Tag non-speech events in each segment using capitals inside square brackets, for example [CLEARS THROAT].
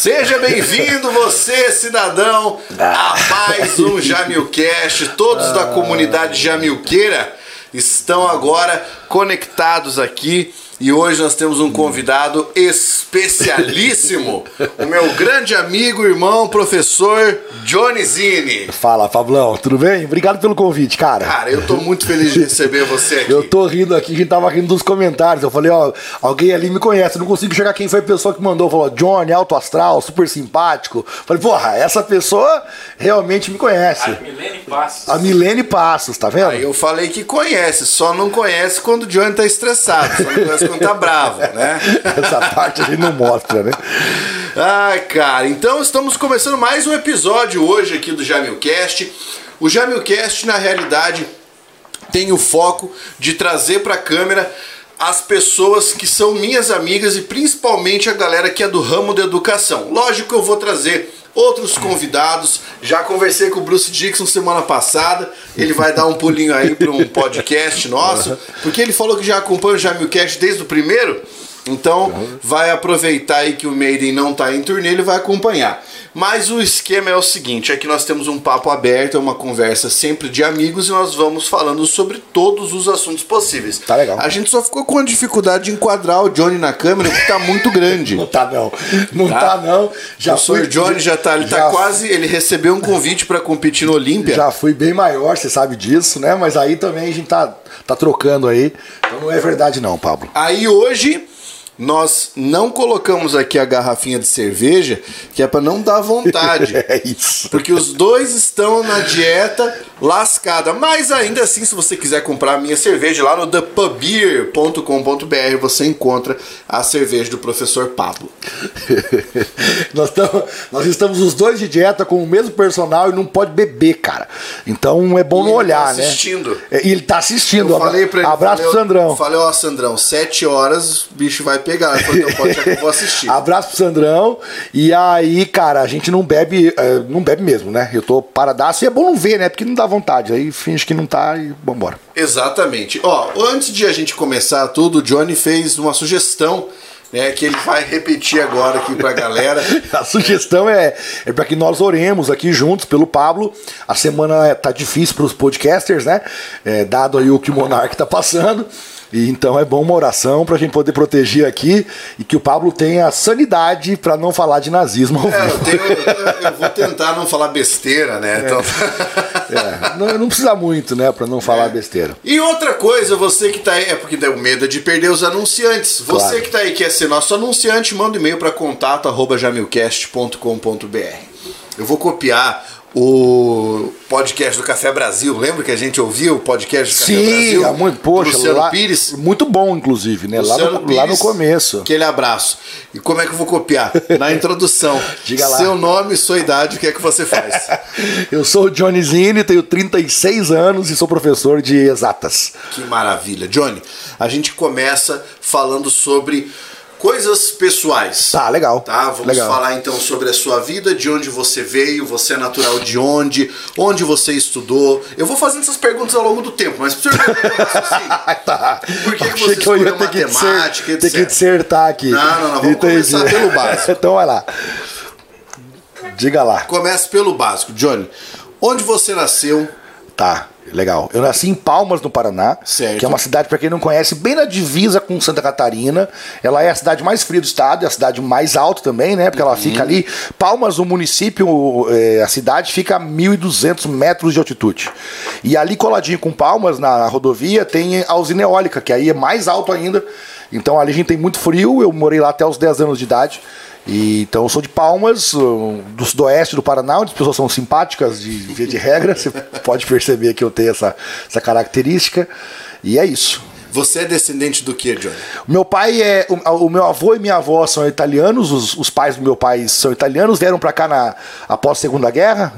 Seja bem-vindo, você, cidadão, a mais um Jamilcast. Todos da comunidade jamilqueira estão agora conectados aqui e hoje nós temos um convidado especialíssimo, o meu grande amigo, irmão, professor Johnny Zini. Fala, Pablão, tudo bem? Obrigado pelo convite, cara. Cara, eu tô muito feliz de receber você aqui. Eu tô rindo aqui, a gente tava rindo dos comentários. Eu falei, ó, alguém ali me conhece, não consigo chegar quem foi a pessoa que mandou. Falou, Johnny, alto astral, super simpático. Falei, porra, essa pessoa realmente me conhece. A Milene Passos. A Milene Passos, tá vendo? Aí eu falei que conhece, só não conhece quando o Johnny tá estressado, só não conhece quando tá bravo, né? [LAUGHS] Essa parte a gente não mostra, né? Ai, cara, então estamos começando mais um episódio hoje aqui do Jamilcast. O Jamilcast, na realidade, tem o foco de trazer para a câmera as pessoas que são minhas amigas e principalmente a galera que é do ramo da educação. Lógico que eu vou trazer outros convidados. Já conversei com o Bruce Dixon semana passada. Ele vai dar um pulinho aí para um podcast nosso, porque ele falou que já acompanha o Jamilcast desde o primeiro. Então vai aproveitar aí que o Maiden não está em turnê, ele vai acompanhar. Mas o esquema é o seguinte: é que nós temos um papo aberto, é uma conversa sempre de amigos e nós vamos falando sobre todos os assuntos possíveis. Tá legal. A gente só ficou com a dificuldade de enquadrar o Johnny na câmera, que tá muito grande. [LAUGHS] Não tá, não. Não Tá. tá, não. Já o fui- Johnny já tá, ele tá já- quase, ele recebeu um convite para competir no Olímpia. Já fui bem maior, você sabe disso, né? Mas aí também a gente tá, tá trocando aí. Então não é verdade, não, Pablo. Aí hoje nós não colocamos aqui a garrafinha de cerveja, que é para não dar vontade. [LAUGHS] É isso. Porque os dois estão na dieta lascada. Mas ainda assim, se você quiser comprar a minha cerveja lá no thepubeer.com.br, você encontra a cerveja do professor Pablo. [LAUGHS] nós, tamo- nós estamos os dois de dieta com o mesmo personal e não pode beber, cara. Então é bom E não ele olhar, tá né? assistindo. É, E ele tá assistindo. Eu falei pra ele. Abraço falei, pro Sandrão. Falei, ó, Sandrão, sete horas o bicho vai pegar. Ele falou, então pode deixar que eu vou assistir. [LAUGHS] Abraço pro Sandrão. E aí, cara, a gente não bebe, é, não bebe mesmo, né? Eu tô paradaço e é bom não ver, né? Porque não dá vontade. Aí finge que não tá e vambora. Exatamente. Ó, antes de a gente começar tudo, o Johnny fez uma sugestão, né, que ele vai repetir agora aqui pra galera. [LAUGHS] A sugestão é, é para que nós oremos aqui juntos pelo Pablo. A semana tá difícil para os podcasters, né? É, dado aí o que o Monark tá passando. E então é bom uma oração para a gente poder proteger aqui e que o Pablo tenha sanidade para não falar de nazismo É, eu, tenho- eu- eu vou tentar não falar besteira, né? Então... [LAUGHS] É, não, não precisa muito, né, para não falar besteira. E outra coisa, você que tá aí, é porque deu medo de perder os anunciantes. Você Claro. que tá aí quer ser nosso anunciante, manda um e-mail para contato@jamilcast.com.br. Eu vou copiar o podcast do Café Brasil. Lembra que a gente ouviu o podcast do Café Sim, Brasil? é muito, poxa, Luciano lá, Pires. muito bom, inclusive, né? Lá no, lá no Pires, começo. Aquele abraço. E como é que eu vou copiar? Na [LAUGHS] introdução. Diga lá. Seu nome, sua idade, o que é que você faz? [LAUGHS] Eu sou o Johnny Zini, tenho 36 anos e sou professor de exatas. Que maravilha. Johnny, a gente começa falando sobre coisas pessoais. Tá, legal. Tá, vamos legal. falar então sobre a sua vida, de onde você veio, você é natural de onde, onde você estudou. Eu vou fazendo essas perguntas ao longo do tempo, mas pro senhor [LAUGHS] Ah, tá. Por que que você que eu ia ter que, matemática, ter que dissertar aqui. Não, não, não, vamos começar pelo [LAUGHS] básico. então vai lá. Diga lá. Começa pelo básico, Johnny. Onde você nasceu? Tá, legal. Eu nasci em Palmas, no Paraná, Certo. que é uma cidade, para quem não conhece, bem na divisa com Santa Catarina. Ela é a cidade mais fria do estado, é a cidade mais alta também, né? Porque ela fica ali. Palmas, o município, é, a cidade fica a 1.200 metros de altitude. E ali coladinho com Palmas, na rodovia, tem a usina eólica, que aí é mais alto ainda. Então ali a gente tem muito frio. Eu morei lá até os 10 anos de idade. E, então eu sou de Palmas, do sudoeste do Paraná, onde as pessoas são simpáticas de via de regra. [LAUGHS] Você pode perceber que eu tenho essa, essa característica. E é isso. Você é descendente do que, Johnny? Meu pai é. O, o meu avô e minha avó são italianos, os, os pais do meu pai são italianos, vieram para cá na, após a Segunda Guerra,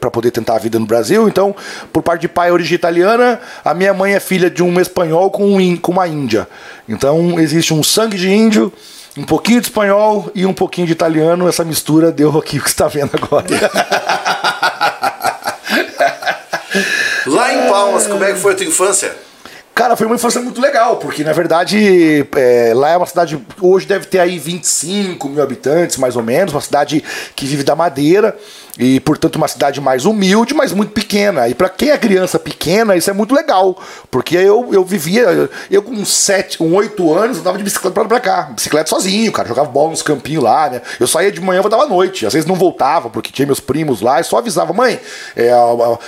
para poder tentar a vida no Brasil. Então, por parte de pai, origem italiana, a minha mãe é filha de um espanhol com, um, com uma índia. Então, existe um sangue de índio. Um pouquinho de espanhol e um pouquinho de italiano, essa mistura deu aqui o que você está vendo agora. [LAUGHS] Lá em Palmas, como é que foi a tua infância? Cara, foi uma infância muito legal, porque na verdade é, lá é uma cidade, hoje deve ter aí 25 mil habitantes, mais ou menos, uma cidade que vive da madeira e portanto uma cidade mais humilde, mas muito pequena. E para quem é criança pequena, isso é muito legal, porque eu, eu vivia, eu com 7, com 8 anos, andava de bicicleta pra cá, bicicleta sozinho, cara, jogava bola nos campinhos lá, né? Eu saía de manhã, voltava à noite, às vezes não voltava, porque tinha meus primos lá, e só avisava, mãe, é,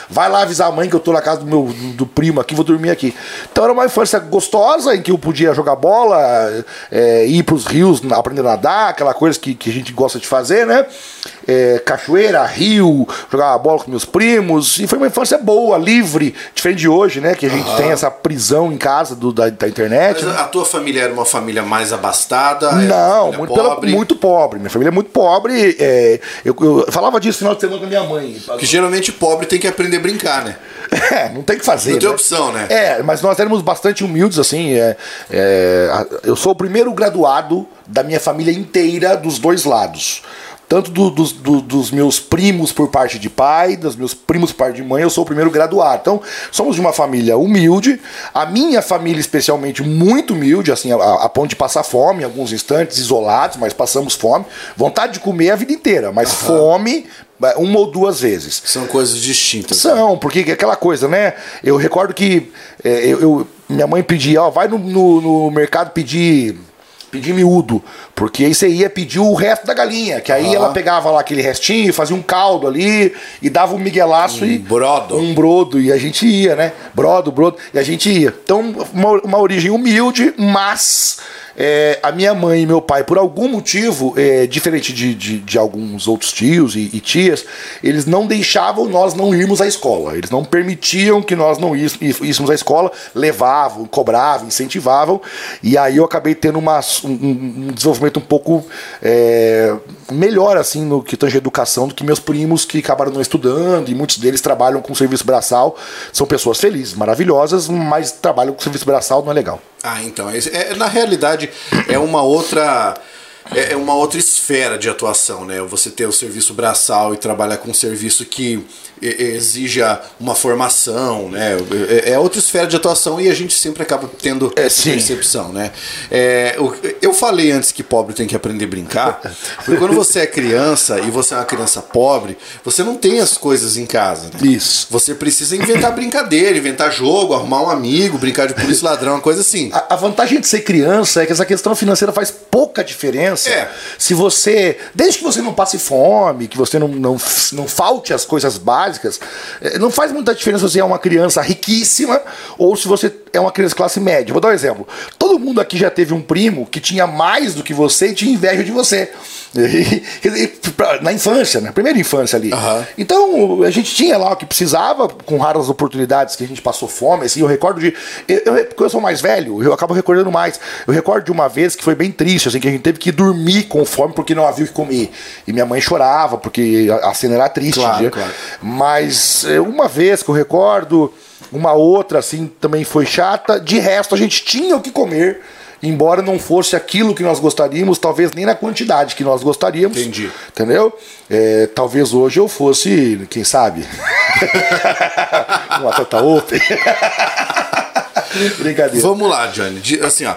vai lá avisar a mãe que eu tô na casa do meu do primo aqui, vou dormir aqui. Então era uma infância gostosa, em que eu podia jogar bola, é, ir pros rios, aprender a nadar, aquela coisa que, que a gente gosta de fazer, né? É, cachoeira, rio, jogava bola com meus primos, e foi uma infância boa, livre, diferente de hoje, né? Que a gente uhum. tem essa prisão em casa do, da, da internet. Mas né? a tua família era uma família mais abastada? Não, muito pobre? muito pobre. Minha família é muito pobre. É, eu, eu, falava disso no final de semana com a minha mãe. Que geralmente pobre tem que aprender a brincar, né? [LAUGHS] É, não tem que fazer. Não tem né? opção, né? É, mas nós éramos bastante humildes, assim. É, é, eu sou o primeiro graduado da minha família inteira dos dois lados tanto do, do, do, dos meus primos por parte de pai, dos meus primos por parte de mãe, eu sou o primeiro graduado. Então, somos de uma família humilde, a minha família especialmente muito humilde, assim, a, a ponto de passar fome em alguns instantes, isolados, mas passamos fome. Vontade de comer a vida inteira, mas uhum. fome é, uma ou duas vezes. São coisas distintas. São, né? porque é aquela coisa, né? Eu recordo que é, eu, eu, minha mãe pedia, ó, vai no, no, no mercado pedir pedir miúdo, porque aí você ia pedir o resto da galinha, que aí ah. ela pegava lá aquele restinho, fazia um caldo ali e dava um miguelaço um e brodo. um brodo e a gente ia, né? Brodo, brodo e a gente ia. Então uma, uma origem humilde, mas é, a minha mãe e meu pai, por algum motivo, é, diferente de, de, de, alguns outros tios e, e, tias, eles não deixavam nós não irmos à escola. Eles não permitiam que nós não íssemos à escola, levavam, cobravam, incentivavam. E aí eu acabei tendo uma, um, um desenvolvimento um pouco é, melhor assim no que tange educação do que meus primos que acabaram não estudando e muitos deles trabalham com serviço braçal. São pessoas felizes, maravilhosas, mas trabalham com serviço braçal não é legal. Ah, então. É, é, na realidade, é uma outra. É, é uma outra esfera de atuação, né? Você ter o serviço braçal e trabalhar com um serviço que exija uma formação, né? É, é outra esfera de atuação e a gente sempre acaba tendo é, essa percepção, né? É, eu falei antes que pobre tem que aprender a brincar, porque quando você é criança e você é uma criança pobre, você não tem as coisas em casa, né? Isso. Você precisa inventar brincadeira, inventar jogo, arrumar um amigo, brincar de polícia ladrão, uma coisa assim. A, a, vantagem de ser criança é que essa questão financeira faz pouca diferença. É. Se você, desde que você não passe fome, que você não, não, não falte as coisas básicas, básicas, eh, não faz muita diferença se você é uma criança riquíssima ou se você é uma criança classe média. Vou dar um exemplo. Todo mundo aqui já teve um primo que tinha mais do que você e tinha inveja de você. [LAUGHS] na infância, na primeira infância ali. Uhum. Então, a gente tinha lá o que precisava, com raras oportunidades que a gente passou fome. Assim, eu recordo de. Eu, eu, porque eu sou mais velho, eu acabo recordando mais. Eu recordo de uma vez que foi bem triste, assim, que a gente teve que dormir com fome porque não havia o que comer. E minha mãe chorava, porque a, a cena era triste. Claro, claro. Mas eh, uma vez que eu recordo, uma outra assim também foi chata. De resto, a gente tinha o que comer embora não fosse aquilo que nós gostaríamos, talvez nem na quantidade que nós gostaríamos. Entendi. Entendeu? É, talvez hoje eu fosse, quem sabe, [LAUGHS] uma Tota Open. [LAUGHS] Brincadeira. Vamos lá, Johnny. Assim, ó.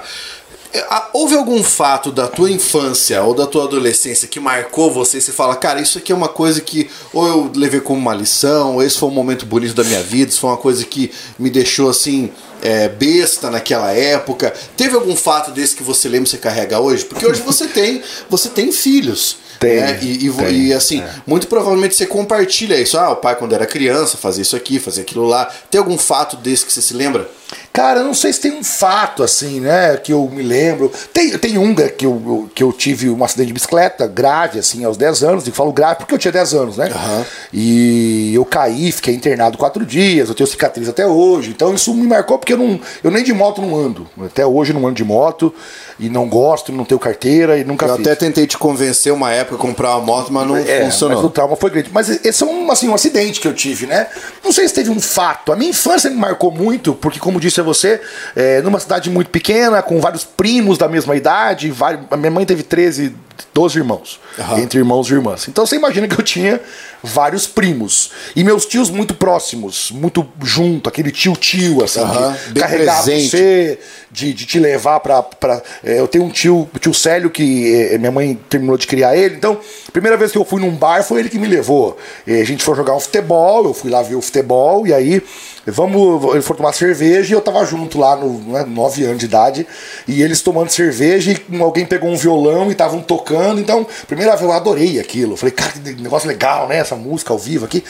Houve algum fato da tua infância ou da tua adolescência que marcou você e você fala, cara, isso aqui é uma coisa que ou eu levei como uma lição, ou esse foi um momento bonito da minha vida, isso foi uma coisa que me deixou assim, é, besta naquela época. Teve algum fato desse que você lembra e você carrega hoje? Porque hoje você [LAUGHS] tem, você tem filhos. Tem, né? e, e, tem, e, assim, é. muito provavelmente você compartilha isso. Ah, o pai quando era criança fazia isso aqui, fazia aquilo lá. Tem algum fato desse que você se lembra? Cara, eu não sei se tem um fato assim, né, que eu me lembro. Tem, tem um que eu, que eu tive um acidente de bicicleta grave, assim, aos 10 anos. E falo grave porque eu tinha 10 anos, né? Uhum. E eu caí, fiquei internado quatro dias, eu tenho cicatriz até hoje. Então isso me marcou porque eu, não, eu nem de moto não ando. Até hoje não ando de moto e não gosto, não tenho carteira e nunca eu fiz. até tentei te convencer uma época a comprar uma moto, mas não é, funcionou. Mas o trauma foi grande. Mas esse é um, assim, um acidente que eu tive, né? Não sei se teve um fato. A minha infância me marcou muito, porque, como disse a você, é, numa cidade muito pequena, com vários primos da mesma idade, minha mãe teve 13 12 irmãos, Aham. entre irmãos e irmãs. Então você imagina que eu tinha vários primos. E meus tios muito próximos, muito junto, aquele tio-tio, assim, Aham, de bem carregar presente. você, de, de te levar pra. pra é, eu tenho um tio, o tio Célio, que é, minha mãe terminou de criar ele. Então, primeira vez que eu fui num bar foi ele que me levou. A gente foi jogar um futebol, eu fui lá ver o futebol, e aí. Vamos, ele foi tomar cerveja e eu tava junto lá no né, 9 anos de idade. E eles tomando cerveja e alguém pegou um violão e estavam tocando. Então, primeira vez eu adorei aquilo. Falei, cara, que negócio legal, né? Essa música ao vivo aqui.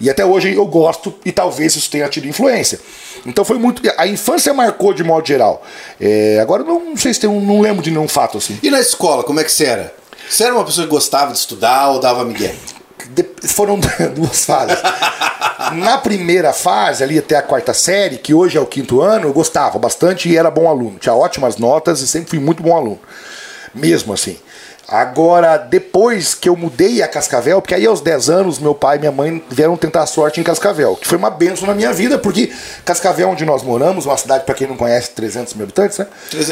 E até hoje eu gosto e talvez isso tenha tido influência. Então foi muito. A infância marcou de modo geral. É, agora não sei se tem um. Não lembro de nenhum fato assim. E na escola, como é que você era? Você era uma pessoa que gostava de estudar ou dava migué? De- foram [LAUGHS] duas fases. Na primeira fase, ali até a quarta série, que hoje é o quinto ano, eu gostava bastante e era bom aluno. Tinha ótimas notas e sempre fui muito bom aluno. Mesmo assim. Agora, depois que eu mudei a Cascavel, porque aí aos 10 anos meu pai e minha mãe vieram tentar a sorte em Cascavel, que foi uma benção na minha vida, porque Cascavel, onde nós moramos, uma cidade, para quem não conhece, 300 mil habitantes, né?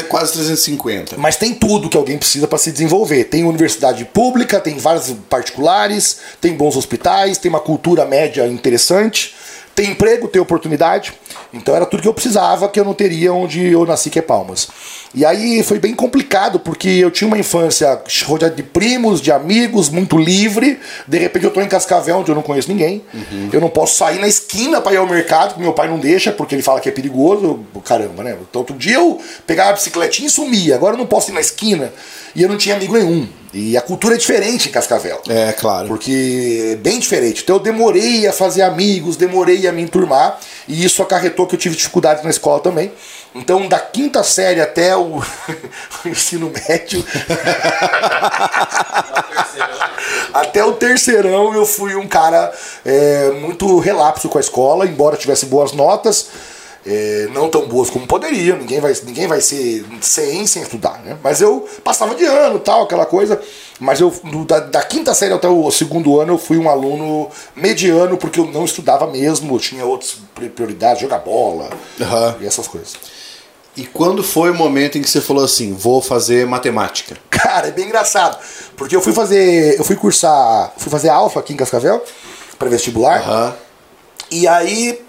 Quase 350. Mas tem tudo que alguém precisa para se desenvolver. Tem universidade pública, tem várias particulares, tem bons hospitais, tem uma cultura média interessante, tem emprego, tem oportunidade. Então era tudo que eu precisava que eu não teria onde eu nasci, que é Palmas. E aí foi bem complicado, porque eu tinha uma infância rodeada de primos, de amigos, muito livre. De repente eu tô em Cascavel, onde eu não conheço ninguém. Eu não posso sair na esquina para ir ao mercado, que meu pai não deixa, porque ele fala que é perigoso. Caramba, né? Então, outro dia eu pegava a bicicletinha e sumia. Agora eu não posso ir na esquina. E eu não tinha amigo nenhum. E a cultura é diferente em Cascavel. É, claro. Porque é bem diferente. Então eu demorei a fazer amigos, demorei a me enturmar, e isso acarretou que eu tive dificuldades na escola também. Então, da quinta série até o, [LAUGHS] o ensino médio, [LAUGHS] até o terceirão, eu fui um cara é, muito relapso com a escola, embora tivesse boas notas. É, não tão boas como poderia, ninguém vai, ninguém vai ser sem sem estudar, né? Mas eu passava de ano tal, aquela coisa. Mas eu, da, da quinta série até o segundo ano, eu fui um aluno mediano, porque eu não estudava mesmo, eu tinha outras pri- prioridades, jogar bola Aham. e essas coisas. E quando foi o momento em que você falou assim, vou fazer matemática? [LAUGHS] Cara, é bem engraçado. Porque eu fui fazer. Eu fui cursar. Fui fazer alfa aqui em Cascavel, para vestibular. Aham. E aí,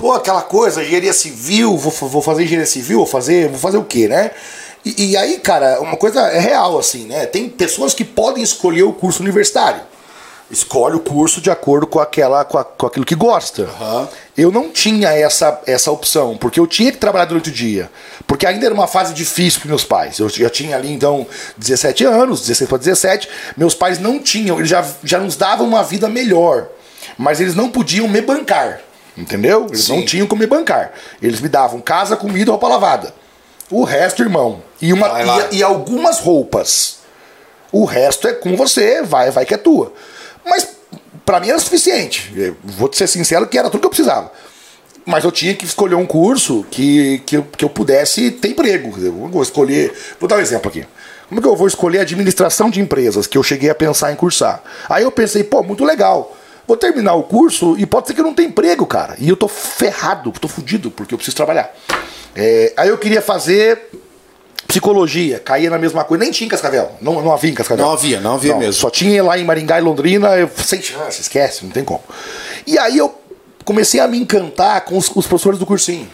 pô, aquela coisa, engenharia civil, vou, vou fazer engenharia civil, vou fazer, vou fazer o quê, né? E, e aí, cara, uma coisa é real, assim, né? Tem pessoas que podem escolher o curso universitário. Escolhe o curso de acordo com, aquela, com, a- com aquilo que gosta. Aham. Eu não tinha essa, essa opção, porque eu tinha que trabalhar durante o dia. Porque ainda era uma fase difícil para meus pais. Eu já tinha ali, então, 17 anos, 16 para 17. Meus pais não tinham, eles já, já nos davam uma vida melhor. Mas eles não podiam me bancar. Entendeu? Eles Sim. não tinham como me bancar. Eles me davam casa, comida, roupa lavada. O resto, irmão. E, uma, Vai e, e algumas roupas. O resto é com você, vai, vai que é tua. Mas pra mim era suficiente. Eu vou te ser sincero que era tudo que eu precisava. Mas eu tinha que escolher um curso que, que, eu, que eu pudesse ter emprego. Eu vou escolher. Vou dar um exemplo aqui. Como é que eu vou escolher administração de empresas, que eu cheguei a pensar em cursar? Aí eu pensei, pô, muito legal. Vou terminar o curso e pode ser que eu não tenha emprego, cara. E eu tô ferrado, tô fudido, porque eu preciso trabalhar. É, aí eu queria fazer psicologia, caía na mesma coisa. Nem tinha em Cascavel. Não, não havia em Cascavel. Não havia, não havia mesmo. Só tinha lá em Maringá e Londrina, eu, sem chance, esquece, não tem como. E aí eu comecei a me encantar com os, os professores do cursinho.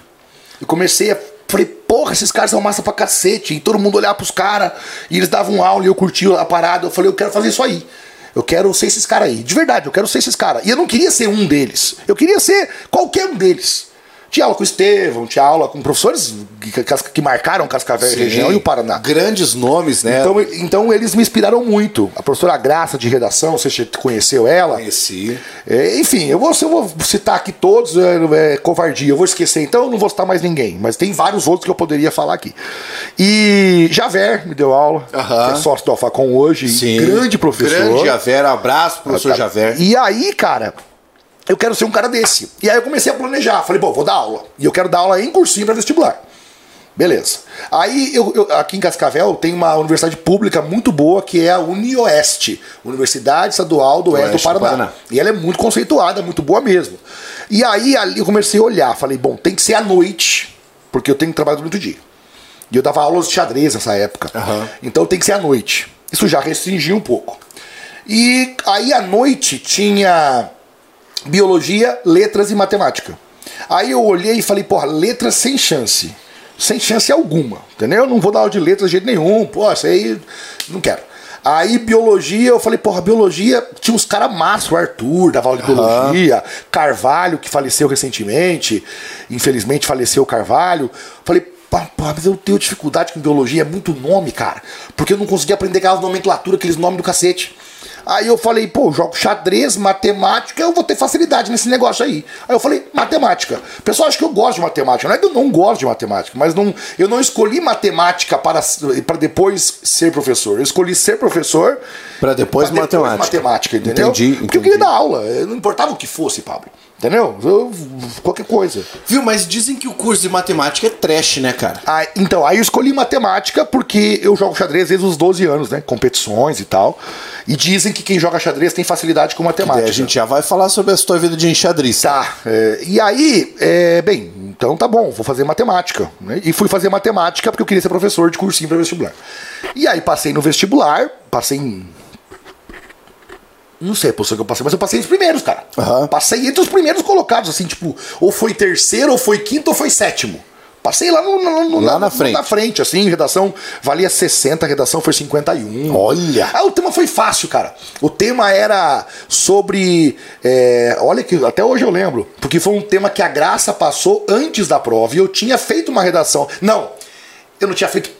E comecei a. Falei, porra, esses caras são massa pra cacete. E todo mundo olhava pros caras, e eles davam aula e eu curtia a parada. Eu falei, eu quero fazer isso aí. Eu quero ser esses caras aí. De verdade, eu quero ser esses caras. E eu não queria ser um deles. Eu queria ser qualquer um deles. Tinha aula com o Estevão, tinha aula com professores que, que- marcaram Cascavel Sim. região e o Paraná. Grandes nomes, né? Então, então eles me inspiraram muito. A professora Graça de redação, você conheceu ela? Conheci. É, enfim, eu vou, eu vou citar aqui todos, é, é covardia, eu vou esquecer, então eu não vou citar mais ninguém. Mas tem vários outros que eu poderia falar aqui. E Javer me deu aula, Aham. que é sócio do Alfacom hoje, Sim. grande professor. Grande Javer, abraço, professor Tá. Javer. E aí, cara, eu quero ser um cara desse. E aí eu comecei a planejar. Falei, bom, vou dar aula. E eu quero dar aula em cursinho para vestibular. Beleza. Aí, eu, eu- aqui em Cascavel, tem uma universidade pública muito boa que é a UniOeste, Universidade Estadual do Oeste do Oeste do Paraná. Paraná. E ela é muito conceituada, muito boa mesmo. E aí, eu comecei a olhar. Falei, bom, tem que ser à noite, porque eu tenho que trabalhar durante o dia. E eu dava aulas de xadrez nessa época. Aham. Então tem que ser à noite. Isso já restringia um pouco. E aí à noite tinha biologia, letras e matemática. Aí eu olhei e falei, porra, letras sem chance. Sem chance alguma, entendeu? Eu não vou dar aula de letras de jeito nenhum, pô, isso aí não quero. Aí biologia, eu falei, porra, biologia, tinha uns caras massa, o Arthur, dava aula de biologia, Carvalho, que faleceu recentemente, infelizmente faleceu o Carvalho. Falei, pá, mas eu tenho dificuldade com biologia, é muito nome, cara, porque eu não conseguia aprender aquelas nomenclaturas, aqueles nomes do cacete. Aí eu falei, pô, jogo xadrez, matemática, eu vou ter facilidade nesse negócio aí. Aí eu falei, matemática. O pessoal acha que eu gosto de matemática. Não é que eu não gosto de matemática, mas não, eu não escolhi matemática para, para depois ser professor. Eu escolhi ser professor para depois, depois matemática. matemática, entendeu? Entendi, entendi. Porque eu queria dar aula, não importava o que fosse, Pablo. Entendeu? Eu, qualquer coisa. Viu, mas dizem que o curso de matemática é trash, né, cara? Ah, então, aí eu escolhi matemática porque eu jogo xadrez desde os 12 anos, né? Competições e tal. E dizem que quem joga xadrez tem facilidade com matemática. a gente já vai falar sobre a sua vida de enxadrez. Tá. É, e aí, é, bem, então tá bom, vou fazer matemática. Né? E fui fazer matemática porque eu queria ser professor de cursinho para vestibular. E aí passei no vestibular, passei em não sei a posição que eu passei, mas eu passei os primeiros, cara. Uhum. Passei entre os primeiros colocados, assim, tipo, ou foi terceiro, ou foi quinto, ou foi sétimo. Passei lá, no, no, no lá na, na, frente. na frente, assim, redação valia 60, a redação foi 51. Olha! Ah, o tema foi fácil, cara. O tema era sobre. É, olha que até hoje eu lembro, porque foi um tema que a Graça passou antes da prova e eu tinha feito uma redação. Não, eu não tinha feito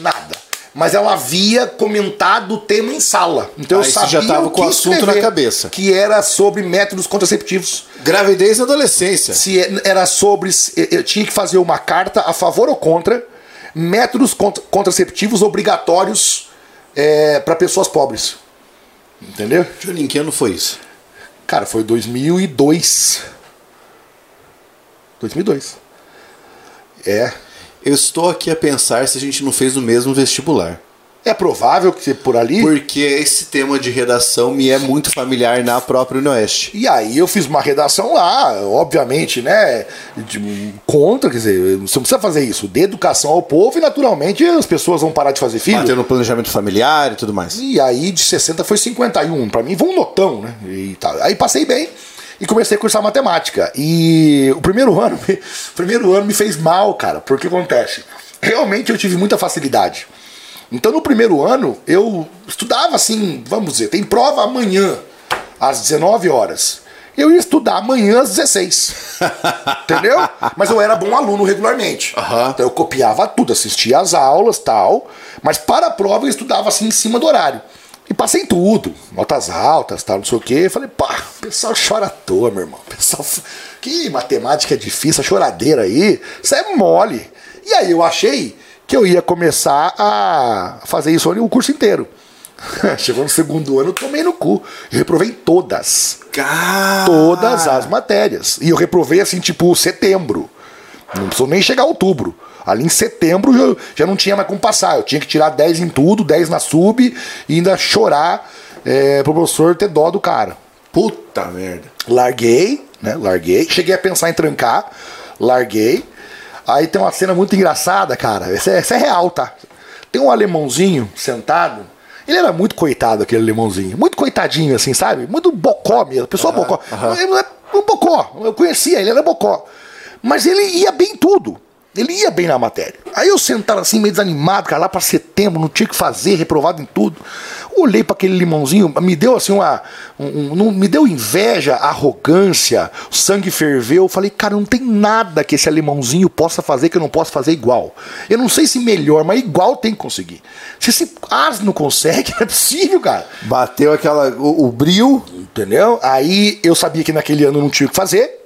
nada mas ela havia comentado o tema em sala. Então Aí eu sabia já estava com o assunto na cabeça. Que era sobre métodos contraceptivos. Gravidez e adolescência. Se é, era sobre. Eu tinha que fazer uma carta a favor ou contra métodos contraceptivos obrigatórios é, para pessoas pobres. Entendeu? Julinho, que ano foi isso? Cara, foi 2002. 2002. É. Eu estou aqui a pensar se a gente não fez o mesmo vestibular. É provável que por ali. Porque esse tema de redação me é muito familiar na própria Unoeste. E aí eu fiz uma redação lá, obviamente, né? De, contra, quer dizer, você não precisa fazer isso. De educação ao povo e naturalmente as pessoas vão parar de fazer filho. Batendo no planejamento familiar e tudo mais. E aí de 60 foi 51. Para mim foi um notão, né? E tá. Aí passei bem e comecei a cursar matemática. E o primeiro [LAUGHS] ano, o primeiro ano me fez mal, cara, porque acontece. Realmente eu tive muita facilidade. Então no primeiro ano eu estudava assim, vamos dizer, tem prova amanhã às 19 horas. Eu ia estudar amanhã às 16. [LAUGHS] Entendeu? Mas eu era bom aluno regularmente. Uhum. Então eu copiava tudo, assistia às aulas tal. Mas para a prova eu estudava assim em cima do horário. E passei em tudo, notas altas, tal, não sei o quê. Falei, pá, o pessoal chora à toa, meu irmão. pessoal, que matemática é difícil, a choradeira aí, isso é mole. E aí eu achei que eu ia começar a fazer isso o curso inteiro. [LAUGHS] Chegou no segundo ano, tomei no cu. Eu reprovei todas. Cara. Todas as matérias. E eu reprovei assim, tipo, setembro. Não precisou nem chegar a outubro. Ali em setembro já, já não tinha mais como passar. Eu tinha que tirar 10 em tudo, 10 na sub e ainda chorar é, pro professor ter dó do cara. Puta merda. Larguei, né? Larguei. Cheguei a pensar em trancar. Larguei. Aí tem uma cena muito engraçada, cara. Essa é, essa é real, tá? Tem um alemãozinho sentado. Ele era muito coitado, aquele alemãozinho. Muito coitadinho, assim, sabe? Muito bocó mesmo. Pessoa uhum, bocó. Uhum. Um bocó. Eu conhecia, ele era bocó. Mas ele ia bem em tudo. Ele ia bem na matéria. Aí eu sentava assim, meio desanimado, cara, lá para setembro, não tinha que fazer, reprovado em tudo. Olhei para aquele limãozinho, me deu assim uma. Um, um, me deu inveja, arrogância, o sangue ferveu. Eu falei, cara, não tem nada que esse limãozinho possa fazer que eu não possa fazer igual. Eu não sei se melhor, mas igual tem que conseguir. Se esse as não consegue, [LAUGHS] é possível, cara. Bateu aquela. o, o bril. Entendeu? Aí eu sabia que naquele ano não tinha o que fazer.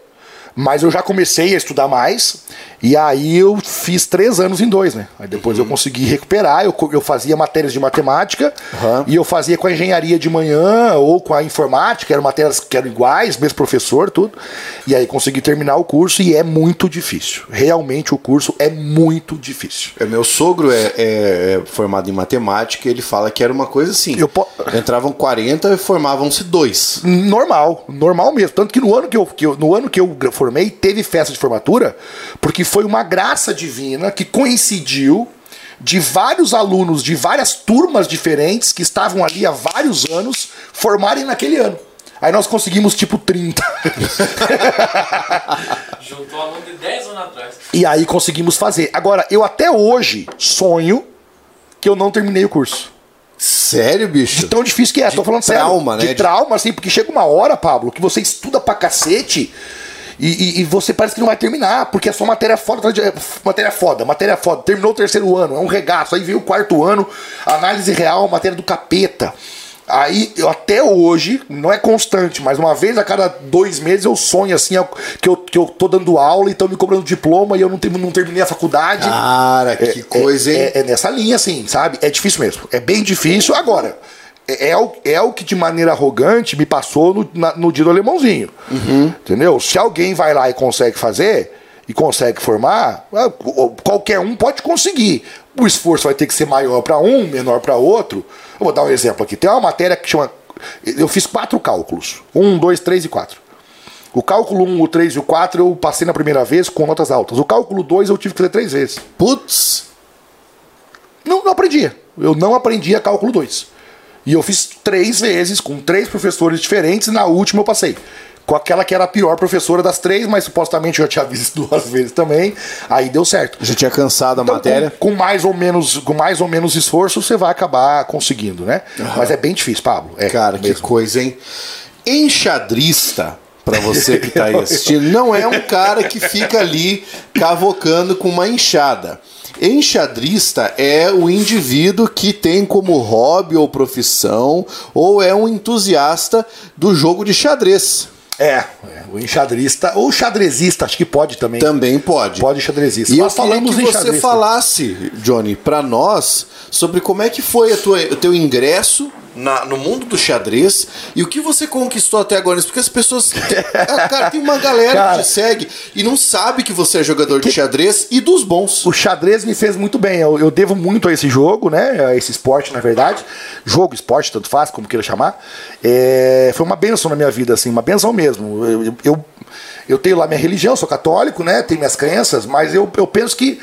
Mas eu já comecei a estudar mais. E aí eu fiz três anos em dois, né? Aí depois uhum. eu consegui recuperar. Eu, eu fazia matérias de matemática uhum. e eu fazia com a engenharia de manhã ou com a informática, eram matérias que eram iguais, mesmo professor, tudo. E aí consegui terminar o curso e é muito difícil. Realmente o curso é muito difícil. É, meu sogro é, é, é formado em matemática ele fala que era uma coisa assim. Eu po... Entravam 40 e formavam-se dois. Normal, normal mesmo. Tanto que no ano que eu, que eu, no ano que eu formei, teve festa de formatura, porque foi uma graça divina que coincidiu de vários alunos de várias turmas diferentes que estavam ali há vários anos formarem naquele ano. Aí nós conseguimos tipo 30. [LAUGHS] Juntou aluno de 10 anos atrás. e aí conseguimos fazer. Agora, eu até hoje sonho que eu não terminei o curso. Sério, bicho? De tão difícil que é, tô falando trauma, sério. né? De trauma, assim, porque chega uma hora, Pablo, que você estuda pra cacete e, e- e você parece que não vai terminar, porque é só matéria foda, de- é, matéria foda, matéria foda. Terminou o terceiro ano, é um regaço. Aí veio o quarto ano, análise real, matéria do capeta. Aí, eu até hoje, não é constante, mas uma vez a cada dois meses eu sonho assim, ó, que eu, que eu tô dando aula e estão me cobrando diploma e eu não, não terminei a faculdade. Cara, que coisa, hein? É, é nessa linha, assim, sabe? É difícil mesmo. É bem difícil. Agora, é, é o, é o que de maneira arrogante me passou no, na- no dia do alemãozinho. Entendeu? Se alguém vai lá e consegue fazer e consegue formar, ah, qu- qualquer um pode conseguir. O esforço vai ter que ser maior para um, menor para outro. Eu vou dar um exemplo aqui. Tem uma matéria que chama. Eu fiz quatro cálculos: um, dois, três e quatro. O cálculo 1, o 3 e o 4 eu passei na primeira vez com notas altas. O cálculo 2 eu tive que fazer três vezes. Putz. Não, não aprendia. Eu não aprendia cálculo 2. E eu fiz três vezes, com três professores diferentes, e na última eu passei. Com aquela que era a pior professora das três, mas supostamente eu já tinha [LAUGHS] visto duas vezes também. Aí deu certo. Já tinha cansado a Então, matéria? Com, com mais ou menos, com mais ou menos esforço, você vai acabar conseguindo, né? Mas é bem difícil, Pablo. É, Cara, que mesmo. coisa, hein? Enxadrista, pra você que tá aí assistindo, não é um cara que fica ali cavocando com uma enxada. Enxadrista é o indivíduo que tem como hobby ou profissão ou é um entusiasta do jogo de xadrez. É, é, o enxadrista, ou xadrezista, acho que pode também. Também pode. Pode xadrezista. E Nós eu falamos que você falasse, Johnny, pra nós sobre como é que foi o teu ingresso na- no mundo do xadrez e o que você conquistou até agora. Isso Porque as pessoas. [LAUGHS] Ah, cara, tem uma galera Cara. que te segue e não sabe que você é jogador de xadrez e dos bons. O xadrez me fez muito bem. Eu, eu devo muito a esse jogo, né? A esse esporte, na verdade. Jogo, esporte, tanto faz, como queira chamar. É, foi uma benção na minha vida, assim, uma benção mesmo. Eu, eu, eu tenho lá minha religião, sou católico, né? Tenho minhas crenças, mas eu, eu penso que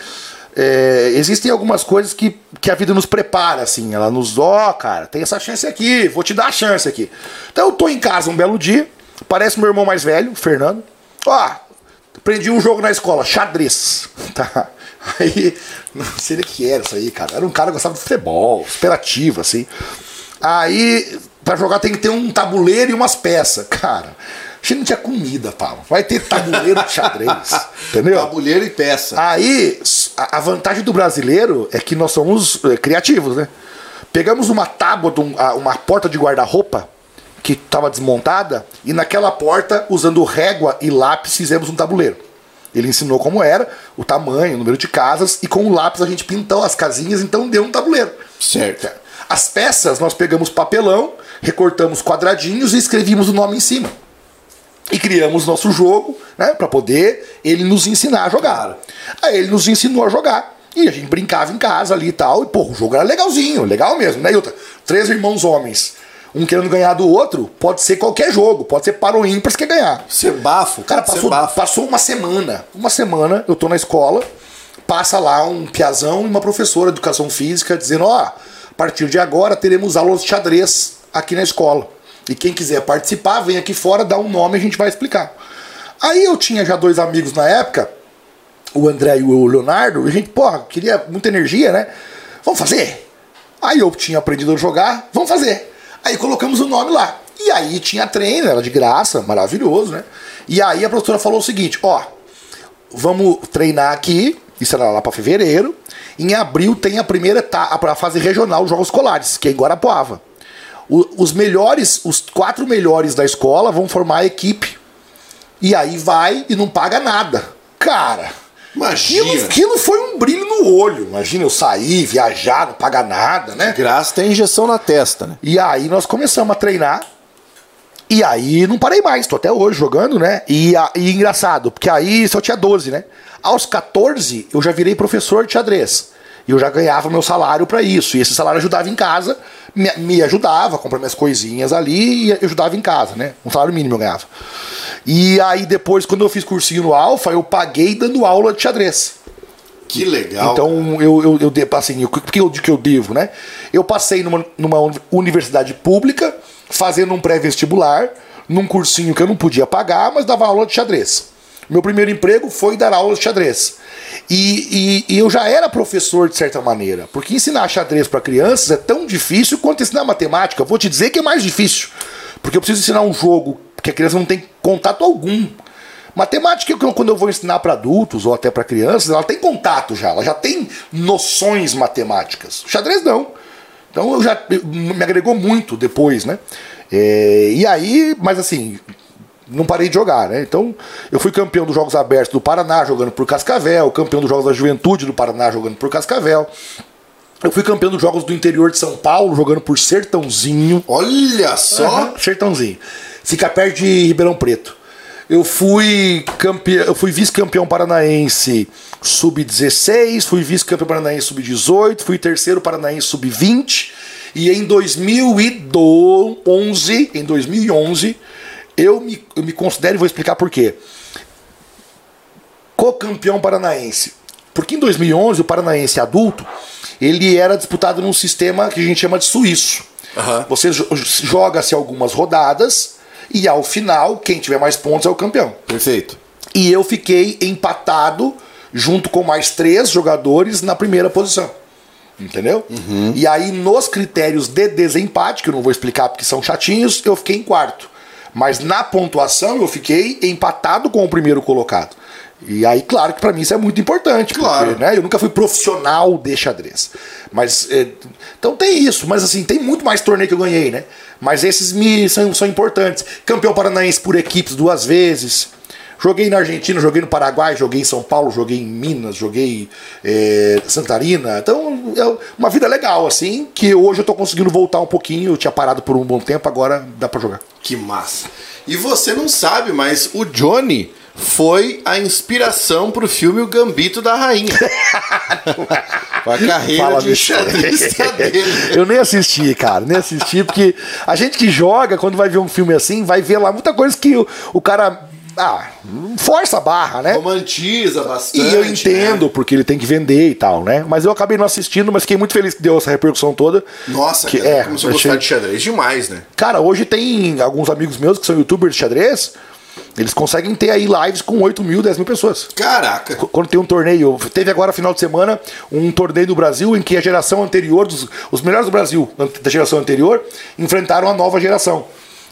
é, existem algumas coisas que, que a vida nos prepara, assim. Ela nos, ó, cara, tem essa chance aqui, vou te dar a chance aqui. Então eu tô em casa um belo dia, parece meu irmão mais velho, o Fernando. Ó, Aprendi um jogo na escola, xadrez. [LAUGHS] Tá. Aí, não sei o que era isso aí, cara. Era um cara que gostava de futebol, superativo, assim. Aí, pra jogar tem que ter um tabuleiro e umas peças. Cara, a gente não tinha comida, Paulo. Vai ter tabuleiro de xadrez. [LAUGHS] Entendeu? Tabuleiro e peça. Aí, a a vantagem do brasileiro é que nós somos eh, criativos, né? Pegamos uma tábua, um- uma porta de guarda-roupa que estava desmontada e naquela porta, usando régua e lápis, fizemos um tabuleiro. Ele ensinou como era, o tamanho, o número de casas e com o lápis a gente pintou as casinhas, então deu um tabuleiro. Certo. As peças nós pegamos papelão, recortamos quadradinhos e escrevíamos o nome em cima. E criamos nosso jogo, né, para poder ele nos ensinar a jogar. Aí ele nos ensinou a jogar. E a gente brincava em casa ali e tal. E, pô, o jogo era legalzinho, legal mesmo, né, Yuta? Três irmãos homens, um querendo ganhar do outro, pode ser qualquer jogo, pode ser para o ímpar se quer ganhar. Ser bafo, Cara, passou, bafo. passou uma semana. Uma semana, eu tô na escola, passa lá um piazão e uma professora de educação física dizendo: ó, a partir de agora teremos aulas de xadrez aqui na escola. E quem quiser participar, vem aqui fora, dá um nome e a gente vai explicar. Aí eu tinha já dois amigos na época, o André e o Leonardo, e a gente, porra, queria muita energia, né? Vamos fazer? Aí eu tinha aprendido a jogar, vamos fazer. Aí colocamos o nome lá. E aí tinha treino, era de graça, maravilhoso, né? E aí a professora falou o seguinte: ó, vamos treinar aqui, isso era lá para fevereiro. Em abril tem a primeira etapa, a fase regional dos Jogos Escolares, que é em Guarapuava. O- os melhores, os quatro melhores da escola vão formar a equipe. E aí vai e não paga nada. Cara, Imagina. aquilo, aquilo foi um brilho no olho. Imagina eu sair, viajar, não pagar nada, né? Graça tem injeção na testa, né? E aí nós começamos a treinar. E aí não parei mais, tô até hoje jogando, né? E, a- e engraçado, porque aí só tinha 12, né? Aos 14 eu já virei professor de xadrez. E eu já ganhava meu salário pra isso. E esse salário ajudava em casa, me, me ajudava a comprar minhas coisinhas ali e ajudava em casa, né? Um salário mínimo eu ganhava. E aí depois, quando eu fiz cursinho no Alfa, eu paguei dando aula de xadrez. Que legal. Então, eu, eu, eu, assim, o que eu, que eu devo, né? Eu passei numa, numa uni- universidade pública, fazendo um pré-vestibular, num cursinho que eu não podia pagar, mas dava aula de xadrez. Meu primeiro emprego foi dar aula de xadrez. E, e- e eu já era professor, de certa maneira, porque ensinar xadrez para crianças é tão difícil quanto ensinar matemática. Vou te dizer que é mais difícil, porque eu preciso ensinar um jogo que a criança não tem contato algum. Matemática, quando eu vou ensinar para adultos ou até para crianças, ela tem contato já, ela já tem noções matemáticas. O xadrez não. Então eu já me agregou muito depois, né? É, e aí, mas assim, não parei de jogar, né? Então eu fui campeão dos Jogos Abertos do Paraná jogando por Cascavel, campeão dos Jogos da Juventude do Paraná jogando por Cascavel. Eu fui campeão dos Jogos do Interior de São Paulo jogando por Sertãozinho. Olha só. Aham, Sertãozinho. Fica perto de Ribeirão Preto. Eu fui campeão, eu fui vice-campeão paranaense sub-16, fui vice-campeão paranaense sub-18, fui terceiro paranaense sub-20 e em 2011, em 2011, eu me, eu me considero e vou explicar por quê. Co-campeão paranaense. Porque em 2011 o paranaense adulto, ele era disputado num sistema que a gente chama de suíço. Aham. Você jo- joga-se algumas rodadas e ao final, quem tiver mais pontos é o campeão. Perfeito. E eu fiquei empatado junto com mais três jogadores na primeira posição. Entendeu? E aí, nos critérios de desempate, que eu não vou explicar porque são chatinhos, eu fiquei em quarto. Mas na pontuação eu fiquei empatado com o primeiro colocado. E aí, claro que pra mim isso é muito importante. Claro. Porque, né, eu nunca fui profissional de xadrez. Mas. é, então tem isso, mas assim, tem muito mais torneio que eu ganhei, né? Mas esses me são, são importantes. Campeão paranaense por equipes duas vezes. Joguei na Argentina, joguei no Paraguai, joguei em São Paulo, joguei em Minas, joguei é, Santarina. Então, é uma vida legal, assim, que hoje eu tô conseguindo voltar um pouquinho. Eu tinha parado por um bom tempo, agora dá pra jogar. Que massa. E você não sabe, mas o Johnny foi a inspiração pro filme O Gambito da Rainha. [LAUGHS] a carreira Fala de disso. xadrezista [LAUGHS] dele. Eu nem assisti, cara, nem assisti, porque a gente que joga, quando vai ver um filme assim, vai ver lá muita coisa que o, o cara. Ah, força a barra, né? Romantiza bastante. E eu né? entendo, porque ele tem que vender e tal, né? Mas eu acabei não assistindo, mas fiquei muito feliz que deu essa repercussão toda. Nossa, que, cara, é, começou a achei- gostar de xadrez demais, né? Cara, hoje tem alguns amigos meus que são youtubers de xadrez, eles conseguem ter aí lives com 8 mil, 10 mil pessoas. Caraca. Quando tem um torneio, teve agora final de semana um torneio do Brasil em que a geração anterior, dos, os melhores do Brasil da geração anterior, enfrentaram a nova geração.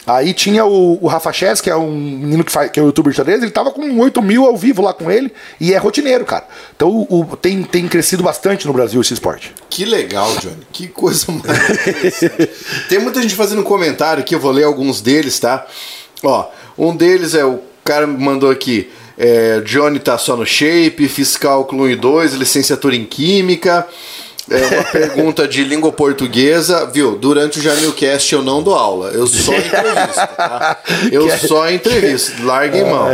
Aí tinha o, o Rafa Chess, que é um menino que, faz, que é o youtuber xadrez, ele tava com 8 mil ao vivo lá com ele e é rotineiro, cara. Então o, o- tem, tem crescido bastante no Brasil esse esporte. Que legal, Johnny. Que coisa mais [LAUGHS] interessante. Tem muita gente fazendo comentário aqui, eu vou ler alguns deles, tá? Ó, um deles é o cara me mandou aqui. É, Johnny tá só no shape, fiz cálculo 1 e 2, licenciatura em química. É uma pergunta de língua portuguesa, viu? Durante o Jamilcast eu não dou aula, eu só [LAUGHS] entrevisto, tá? Eu só entrevisto, larguem mão.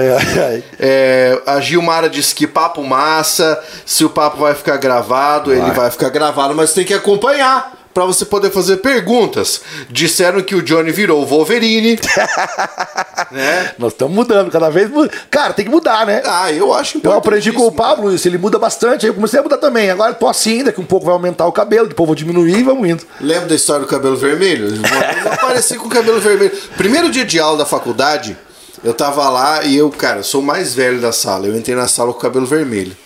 É, a Gilmara disse que papo massa. Se o papo vai ficar gravado, ele vai ficar gravado, mas tem que acompanhar pra você poder fazer perguntas. Disseram que o Johnny virou o Wolverine, [LAUGHS] né? Nós estamos mudando cada vez. Cara, tem que mudar, né? Ah, eu acho Eu aprendi com o. Pablo isso, ele muda bastante, aí eu comecei a mudar também. Agora tô assim, daqui um pouco vai aumentar o cabelo, depois vou diminuir e vamos indo. Lembra da história do cabelo vermelho? [LAUGHS] Eu apareci com o cabelo vermelho. Primeiro dia de aula da faculdade, eu tava lá e eu, cara, sou o mais velho da sala. Eu entrei na sala com o cabelo vermelho.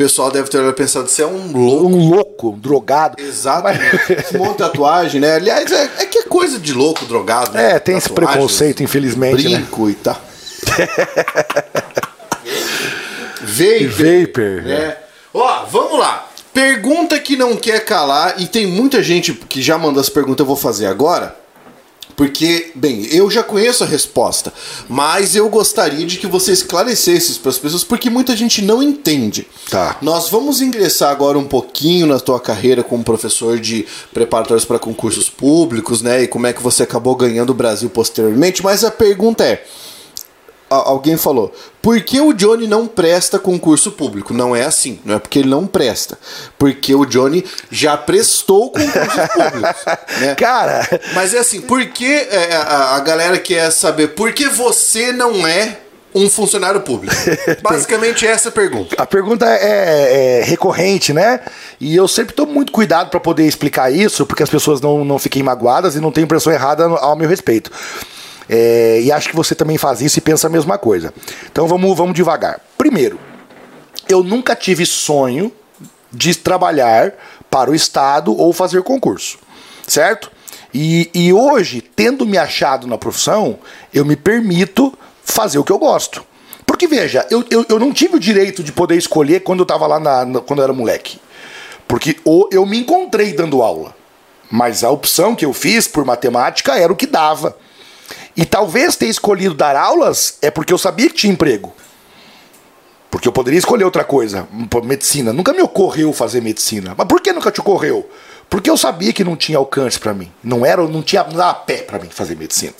O pessoal deve ter pensado, você é um louco. Um louco, um drogado. Exatamente. Monte de tatuagem, né? Aliás, é, é que é coisa de louco, drogado. né? É, tem esse preconceito, infelizmente. Né? Brinco e tal. [LAUGHS] Vapor. Vapor. Né? Ó, vamos lá. Pergunta que não quer calar, e tem muita gente que já mandou essa pergunta, eu vou fazer agora. Porque, bem, eu já conheço a resposta, mas eu gostaria de que você esclarecesse isso para as pessoas, porque muita gente não entende. Tá. Nós vamos ingressar agora um pouquinho na tua carreira como professor de preparatórios para concursos públicos, né? E como é que você acabou ganhando o Brasil posteriormente, mas a pergunta é: alguém falou, por que o Johnny não presta concurso público? Não é assim, não é porque ele não presta. Porque o Johnny já prestou concursos [LAUGHS] públicos. Né? Cara, Mas é assim, por que é, a, a galera quer saber por que você não é um funcionário público? [LAUGHS] Basicamente essa é a pergunta. A pergunta é, é recorrente, né? E eu sempre tomo muito cuidado para poder explicar isso, porque as pessoas não, não fiquem magoadas e não tenham impressão errada ao meu respeito. É, e acho que você também faz isso e pensa a mesma coisa. Então vamos, vamos devagar. Primeiro, eu nunca tive sonho de trabalhar para o Estado ou fazer concurso, certo? E, e hoje, tendo me achado na profissão, eu me permito fazer o que eu gosto. Porque veja, eu, eu, eu não tive o direito de poder escolher quando eu estava lá na, na, quando eu era moleque. Porque ou eu me encontrei dando aula. Mas a opção que eu fiz por matemática era o que dava. E talvez ter escolhido dar aulas é porque eu sabia que tinha emprego. Porque eu poderia escolher outra coisa, medicina. Nunca me ocorreu fazer medicina. Mas por que nunca te ocorreu? Porque eu sabia que não tinha alcance para mim. Não era, não tinha, não dava pé para mim fazer medicina.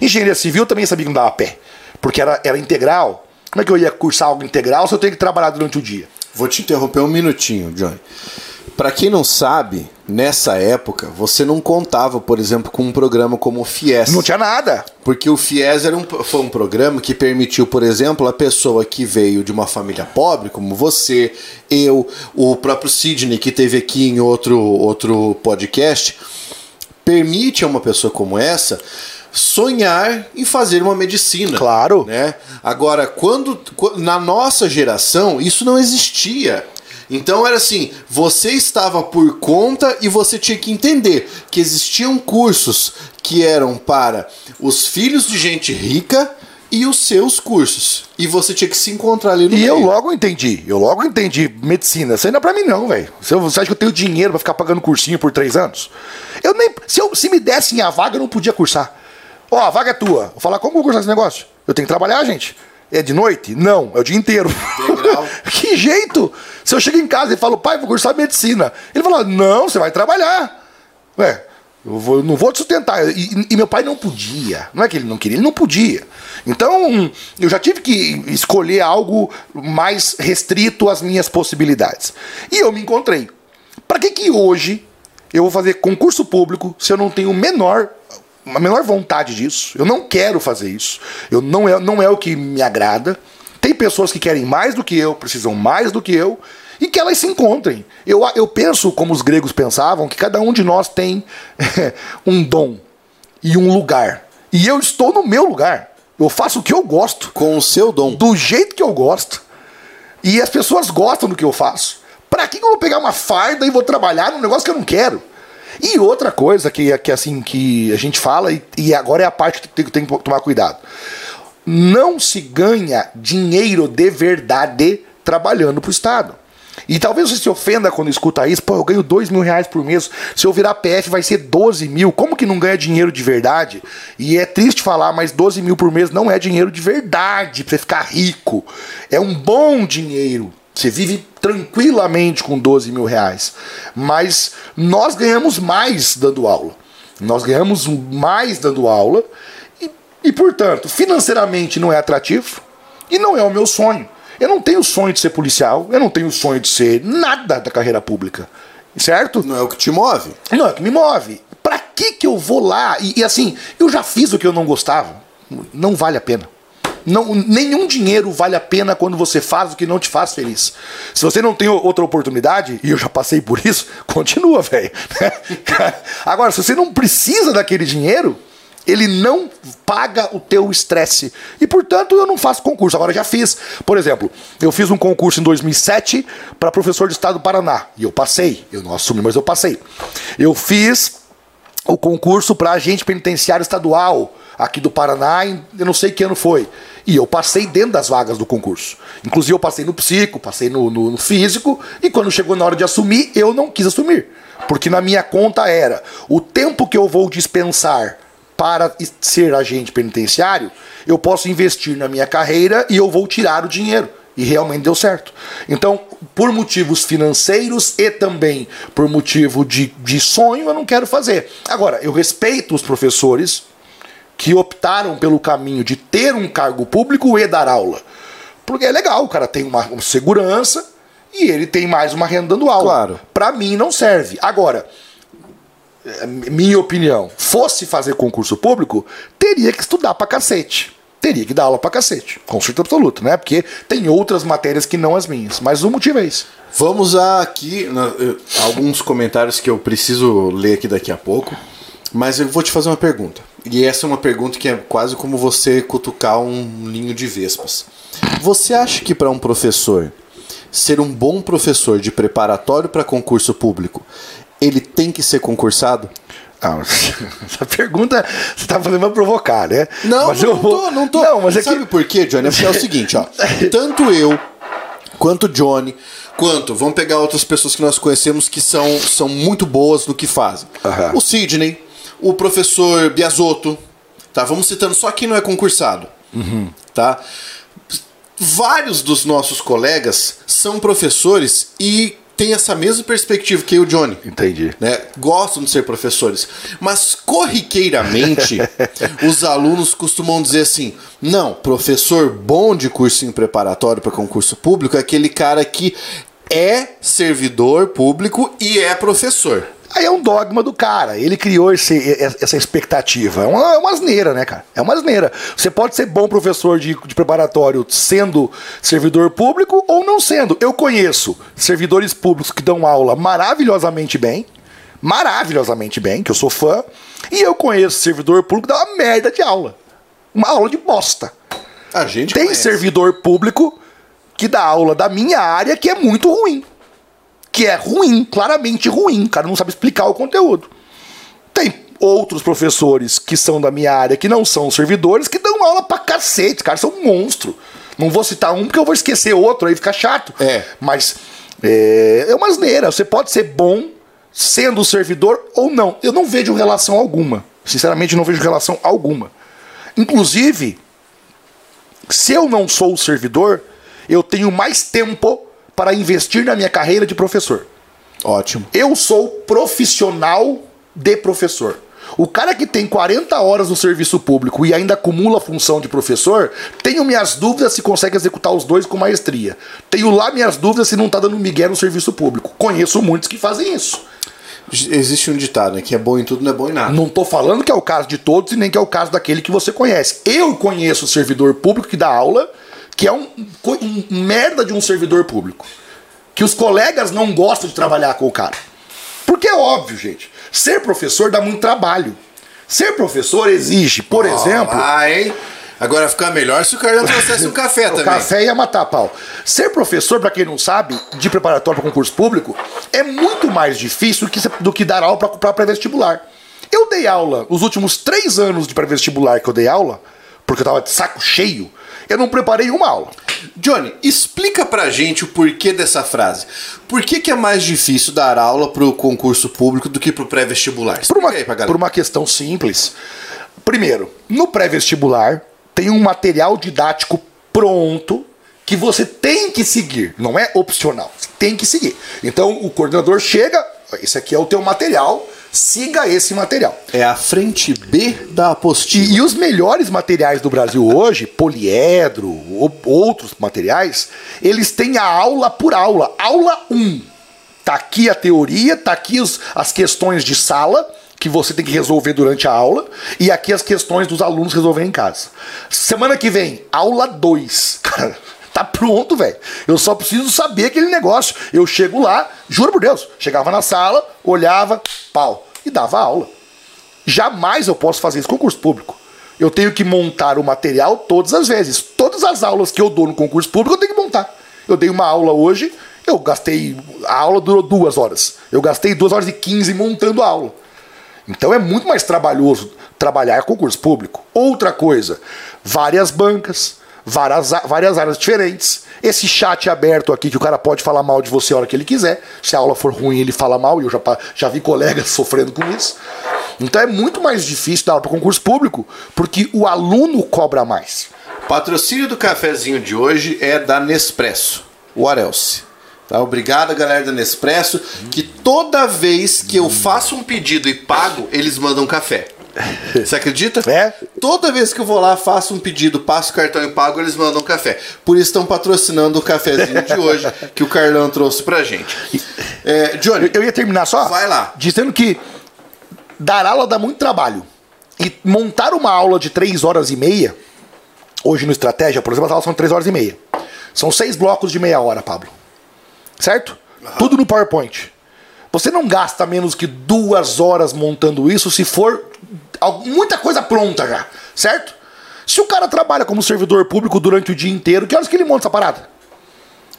Engenharia civil também sabia que não dava pé, porque era, era integral. Como é que eu ia cursar algo integral se eu tenho que trabalhar durante o dia? Vou te interromper um minutinho, Johnny. Para quem não sabe, nessa época, você não contava, por exemplo, com um programa como o FIES. Não tinha nada. Porque o FIES era um, foi um programa que permitiu, por exemplo, a pessoa que veio de uma família pobre, como você, eu, o próprio Sidney, que teve aqui em outro, outro podcast, permite a uma pessoa como essa sonhar em fazer uma medicina. Claro. Né? Agora, quando na nossa geração isso não existia. Então era assim, você estava por conta e você tinha que entender que existiam cursos que eram para os filhos de gente rica e os seus cursos. E você tinha que se encontrar ali no E meio. eu logo entendi. Eu logo entendi medicina. Isso ainda é pra mim não, velho. Você acha que eu tenho dinheiro pra ficar pagando cursinho por três anos? Eu nem. Se, eu, se me dessem a vaga, eu não podia cursar. Ó, a vaga é tua. Vou falar, como eu vou cursar esse negócio? Eu tenho que trabalhar, gente. É de noite? Não, é o dia inteiro. [LAUGHS] que jeito? Se eu chego em casa e falo, pai, vou cursar medicina. Ele fala, não, você vai trabalhar. Ué, eu, vou, não vou te sustentar. E, e, meu pai não podia. Não é que ele não queria, ele não podia. Então, eu já tive que escolher algo mais restrito às minhas possibilidades. E eu me encontrei. Para que que hoje eu vou fazer concurso público se eu não tenho menor a menor vontade disso. Eu não quero fazer isso. Eu não é, não é o que me agrada. Tem pessoas que querem mais do que eu, precisam mais do que eu, e que elas se encontrem. Eu, eu penso, como os gregos pensavam, que cada um de nós tem [LAUGHS] um dom e um lugar. E eu estou no meu lugar. Eu faço o que eu gosto. Com o seu dom. Do jeito que eu gosto. E as pessoas gostam do que eu faço. Para que eu vou pegar uma farda e vou trabalhar num negócio que eu não quero? E outra coisa que, que assim que a gente fala, e, e agora é a parte que tem, tem que tomar cuidado. Não se ganha dinheiro de verdade trabalhando para o Estado. E talvez você se ofenda quando escuta isso, pô, eu ganho dois mil reais por mês, se eu virar PF vai ser 12 mil, como que não ganha dinheiro de verdade? E é triste falar, mas 12 mil por mês não é dinheiro de verdade pra você ficar rico. É um bom dinheiro, você vive tranquilamente com 12 mil reais. Mas nós ganhamos mais dando aula. Nós ganhamos mais dando aula. E, portanto, financeiramente não é atrativo. E não é o meu sonho. Eu não tenho sonho de ser policial. Eu não tenho sonho de ser nada da carreira pública. Certo? Não é o que te move. Não é o que me move. Pra que que eu vou lá? E, e assim, eu já fiz o que eu não gostava. Não vale a pena. Não, nenhum dinheiro vale a pena quando você faz o que não te faz feliz. Se você não tem outra oportunidade, e eu já passei por isso, [LAUGHS] continua, velho. [LAUGHS] Agora, se você não precisa daquele dinheiro, ele não paga o teu estresse. E, portanto, eu não faço concurso. Agora, já fiz. Por exemplo, eu fiz um concurso em 2007 para professor de Estado do Paraná. E eu passei. Eu não assumi, mas eu passei. Eu fiz o concurso para agente penitenciário estadual aqui do Paraná, eu não sei que ano foi. E eu passei dentro das vagas do concurso. Inclusive, eu passei no psico, passei no, no, no, físico, e quando chegou na hora de assumir, eu não quis assumir. Porque na minha conta era o tempo que eu vou dispensar para ser agente penitenciário, eu posso investir na minha carreira e eu vou tirar o dinheiro. E realmente deu certo. Então, por motivos financeiros e também por motivo de, de sonho, eu não quero fazer. Agora, eu respeito os professores, que optaram pelo caminho de ter um cargo público e dar aula. Porque é legal, o cara tem uma, uma segurança e ele tem mais uma renda dando aula. Claro. Para mim não serve. Agora, minha opinião, fosse fazer concurso público, teria que estudar pra cacete. teria que dar aula pra cacete. Com absoluta, né? Porque tem outras matérias que não as minhas. Mas o motivo é esse. Vamos aqui alguns comentários que eu preciso ler aqui daqui a pouco. Mas eu vou te fazer uma pergunta. E essa é uma pergunta que é quase como você cutucar um ninho de vespas. Você acha que para um professor ser um bom professor de preparatório para concurso público, ele tem que ser concursado? Ah, [LAUGHS] essa pergunta você tá fazendo pra provocar, né? Não, Mas não, eu não vou- tô, não tô. Não, mas é Sabe que. por quê, Johnny? É porque é o seguinte, ó. [LAUGHS] Tanto eu, quanto o Johnny, quanto, vamos pegar outras pessoas que nós conhecemos que são, são muito boas no que fazem. Aham. O Sidney, o professor Biasotto, tá? Vamos citando só quem não é concursado, Uhum. tá? Vários dos nossos colegas são professores e têm essa mesma perspectiva que eu o Johnny Entendi. né, gostam de ser professores, mas corriqueiramente [LAUGHS] os alunos costumam dizer assim: não, professor bom de cursinho preparatório para concurso público é aquele cara que é servidor público e é professor. Aí é um dogma do cara. Ele criou esse- essa expectativa. É uma, é uma asneira, né, cara? É uma asneira. Você pode ser bom professor de, de preparatório sendo servidor público ou não sendo. Eu conheço servidores públicos que dão aula maravilhosamente bem. Maravilhosamente bem, que eu sou fã. E eu conheço servidor público que dá uma merda de aula. Uma aula de bosta. A gente Tem conhece. servidor público que dá aula da minha área que é muito ruim. Que é ruim, claramente ruim. O cara não sabe explicar o conteúdo. Tem outros professores que são da minha área que não são servidores que dão aula pra cacete. Os caras são um monstro. Não vou citar um porque eu vou esquecer outro, aí fica chato. É. Mas é, é uma asneira. Você pode ser bom sendo servidor ou não. Eu não vejo relação alguma. Sinceramente, não vejo relação alguma. Inclusive, se eu não sou servidor, eu tenho mais tempo para investir na minha carreira de professor. Ótimo. Eu sou profissional de professor. O cara que tem 40 horas no serviço público e ainda acumula a função de professor, tenho minhas dúvidas se consegue executar os dois com maestria. Tenho lá minhas dúvidas se não tá dando migué no serviço público. Conheço muitos que fazem isso. Existe um ditado, né? Que é bom em tudo, não é bom em nada. Não tô falando que é o caso de todos e nem que é o caso daquele que você conhece. Eu conheço o servidor público que dá aula, que é um, um merda de um servidor público. Que os colegas não gostam de trabalhar com o cara. Porque é óbvio, gente. Ser professor dá muito trabalho. Ser professor exige, por exemplo. Ah, hein? Agora fica melhor se o Carlão trouxesse um [LAUGHS] café O também. café ia matar a pau. Ser professor, pra quem não sabe, de preparatório para concurso público, é muito mais difícil que- do que dar aula para pré-vestibular. Eu dei aula, os últimos três anos de pré-vestibular que eu dei aula, porque eu tava de saco cheio, eu não preparei uma aula. Johnny, explica pra gente o porquê dessa frase. Por que, que é mais difícil dar aula pro concurso público do que pro pré-vestibular? Por uma, por uma questão simples. Primeiro, no pré-vestibular tem um material didático pronto que você tem que seguir, não é opcional, tem que seguir. Então o coordenador chega, esse aqui é o teu material, siga esse material. É a frente B da apostila. E, e os melhores materiais do Brasil hoje, poliedro, ou- outros materiais, eles têm a aula por aula. Aula 1. Tá aqui a teoria, tá aqui os- as questões de sala que você tem que resolver durante a aula e aqui as questões dos alunos resolverem em casa. Semana que vem, aula 2. [LAUGHS] Cara, tá pronto, velho. Eu só preciso saber aquele negócio. Eu chego lá, juro por Deus, chegava na sala, olhava, pau, e dava aula. Jamais eu posso fazer isso com concurso público. Eu tenho que montar o material todas as vezes. Todas as aulas que eu dou no concurso público eu tenho que montar. Eu dei uma aula hoje, eu gastei. A aula durou duas horas. Eu gastei duas horas e quinze montando a aula. Então é muito mais trabalhoso trabalhar concurso público. Outra coisa, várias bancas, várias, várias áreas diferentes. Esse chat aberto aqui que o cara pode falar mal de você a hora que ele quiser. Se a aula for ruim, ele fala mal, e eu já, já vi colegas [LAUGHS] sofrendo com isso. Então é muito mais difícil dar para concurso público, porque o aluno cobra mais. Patrocínio do cafezinho de hoje é da Nespresso. What else? Tá? Obrigado, galera da Nespresso, que toda vez que eu faço um pedido e pago, eles mandam café. [LAUGHS] Você acredita? É. Toda vez que eu vou lá, faço um pedido, passo o cartão e pago, eles mandam café. Por isso estão patrocinando o cafezinho de hoje que o Carlão trouxe pra gente. É, Johnny, Eu ia terminar só Vai lá. dizendo que dar aula dá muito trabalho. E montar uma aula de três horas e meia Hoje no Estratégia, por exemplo, as aulas são 3 horas e meia. São seis blocos de meia hora, Pablo. Certo? Tudo no PowerPoint. Você não gasta menos que duas horas montando isso se for muita coisa pronta já, certo? Se o cara trabalha como servidor público durante o dia inteiro, que horas que ele monta essa parada?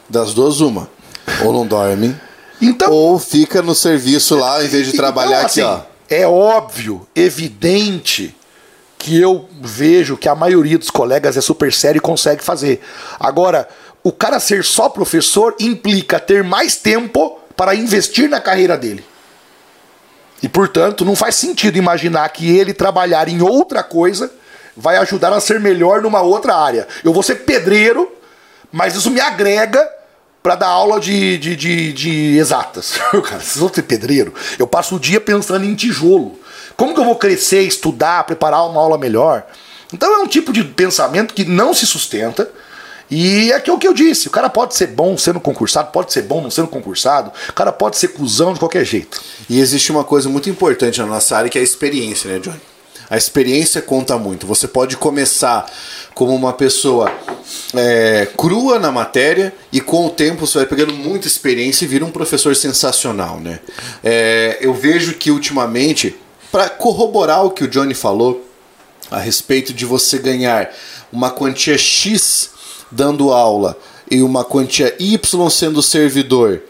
Das duas, uma. Ou não dorme, Então, ou fica no serviço lá, em vez de trabalhar Então, aqui, ó. assim, É óbvio, evidente, que eu vejo que a maioria dos colegas é super sério e consegue fazer. Agora, o cara ser só professor implica ter mais tempo para investir na carreira dele. E, portanto, não faz sentido imaginar que ele trabalhar em outra coisa vai ajudar a ser melhor numa outra área. Eu vou ser pedreiro, mas isso me agrega para dar aula de, de, de, de exatas. [LAUGHS] Cara, vocês vão ser pedreiro? Eu passo o dia pensando em tijolo. Como que eu vou crescer, estudar, preparar uma aula melhor? Então é um tipo de pensamento que não se sustenta. E é aquilo que eu disse: o cara pode ser bom sendo concursado, pode ser bom não sendo concursado, o cara pode ser cuzão de qualquer jeito. E existe uma coisa muito importante na nossa área que é a experiência, né, Johnny? A experiência conta muito. Você pode começar como uma pessoa é, crua na matéria e com o tempo você vai pegando muita experiência e vira um professor sensacional, né? É, eu vejo que ultimamente, para corroborar o que o Johnny falou a respeito de você ganhar uma quantia X dando aula e uma quantia Y sendo servidor,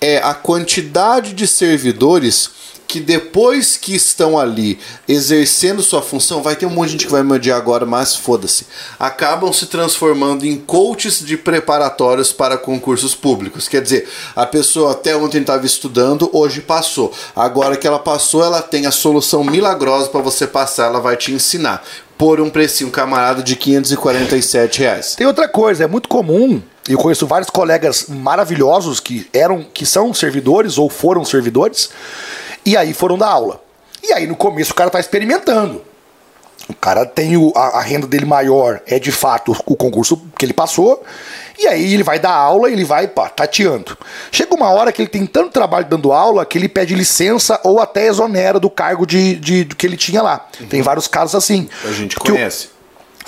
é a quantidade de servidores que depois que estão ali exercendo sua função, vai ter um monte de gente que vai me odiar agora, mas foda-se. Acabam se transformando em coaches de preparatórios para concursos públicos. Quer dizer, a pessoa até ontem estava estudando, hoje passou. Agora que ela passou, ela tem a solução milagrosa para você passar, ela vai te ensinar. Por um precinho camarada de 547 reais. Tem outra coisa, é muito comum. Eu conheço vários colegas maravilhosos que eram, que são servidores ou foram servidores, e aí foram dar aula. E aí no começo o cara tá experimentando. O cara tem o, a, a renda dele maior, é de fato o concurso que ele passou, e aí ele vai dar aula e ele vai pá, tateando. Chega uma hora que ele tem tanto trabalho dando aula que ele pede licença ou até exonera do cargo de, de, de que ele tinha lá. Tem vários casos assim. A gente Que o- conhece.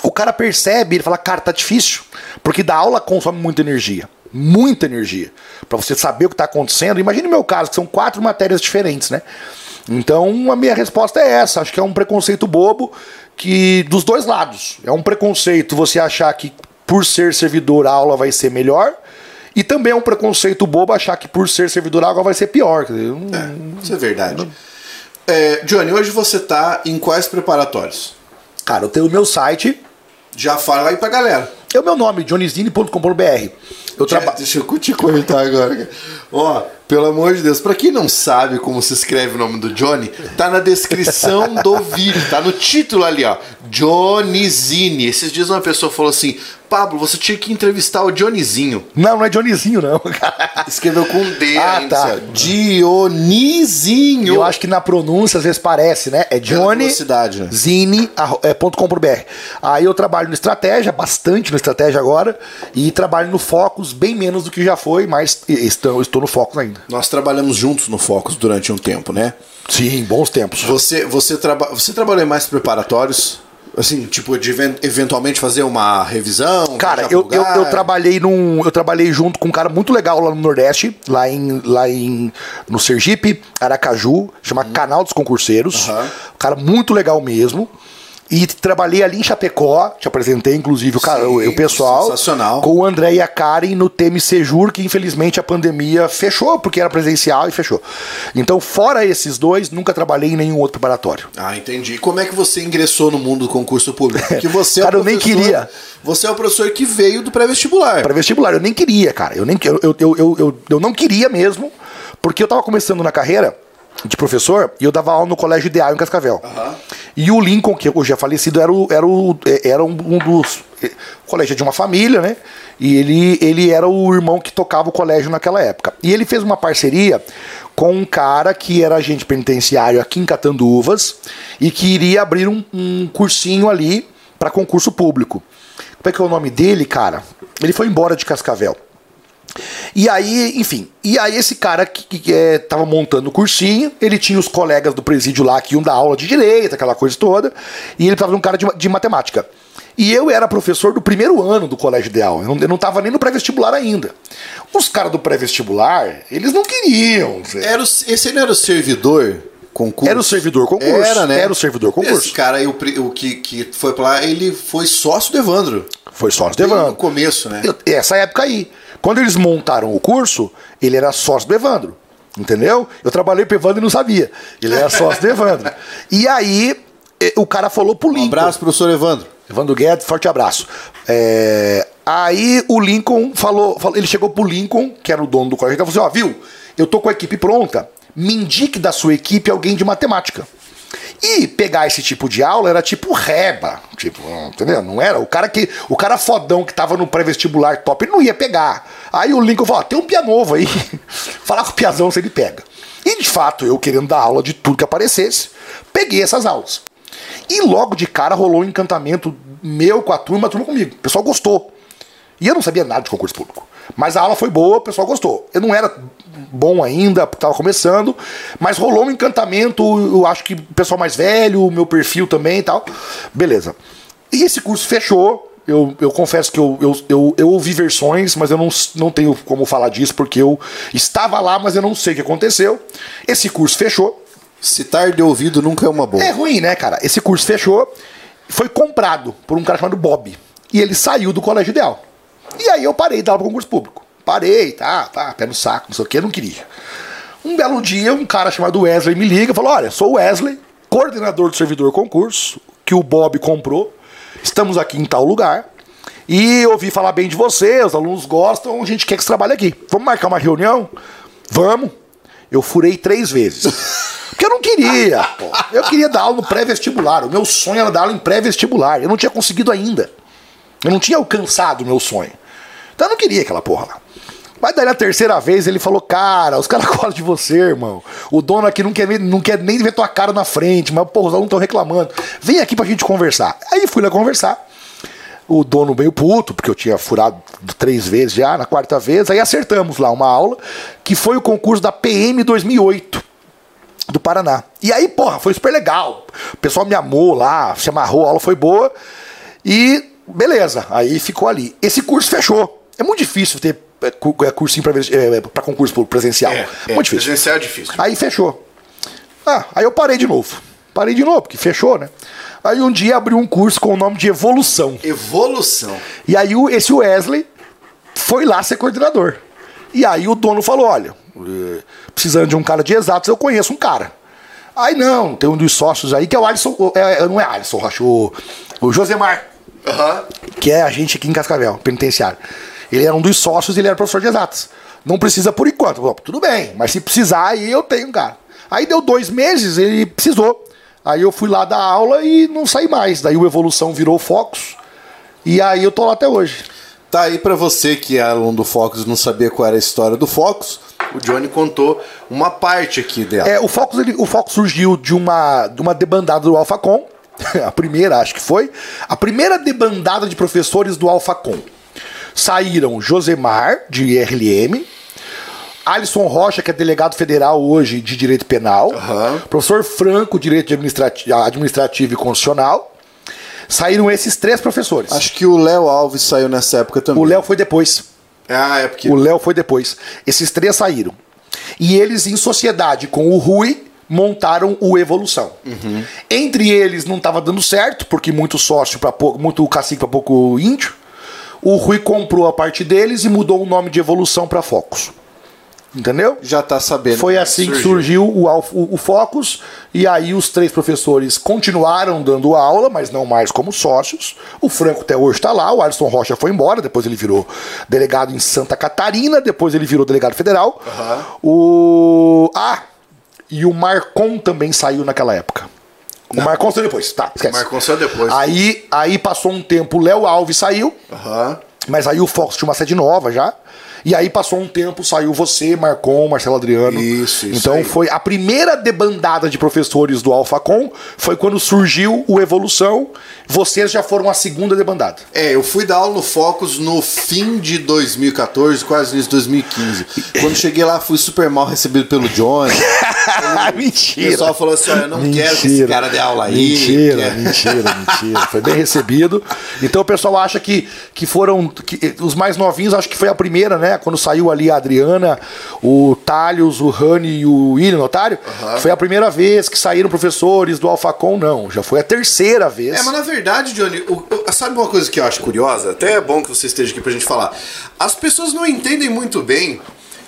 o cara percebe, ele fala, cara, tá difícil. Porque dar aula consome muita energia. Muita energia. Pra você saber o que tá acontecendo. Imagine o meu caso, que são quatro matérias diferentes, né? Então a minha resposta é essa. Acho que é um preconceito bobo que dos dois lados. É um preconceito você achar que por ser servidor a aula vai ser melhor. E também é um preconceito bobo achar que por ser servidor a aula vai ser pior. Não- Isso é verdade. É, Johnny, hoje você tá em quais preparatórios? Cara, eu tenho o meu site, Já fala aí pra galera. é o meu nome, johnnyzine.com.br. Eu trabalho. Deixa eu te comentar agora. Ó, pelo amor de Deus, pra quem não sabe como se escreve o nome do Johnny, tá na descrição [LAUGHS] do vídeo, tá no título ali, ó. Johnny Zine. Esses dias uma pessoa falou assim: Pablo, você tinha que entrevistar o Johnnyzinho. Não, não é Johnnyzinho, não. [LAUGHS] Escreveu com D Ah, ainda. tá. Dionizinho. Eu acho que na pronúncia às vezes parece, né? É Johnny né? é, Zine.com.br. Aí eu trabalho no Estratégia, bastante no Estratégia agora, e trabalho no Focus bem menos do que já foi, mas estou, estou no Focus ainda. Nós trabalhamos juntos no Focus durante um tempo, né? Sim, bons tempos. Você, você, traba você trabalhou em mais preparatórios? Assim, tipo, de even- eventualmente fazer uma revisão? Cara, eu, eu, eu trabalhei num. Eu trabalhei junto com um cara muito legal lá no Nordeste, lá em. Lá em no Sergipe, Aracaju, chama Canal dos Concurseiros. Um cara muito legal mesmo. E trabalhei ali em Chapecó, te apresentei, inclusive, o, cara, Sim, o pessoal. sensacional. Com o André e a Karen no Teme Sejur, que infelizmente a pandemia fechou, porque era presencial e fechou. Então, fora esses dois, nunca trabalhei em nenhum outro preparatório. Ah, entendi. Como é que você ingressou no mundo do concurso público? Porque você é o [LAUGHS] Cara, eu nem queria. Você é o professor que veio do pré-vestibular. Para vestibular. Eu nem queria, cara. Eu, nem, eu, eu, eu, eu, eu não queria mesmo, porque eu tava começando na carreira de professor e eu dava aula no Colégio Ideal em Cascavel. E o Lincoln, que hoje é falecido, era, o, era, o, era um, dos. O colégio é de uma família, né? E ele, ele era o irmão que tocava o colégio naquela época. E ele fez uma parceria com um cara que era agente penitenciário aqui em Catanduvas e que iria abrir um, um cursinho ali para concurso público. Como é que é o nome dele, cara? Ele foi embora de Cascavel. E aí, enfim, e aí esse cara que, que é, tava montando o cursinho, ele tinha os colegas do presídio lá que iam dar aula de direito, aquela coisa toda, e ele de um cara de, de matemática. E eu era professor do primeiro ano do colégio ideal. Eu não, eu não tava nem no pré-vestibular ainda. Os caras do pré-vestibular, eles não queriam. Era o, esse aí não era o servidor concurso? Era o servidor concurso. Era, né? Era o servidor concurso. Esse cara aí, o, o que, que foi pra lá, ele foi sócio do Evandro. Foi sócio do Evandro. No começo, né? Eu- essa época aí. Quando eles montaram o curso, ele era sócio do Evandro. Entendeu? Eu trabalhei pro Evandro e não sabia. Ele era sócio do Evandro. E aí, eh, o cara falou pro Um Lincoln. abraço, professor Evandro. Evandro Guedes, forte abraço. É, aí o Lincoln falou, falou- ele chegou pro Lincoln, que era o dono do colégio, e falou assim: ó, viu, eu tô com a equipe pronta, me indique da sua equipe alguém de matemática. E pegar esse tipo de aula era tipo reba, tipo, entendeu? Não era o cara que o cara fodão que tava no pré-vestibular top, ele não ia pegar. Aí o Lincoln falou: ó, tem um pia novo aí. [LAUGHS] Falar com o piazão se ele pega. E de fato, eu querendo dar aula de tudo que aparecesse, peguei essas aulas. E logo de cara rolou um encantamento meu com a turma, a turma comigo. O pessoal gostou. E eu não sabia nada de concurso público. Mas a aula foi boa, o pessoal gostou. Eu não era bom ainda, estava começando, mas rolou um encantamento, eu acho que o pessoal mais velho, o meu perfil também e tal. Beleza. E esse curso fechou. Eu, eu confesso que eu, eu, eu, eu ouvi versões, mas eu não, não tenho como falar disso, porque eu estava lá, mas eu não sei o que aconteceu. Esse curso fechou. Se tarde ouvido nunca é uma boa. É ruim, né, cara? Esse curso fechou, foi comprado por um cara chamado Bob. E ele saiu do colégio ideal. E aí eu parei de dar para concurso público. Parei, tá, tá, pé no saco, não sei o que, eu não queria. Um belo dia, um cara chamado Wesley me liga e falou: Olha, sou o Wesley, coordenador do servidor concurso, que o Bob comprou. Estamos aqui em tal lugar. E ouvi falar bem de você, os alunos gostam, a gente quer que você trabalhe aqui. Vamos marcar uma reunião? Vamos. Eu furei três vezes. [LAUGHS] Porque eu não queria, pô. Eu queria dar aula no pré-vestibular. O meu sonho era dar aula em pré-vestibular. Eu não tinha conseguido ainda. Eu não tinha alcançado o meu sonho. Então eu não queria aquela porra lá. Mas daí na terceira vez ele falou: Cara, os caras [LAUGHS] gostam de você, irmão. O dono aqui não quer, não quer nem ver tua cara na frente, mas porra, os alunos estão reclamando. Vem aqui pra gente conversar. Aí fui lá conversar. O dono meio puto, porque eu tinha furado três vezes já, na quarta vez. Aí acertamos lá uma aula, que foi o concurso da PM 2008 do Paraná. E aí, porra, foi super legal. O pessoal me amou lá, se amarrou, a aula foi boa. E beleza, aí ficou ali. Esse curso fechou. É muito difícil ter é, é, cursinho pra, é, pra concurso presencial. É, é, muito difícil. presencial é difícil. Aí fechou. Ah, aí eu parei de novo. Parei de novo, porque fechou, né? Aí um dia abriu um curso com o nome de Evolução. Evolução. E aí esse Wesley foi lá ser coordenador. E aí o dono falou: olha, eh, precisando de um cara de exatos, eu conheço um cara. Aí não, tem um dos sócios aí que é o Alisson. é- é- não é Alisson, acho. O, o Josemar, Aham. que é a gente aqui em Cascavel, penitenciário. Ele era um dos sócios e ele era professor de exatas. Não precisa por enquanto. Bom, tudo bem, mas se precisar, aí eu tenho um cara. Aí deu dois meses, ele precisou. Aí eu fui lá dar aula e não saí mais. Daí o Evolução virou Focus. E aí eu tô lá até hoje. Tá aí pra você que é aluno do Focus e não sabia qual era a história do Focus, o Johnny contou uma parte aqui dela. É, o Focus, ele- o Focus surgiu de uma, de uma debandada do Alphacom. [LAUGHS] A primeira, acho que foi. A primeira debandada de professores do Alphacom. Saíram Josemar, de RLM. Alisson Rocha, que é delegado federal hoje de Direito Penal. Aham. Professor Franco, Direito administrati- Administrativo e Constitucional. Saíram esses três professores. Acho que o Léo Alves saiu nessa época também. O Léo foi depois. Ah, é porque. O Léo foi depois. Esses três saíram. E eles, em sociedade com o Rui, montaram o Evolução. Entre eles não estava dando certo, porque muito sócio para pouco, muito cacique para pouco índio. O Rui comprou a parte deles e mudou o nome de Evolução para Focus. Entendeu? Já tá sabendo. Foi assim que surgiu o, Alf- o, o Focus, e aí os três professores continuaram dando aula, mas não mais como sócios. O Franco até hoje está lá, o Alisson Rocha foi embora, depois ele virou delegado em Santa Catarina, depois ele virou delegado federal. O. Ah! E o Marcon também saiu naquela época. O Marcon saiu depois, tá, esquece. Marcon saiu depois. Aí, aí passou um tempo, o Léo Alves saiu, Aham. Mas aí o Fox tinha uma sede nova já. E aí passou um tempo, saiu você, Marcon, Marcelo Adriano. Isso, isso Então aí. foi a primeira debandada de professores do Alfacom foi quando surgiu o Evolução. Vocês já foram a segunda debandada. É, eu fui dar aula no Focus no fim de 2014, quase início de 2015. Quando cheguei lá, fui super mal recebido pelo Johnny. [LAUGHS] O mentira. pessoal falou assim: olha, eu não quero que esse cara dê aula aí. Mentira, mentira, mentira. Foi bem recebido. Então o pessoal acha que, que foram. que- os mais novinhos, acho que foi a primeira, né? Quando saiu ali a Adriana, o Thalios, o Rani e o William Notário. Foi a primeira vez que saíram professores do Alfacom, não. Já foi a terceira vez. É, mas na verdade, Johnny, o- o- sabe uma coisa que eu acho curiosa? Até é bom que você esteja aqui pra gente falar. As pessoas não entendem muito bem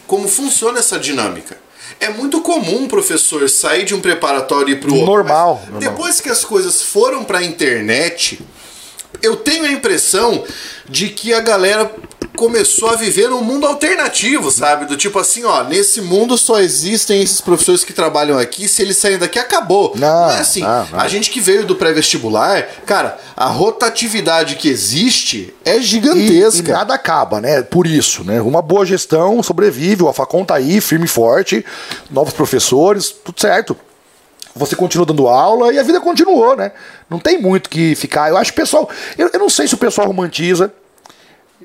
como funciona essa dinâmica. É muito comum um professor sair de um preparatório e ir pro outro. Normal. Depois que as coisas foram pra internet, eu tenho a impressão de que a galera começou a viver num mundo alternativo, sabe? Do tipo assim, ó, nesse mundo só existem esses professores que trabalham aqui, se eles saírem daqui, acabou. Não, é assim. não, não. A gente que veio do pré-vestibular, cara, a rotatividade que existe é E, e gigantesca. nada acaba, né? Por isso, né? Uma boa gestão sobrevive, o Alfacom tá aí, firme e forte, novos professores, tudo certo. Você continua dando aula e a vida continuou, né? Não tem muito que ficar. Eu acho que o pessoal. Eu, eu não sei se o pessoal romantiza.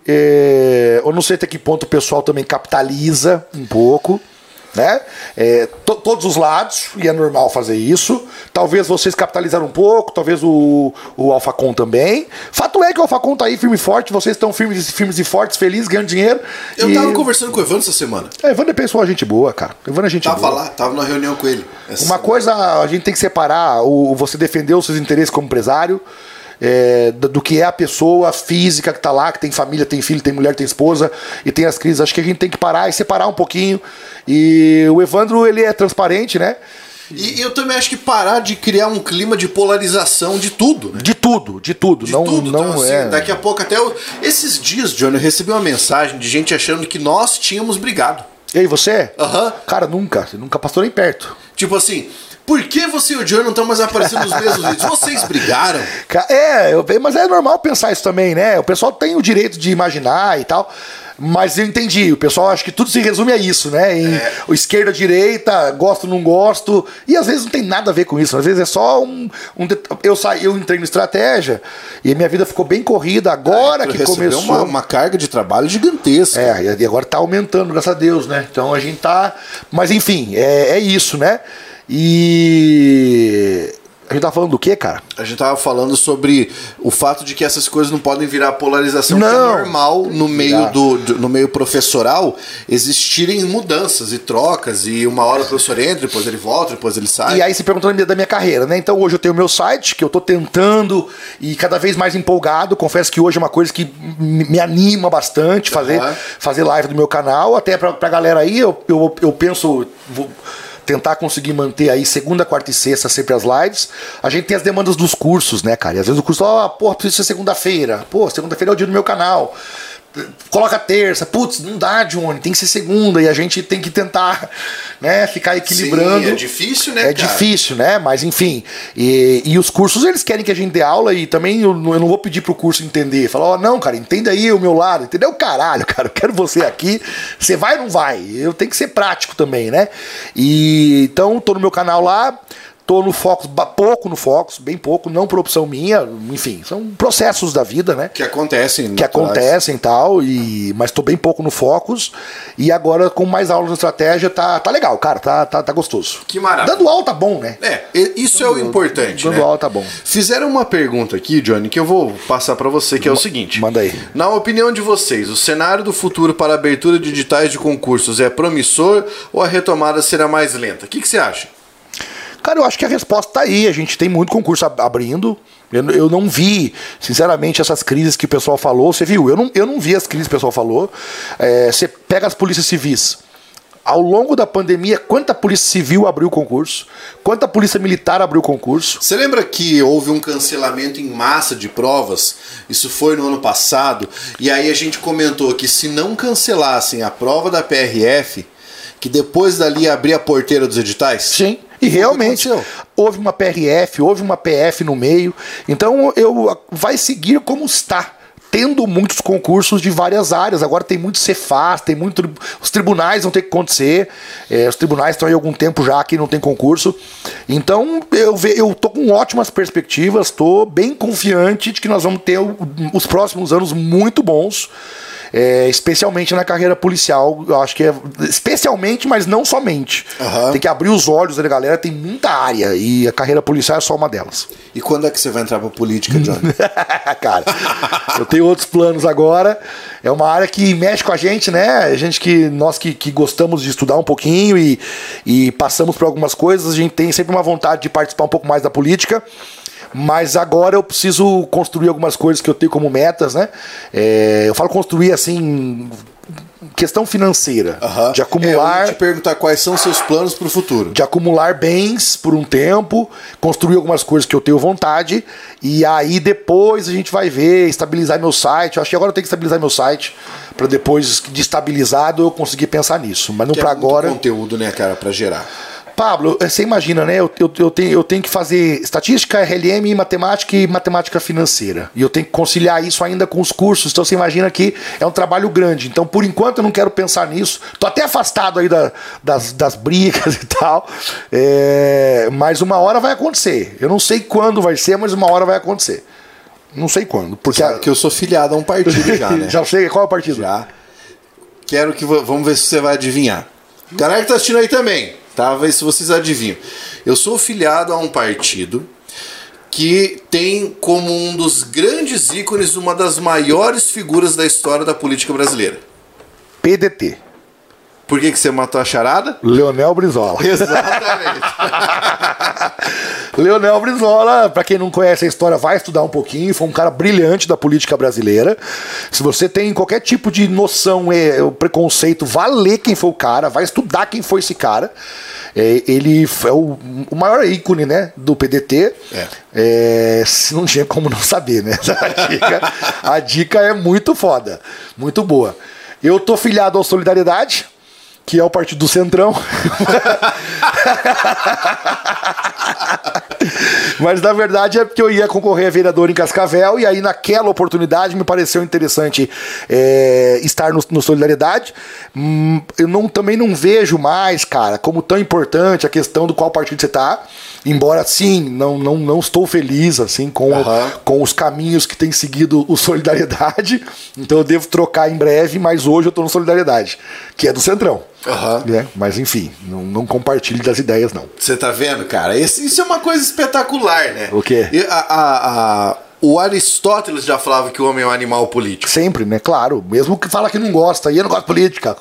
É, eu não sei até que ponto o pessoal também capitaliza um pouco. Né? É, to- todos os lados, e é normal fazer isso. Talvez vocês capitalizaram um pouco, talvez o, o Alfacom também. Fato é que o Alfacom tá aí firme e forte, vocês estão firmes, firmes e fortes, felizes, ganhando dinheiro. Eu e... tava conversando com o Evandro essa semana. É, Evandro é pessoal, gente boa, cara. Evandro é gente Tava boa. lá, tava numa reunião com ele. Uma semana. coisa a gente tem que separar o você defender os seus interesses como empresário é, do que é a pessoa física que tá lá, que tem família, tem filho, tem mulher, tem esposa e tem as crises. Acho que a gente tem que parar e separar um pouquinho. E o Evandro, ele é transparente, né? E eu também acho que parar de criar um clima de polarização de tudo, né? De tudo, de tudo. De não tudo. não então, assim, é. Daqui a pouco até. eu- Esses dias, Johnny, eu recebi uma mensagem de gente achando que nós tínhamos brigado. E aí, você? Aham. Cara, nunca. Você nunca passou nem perto. Tipo assim, por que você e o Johnny não estão mais aparecendo nos mesmos vídeos? Vocês brigaram? É, eu- mas é normal pensar isso também, né? O pessoal tem o direito de imaginar e tal. Mas eu entendi, o pessoal acha que tudo se resume a isso, né? Em É. esquerda, direita, gosto, não gosto. E às vezes não tem nada a ver com isso. Às vezes é só um. um eu, saí, eu entrei no estratégia e a minha vida ficou bem corrida agora Tu que começou. Uma, uma carga de trabalho gigantesca. É, e agora tá aumentando, graças a Deus, né? Então a gente tá. Mas enfim, é, é isso, né? E. A gente tá falando do quê, cara? A gente tava falando sobre o fato de que essas coisas não podem virar polarização, Não. que é normal no meio do, do- no meio professoral existirem mudanças e trocas e uma hora o professor entra, depois ele volta, depois ele sai. E aí se perguntando da minha- da minha carreira, né? Então hoje eu tenho o meu site, que eu tô tentando e cada vez mais empolgado. Confesso que hoje é uma coisa que me anima bastante fazer, Aham. fazer live do meu canal. Até pra, pra galera aí, eu, eu, eu penso. vou tentar conseguir manter aí segunda, quarta e sexta sempre as lives. A gente tem as demandas dos cursos, né, cara? E às vezes o curso, ó, pô, precisa ser segunda-feira. Pô, segunda-feira é o dia do meu canal. Coloca terça, putz, não dá, Johnny, tem que ser segunda, e a gente tem que tentar, né, ficar equilibrando. Sim, é difícil, né, É cara? difícil, né? Mas enfim. E, e os cursos, eles querem que a gente dê aula e também eu, não- eu não vou pedir pro curso entender. Falar, ó, não, cara, entenda aí o meu lado. Entendeu? Caralho, [LAUGHS] cara, eu quero você aqui. Você vai ou não vai? Eu tenho que ser prático também, né? E então, tô no meu canal lá. Tô no ba- pouco no Focus, bem pouco, não por opção minha, enfim, são processos da vida, né? Que acontecem. que acontecem e tal, e, mas tô bem pouco no Focus. E agora, com mais aulas de estratégia, tá, tá legal, cara, tá, tá, tá gostoso. Que maravilha. Dando aula tá bom, né? É, isso é o importante, dando né? aula tá bom. Fizeram uma pergunta aqui, Johnny, que eu vou passar pra você, que é o seguinte. manda aí. Na opinião de vocês, o cenário do futuro para a abertura de editais de concursos é promissor ou a retomada será mais lenta? O que, que você acha? Cara, eu acho que a resposta tá aí. A gente tem muito concurso ab- abrindo. Eu, eu não vi, sinceramente, essas crises que o pessoal falou. Você viu? Eu não, eu não vi as crises que o pessoal falou. É, você pega as polícias civis. Ao longo da pandemia, quanta polícia civil abriu concurso? Quanta polícia militar abriu concurso? Você lembra que houve um cancelamento em massa de provas? Isso foi no ano passado. E aí a gente comentou que se não cancelassem a prova da PRF, que depois dali ia abrir a porteira dos editais? Sim. E realmente aconteceu. houve uma PRF, houve uma PF no meio. Então eu vai seguir como está. tendo muitos concursos de várias áreas. Agora tem muito Cefaz, tem muito. Os tribunais vão ter que acontecer. É, os tribunais estão aí há algum tempo já que não tem concurso. Então eu, ve, eu tô com ótimas perspectivas, tô bem confiante de que nós vamos ter o, os próximos anos muito bons. É, especialmente na carreira policial, eu acho que é especialmente, mas não somente. Aham. Tem que abrir os olhos da galera, tem muita área e a carreira policial é só uma delas. E quando é que você vai entrar pra política, [LAUGHS] Johnny? Cara, eu tenho outros planos agora. É uma área que mexe com a gente, né? A gente que nós que, que gostamos de estudar um pouquinho e, e passamos por algumas coisas, a gente tem sempre uma vontade de participar um pouco mais da política. Mas agora eu preciso construir algumas coisas que eu tenho como metas, né? É, eu falo construir assim, questão financeira, Aham. de É, eu acumular ia te perguntar quais são os seus planos pro futuro. de acumular bens por um tempo, construir algumas coisas que eu tenho vontade, e aí depois a gente vai ver, estabilizar meu site. Eu acho que agora eu tenho que estabilizar meu site, para depois de estabilizado eu conseguir pensar nisso. Mas não para é agora. conteúdo, né, cara, pra gerar. Pablo, eh, você imagina, né? Eu, eu, eu tenho, eu tenho que fazer estatística, RLM, matemática e matemática financeira. E eu tenho que conciliar isso ainda com os cursos. Então você imagina que é um trabalho grande. Então, por enquanto, eu não quero pensar nisso. Tô até afastado aí da- das, das brigas [LAUGHS] e tal. É, mas uma hora vai acontecer. Eu não sei quando vai ser, mas uma hora vai acontecer. Não sei quando. Porque Sabe que eu sou filiado a um partido já, né? [LAUGHS] já sei qual é o partido. Já. Quero que. Vamos ver se você vai adivinhar. Galera que tá assistindo aí também, tá? Se vocês adivinham. Eu sou filiado a um partido que tem como um dos grandes ícones uma das maiores figuras da história da política brasileira. PDT. Por que, que você matou a charada? Leonel Brizola. Exatamente. [LAUGHS] Leonel Brizola, pra quem não conhece a história, vai estudar um pouquinho. Foi um cara brilhante da política brasileira. Se você tem qualquer tipo de noção, é, preconceito, vá ler quem foi o cara, vai estudar quem foi esse cara. É, ele é o, o maior ícone, né, do PDT. É. É, se não tinha como não saber, né? [LAUGHS] A dica, a dica é muito foda, muito boa. Eu tô filiado ao Solidariedade, que é o partido do Centrão. [LAUGHS] Mas na verdade é porque eu ia concorrer a vereador em Cascavel e aí naquela oportunidade me pareceu interessante é, estar no, no Solidariedade. Hum, eu não, também não vejo mais, cara, como tão importante a questão do qual partido você tá. Embora sim, não, não, não estou feliz assim com, Aham. com os caminhos que tem seguido o Solidariedade. [LAUGHS] Então eu devo trocar em breve, mas hoje eu tô no Solidariedade, que é do Centrão. Né? Mas enfim, não, não compartilhe das ideias, não. Você tá vendo, cara? Esse- isso é uma coisa espetacular, né? O quê? E a- a- a- o Aristóteles já falava que o homem é um animal político. Sempre, né? Claro. Mesmo que fala que não gosta, e eu não gosto de política.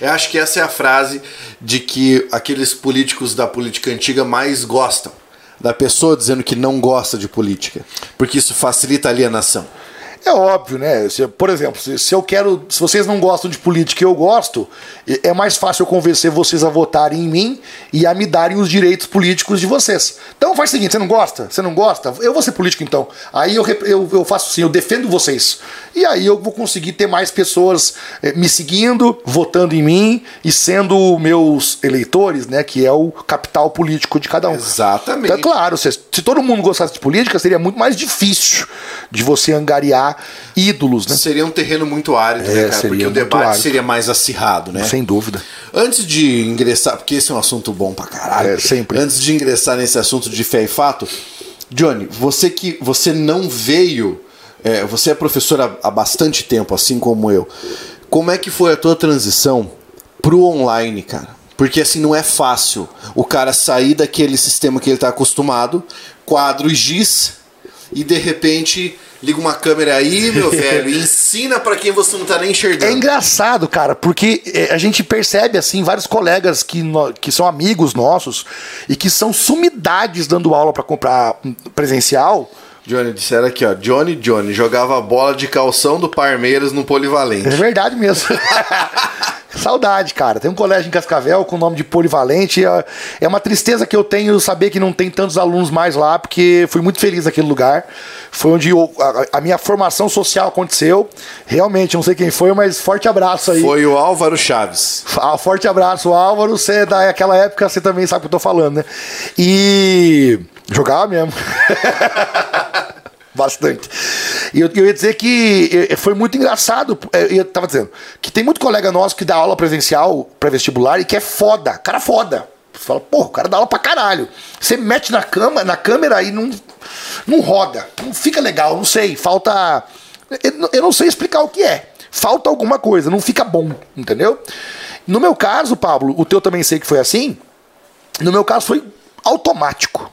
Eu acho que essa é a frase de que aqueles políticos da política antiga mais gostam. Da pessoa dizendo que não gosta de política. Porque isso facilita a alienação. É óbvio, né? Se- por exemplo, se, se eu quero. Se vocês não gostam de política e eu gosto, é- é mais fácil eu convencer vocês a votarem em mim e a me darem os direitos políticos de vocês. Então faz o seguinte: você não gosta? Você não gosta? Eu vou ser político então. Aí eu, eu, eu faço assim, eu defendo vocês. E aí eu vou conseguir ter mais pessoas eh, me seguindo, votando em mim e sendo meus eleitores, né? Que é o capital político de cada um. Exatamente. Então, claro, se, se todo mundo gostasse de política, seria muito mais difícil de você angariar ídolos, né? Seria um terreno muito árido, É, né, cara? seria Porque o debate árido. seria mais acirrado, né? Sem dúvida. Antes de ingressar, porque esse é um assunto bom pra caralho. É, sempre. Antes de ingressar nesse assunto de fé e fato, Johnny, você que você não veio, é, você é professor há, há bastante tempo, assim como eu. Como é que foi a tua transição pro online, cara? Porque assim não é fácil o cara sair daquele sistema que ele tá acostumado, quadro e giz, e de repente liga uma câmera aí, meu [LAUGHS] velho, e ensina pra quem você não tá nem É enxergando. engraçado, cara, porque é, a gente percebe, assim, vários colegas que, no- que são amigos nossos e que são sumidades dando aula pra comprar presencial. Johnny, disseram aqui, ó. Johnny Johnny jogava bola de calção do Parmeiras no É polivalente. verdade mesmo. [LAUGHS] Saudade, cara. Tem um colégio em Cascavel com o nome de Polivalente. É- É uma tristeza que eu tenho saber que não tem tantos alunos mais lá, porque fui muito feliz naquele lugar. Foi onde eu- a, a minha formação social aconteceu. Realmente, não sei quem foi, mas forte abraço aí. Foi o Álvaro Chaves. Ah, forte abraço, Álvaro. Você é daquela época, você também sabe o que eu tô falando, né? E. Jogava mesmo. [LAUGHS] Bastante. E eu, eu ia dizer que eh, foi muito engraçado. eh, Eu tava dizendo que tem muito colega nosso que dá aula presencial pré-vestibular e que é foda. Cara foda. Você fala, pô, o cara dá aula pra caralho. Você mete na cama, na câmera e não, não roda. Não fica legal, não sei. Falta. Eu não sei explicar o que é. Falta alguma coisa, não fica bom, entendeu? No meu caso, Pablo, o teu também sei que foi assim. No meu caso foi automático.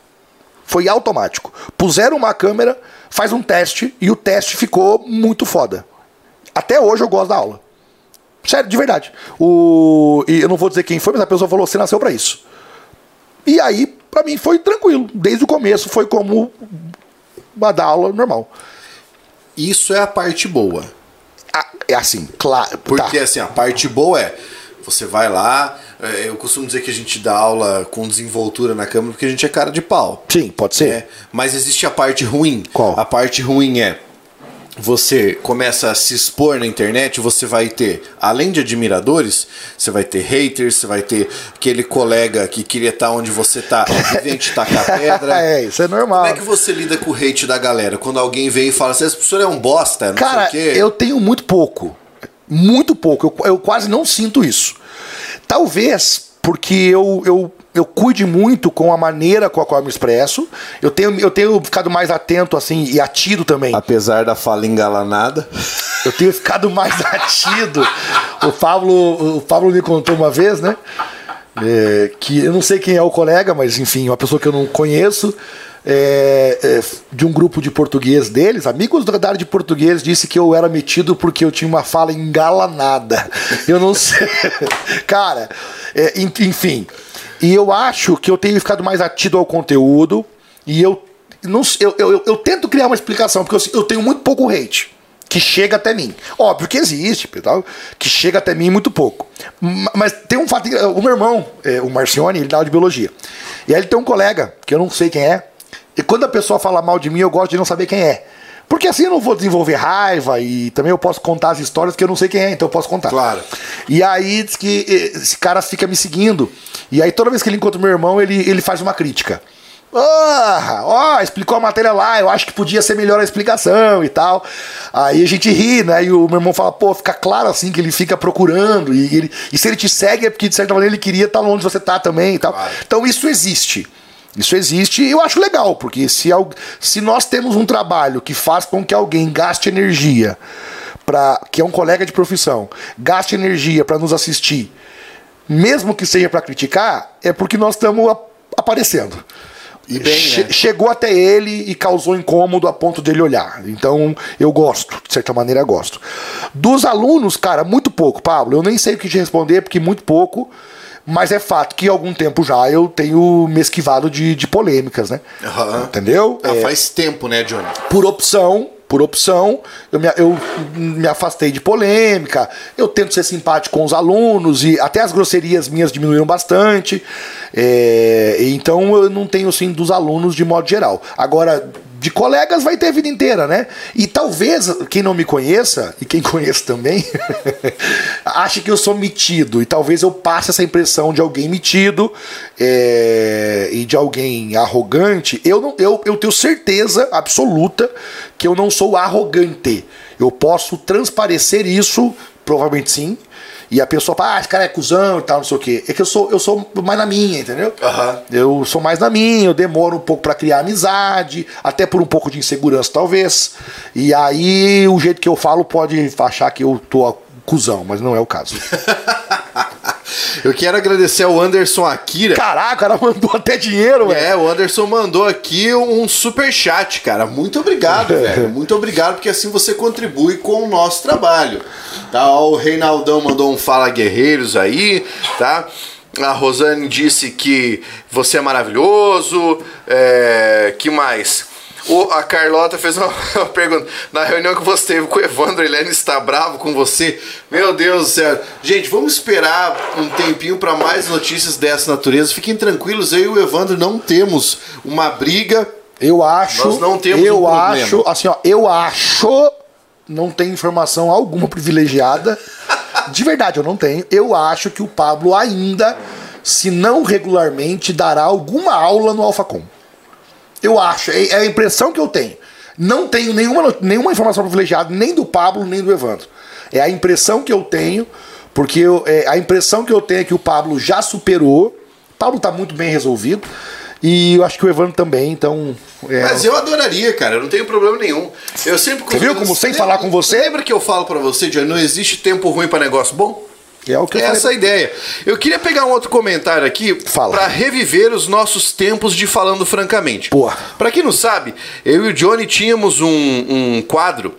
Foi automático. Puseram uma câmera, faz um teste e o teste ficou muito foda. Até hoje eu gosto da aula. Sério, de verdade. O... E eu não vou dizer quem foi, mas a pessoa falou: você nasceu pra isso. E aí, pra mim, foi tranquilo. Desde o começo foi como uma da aula normal. Isso é a parte boa. Ah, é assim, claro. Porque tá. assim, a parte boa é você vai lá. É, Eu costumo dizer que a gente dá aula com desenvoltura na câmera porque a gente é cara de pau. Sim, pode ser. né? Mas existe a parte ruim. Qual? A parte ruim é você começa a se expor na internet, você vai ter, além de admiradores, você vai ter haters, você vai ter aquele colega que queria estar onde você tá, e vem te tacar pedra. [LAUGHS] é, isso é normal. Como é que você lida com o hate da galera? Quando alguém vem e fala assim, esse professor é um bosta, não Cara, sei o quê. eu tenho muito pouco. Muito pouco. Eu, eu quase não sinto isso. Talvez porque eu, eu, eu cuide muito com a maneira com a qual eu me expresso. Eu tenho, eu tenho ficado mais atento, assim, e atido também. Apesar da fala engalanada. Eu tenho ficado mais [LAUGHS] atido. O Pablo, o Pablo me contou uma vez, né? é, que eu não sei quem é o colega, mas enfim, uma pessoa que eu não conheço. É, é, de um grupo de português deles, amigos da área de português, disse que eu era metido porque eu tinha uma fala engalanada. [LAUGHS] Eu não sei. [LAUGHS] Cara, é, en- enfim. E eu acho que eu tenho ficado mais atido ao conteúdo e eu não eu, eu, eu, tento criar uma explicação, porque eu, eu tenho muito pouco hate que chega até mim. Óbvio que existe, que chega até mim muito pouco. Ma- Mas tem um fato. O meu irmão, é, o Marcione, ele dá aula de biologia. E aí ele tem um colega, que eu não sei quem é. E quando a pessoa fala mal de mim, eu gosto de não saber quem é. Porque assim eu não vou desenvolver raiva e também eu posso contar as histórias que eu não sei quem é, então eu posso contar. Claro. E aí diz que esse cara fica me seguindo. E aí toda vez que ele encontra o meu irmão, ele, ele faz uma crítica. Ah, ó, explicou a matéria lá, eu acho que podia ser melhor a explicação e tal. Aí a gente ri, né? E o meu irmão fala, pô, fica claro assim que ele fica procurando. E, ele, e se ele te segue é porque de certa maneira ele queria estar onde você tá também e tal. Claro. Então isso existe. Isso existe e eu acho legal, porque se, se nós temos um trabalho que faz com que alguém gaste energia, pra, que é um colega de profissão, gaste energia para nos assistir, mesmo que seja para criticar, é porque nós estamos aparecendo. E bem, Che- né? Chegou até ele e causou incômodo a ponto dele olhar. Então, eu gosto, de certa maneira gosto. Dos alunos, cara, muito pouco, Pablo. Eu nem sei o que te responder, porque muito pouco. Mas é fato que há algum tempo já eu tenho me esquivado de, de polêmicas, né? Aham. Entendeu? Ah, É, faz tempo, né, Johnny? por opção, por opção, eu me, eu me afastei de polêmica, eu tento ser simpático com os alunos e até as grosserias minhas diminuíram bastante. é, então eu não tenho assim dos alunos de modo geral. Agora, de colegas vai ter a vida inteira, né? E talvez quem não me conheça, e quem [LAUGHS] conhece também, [LAUGHS] ache que eu sou metido. E talvez eu passe essa impressão de alguém metido é, e de alguém arrogante. Eu, não, eu, eu tenho certeza absoluta que eu não sou arrogante. Eu posso transparecer isso, provavelmente sim. E a pessoa fala, ah, esse cara é cuzão e tal, não sei o quê. É que eu sou, eu sou mais na minha, entendeu? Aham. Eu sou mais na minha, eu demoro um pouco pra criar amizade, até por um pouco de insegurança, talvez. E aí o jeito que eu falo pode achar que eu tô cuzão, mas não é o caso. [LAUGHS] Eu quero agradecer ao Anderson Akira. Caraca, o cara mandou até dinheiro, velho. É, o Anderson mandou aqui um super chat, cara. Muito obrigado, [LAUGHS] velho. Muito obrigado, porque assim você contribui com o nosso trabalho. Tá? O Reinaldão mandou um Fala Guerreiros aí, tá? A Rosane disse que você é maravilhoso. É... Que mais? O- a Carlota fez uma, [LAUGHS] uma pergunta. Na reunião que você teve com o Evandro, ele ainda está bravo com você? Meu Deus do céu. Gente, vamos esperar um tempinho para mais notícias dessa natureza. Fiquem tranquilos, eu e o Evandro não temos uma briga. Eu acho. Nós não temos Eu um acho, assim, ó, eu acho. Não tem informação alguma privilegiada. De verdade, eu não tenho. Eu acho que o Pablo ainda, se não regularmente, dará alguma aula no Alphacom. Eu acho, é é a impressão que eu tenho. Não tenho nenhuma, nenhuma informação privilegiada, nem do Pablo, nem do Evandro. É a impressão que eu tenho, porque eu- é, a impressão que eu tenho é que o Pablo já superou. O Pablo tá muito bem resolvido. E eu acho que o Evandro também, então. é, Mas eu adoraria, cara, eu não tenho problema nenhum. Eu sempre Você viu como sem falar com você? Lembra que eu falo pra você, Johnny, não existe tempo ruim pra negócio bom? É o que eu É falei. essa a ideia. Eu queria pegar um outro comentário aqui pra reviver os nossos tempos de falando francamente. Boa. Pra quem não sabe, eu e o Johnny tínhamos um, um quadro,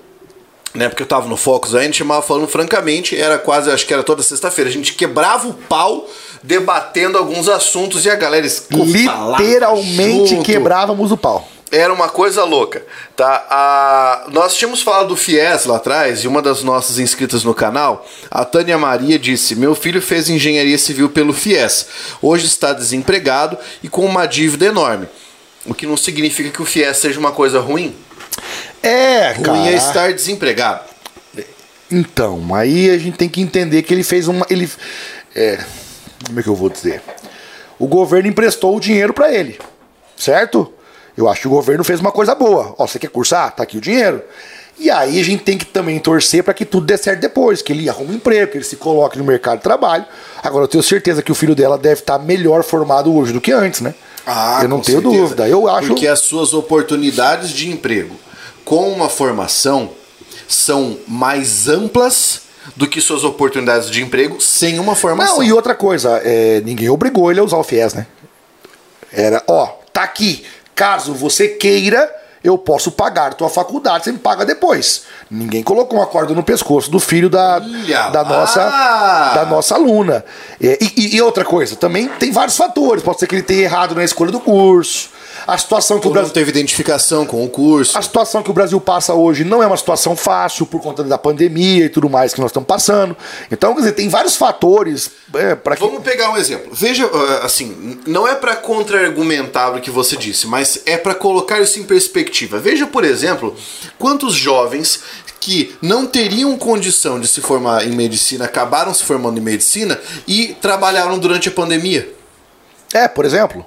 né? Porque eu tava no Focus aí, a gente chamava falando francamente, era quase, acho que era toda sexta-feira. A gente quebrava o pau debatendo alguns assuntos e a galera escufalava Literalmente quebrávamos o pau. Era uma coisa louca, tá? A... Nós tínhamos falado do FIES lá atrás, e uma das nossas inscritas no canal, a Tânia Maria, disse: Meu filho fez engenharia civil pelo FIES. Hoje está desempregado e com uma dívida enorme. O que não significa que o FIES seja uma coisa ruim. É, cara. Ruim é estar desempregado. Então, aí a gente tem que entender que ele fez uma. Ele, é, como é que eu vou dizer? O governo emprestou o dinheiro pra ele, certo? Eu acho que o governo fez uma coisa boa. Ó, você quer cursar? Tá aqui o dinheiro. E aí a gente tem que também torcer para que tudo dê certo depois, que ele arrume um emprego, que ele se coloque no mercado de trabalho. Agora eu tenho certeza que o filho dela deve estar melhor formado hoje do que antes, né? eu não tenho certeza. dúvida. Eu acho. Porque as suas oportunidades de emprego com uma formação são mais amplas do que suas oportunidades de emprego sem uma formação. Não, e outra coisa, é, ninguém obrigou ele a usar o FIES, né? Era, ó, tá aqui. Caso você queira, eu posso pagar tua faculdade, você me paga depois. Ninguém colocou uma corda no pescoço do filho da, Olha da, lá! nossa, da nossa aluna. É, e, e- e outra coisa, também tem vários fatores. Pode ser que ele tenha errado na escolha do curso. A situação que o Ou não Brasil. teve identificação com o curso. A situação que o Brasil passa hoje não é uma situação fácil por conta da pandemia e tudo mais que nós estamos passando. Então, quer dizer, tem vários fatores é, para que. Vamos pegar um exemplo. Veja, uh, assim, não é para contra-argumentar o que você disse, mas é para colocar isso em perspectiva. Veja, por exemplo, quantos jovens que não teriam condição de se formar em medicina acabaram se formando em medicina e trabalharam durante a pandemia. É, por exemplo.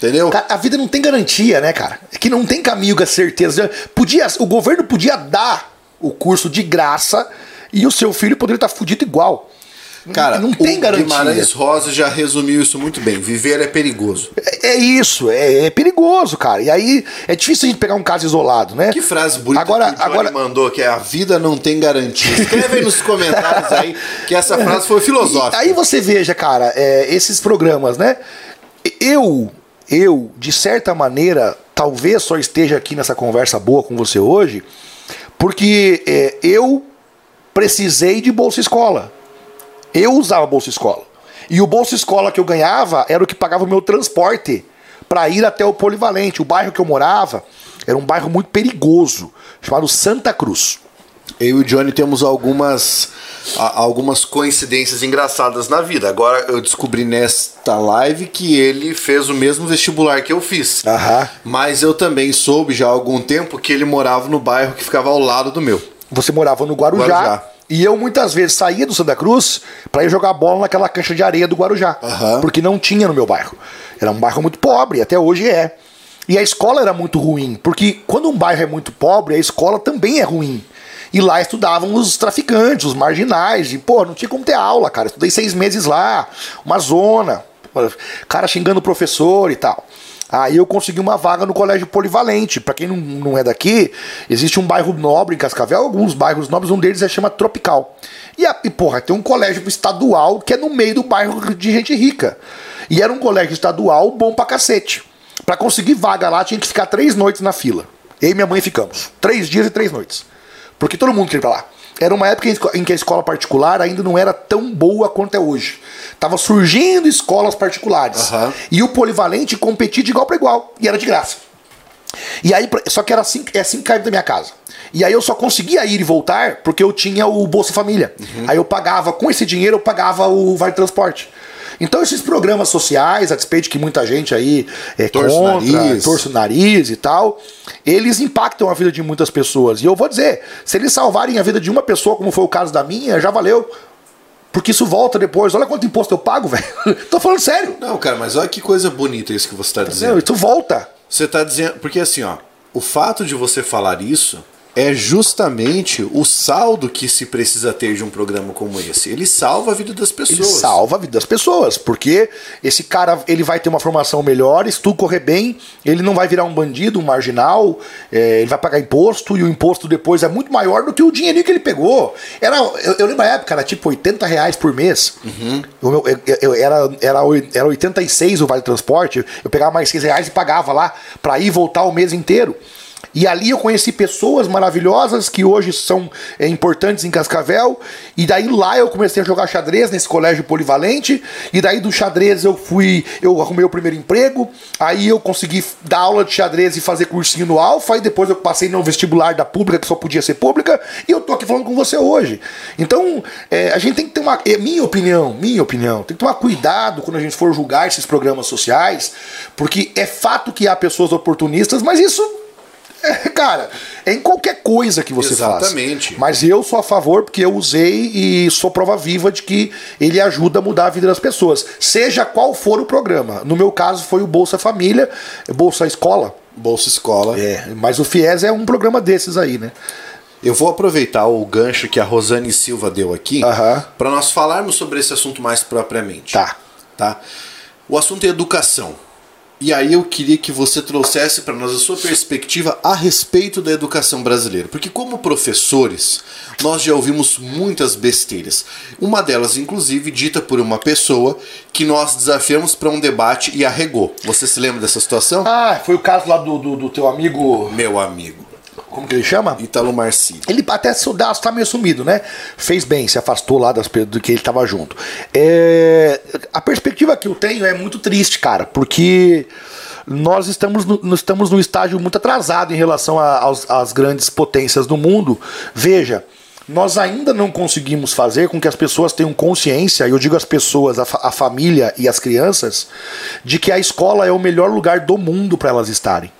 Entendeu? A vida não tem garantia, né, cara? É que não tem caminho com a certeza. Podia, o governo podia dar o curso de graça e o seu filho poderia estar fudido igual. Cara, não tem o garantia. Guimarães Rosa já resumiu isso muito bem. Viver é perigoso. É, é isso, é, é perigoso, cara. E aí é difícil a gente pegar um caso isolado, né? Que frase bonita Agora, que o agora, mandou, que é a vida não tem garantia. Escreve aí nos [LAUGHS] comentários aí que essa frase foi filosófica. Aí você veja, cara, é, esses programas, né? Eu, eu, de certa maneira, talvez só esteja aqui nessa conversa boa com você hoje, porque é, eu precisei de Bolsa Escola. Eu usava Bolsa Escola. E o Bolsa Escola que eu ganhava era o que pagava o meu transporte para ir até o Polivalente. O bairro que eu morava era um bairro muito perigoso, chamado Santa Cruz. Eu e o Johnny temos algumas, algumas coincidências engraçadas na vida. Agora eu descobri nesta live que ele fez o mesmo vestibular que eu fiz. Aham. Mas eu também soube já há algum tempo que ele morava no bairro que ficava ao lado do meu. Você morava no Guarujá, Guarujá. e eu muitas vezes saía do Santa Cruz para ir jogar bola naquela cancha de areia do Guarujá, Aham. porque não tinha no meu bairro. Era um bairro muito pobre, até hoje é. E a escola era muito ruim, porque quando um bairro é muito pobre, a escola também é ruim. E lá estudavam os traficantes, os marginais, e pô, não tinha como ter aula, cara. Estudei seis meses lá, uma zona, cara xingando o professor e tal. Aí eu consegui uma vaga no colégio polivalente. Pra quem não, não é daqui, existe um bairro nobre em Cascavel, alguns bairros nobres, um deles é chama Tropical. E, a, e porra, tem um colégio estadual que é no meio do bairro de gente rica. E era um colégio estadual bom pra cacete. Pra conseguir vaga lá, tinha que ficar três noites na fila. Eu e minha mãe ficamos. Três dias e três noites. Porque todo mundo queria ir pra lá. Era uma época em que a escola particular ainda não era tão boa quanto é hoje. Tava surgindo escolas particulares. Aham. E o polivalente competia de igual para igual. E era de graça. E aí, só que era assim, é assim que caiu da minha casa. E aí eu só conseguia ir e voltar porque eu tinha o Bolsa Família. Aí eu pagava, com esse dinheiro eu pagava o Vale Transporte. Então esses programas sociais, a despeito de que muita gente aí é Torce contra, nariz. torce o nariz e tal, eles impactam a vida de muitas pessoas. E eu vou dizer, se eles salvarem a vida de uma pessoa, como foi o caso da minha, já valeu. Porque isso volta depois. Olha quanto imposto eu pago, [LAUGHS] velho. Tô falando sério. Não, cara, mas olha que coisa bonita isso que você está Não, dizendo. isso volta. Você está dizendo. Porque assim, ó. o fato de você falar isso é justamente o saldo que se precisa ter de um programa como esse. Ele salva a vida das pessoas. Ele salva a vida das pessoas, porque esse cara ele vai ter uma formação melhor, se tudo correr bem, ele não vai virar um bandido, um marginal, é, ele vai pagar imposto e o imposto depois é muito maior do que o dinheirinho que ele pegou. Era, eu, eu lembro a época, era tipo 80 reais por mês. Uhum. Eu, eu- eu- era, era, era 86 o Vale Transporte, eu pegava mais 6 reais e pagava lá pra ir voltar o mês inteiro. E ali eu conheci pessoas maravilhosas que hoje são é, importantes em Cascavel. E daí lá eu comecei a jogar xadrez nesse colégio polivalente. E daí do xadrez eu fui, eu arrumei o primeiro emprego. Aí eu consegui dar aula de xadrez e fazer cursinho no Alfa. E depois eu passei no vestibular da pública, que só podia ser pública. E eu tô aqui falando com você hoje. Então é, a gente tem que ter uma. É minha opinião, minha opinião. Tem que tomar cuidado quando a gente for julgar esses programas sociais. Porque é fato que há pessoas oportunistas, mas isso é, [LAUGHS] cara, é em qualquer coisa que você Exatamente. faça. Mas eu sou a favor porque eu usei e sou prova viva de que ele ajuda a mudar a vida das pessoas. Seja qual for o programa. No meu caso foi o Bolsa Família, Bolsa Escola. Bolsa Escola. É, mas o FIES é um programa desses aí, né? Eu vou aproveitar o gancho que a Rosane Silva deu aqui para nós falarmos sobre esse assunto mais propriamente. Tá. Tá? O assunto é educação. E aí eu queria que você trouxesse para nós a sua perspectiva a respeito da educação brasileira. Porque como professores, nós já ouvimos muitas besteiras. Uma delas, inclusive, dita por uma pessoa que nós desafiamos para um debate e arregou. Você se lembra dessa situação? Ah, foi o caso lá do, do, do teu amigo. Meu amigo, Como que ele chama? Ítalo Marcílio. Ele até está meio sumido, né? Fez bem, se afastou lá das, do que ele estava junto. É, a perspectiva que eu tenho é muito triste, cara, porque nós estamos no, nós estamos num estágio muito atrasado em relação às grandes potências do mundo. Veja, nós ainda não conseguimos fazer com que as pessoas tenham consciência, e eu digo as pessoas, a, fa- a família e as crianças, de que a escola é o melhor lugar do mundo para elas estarem.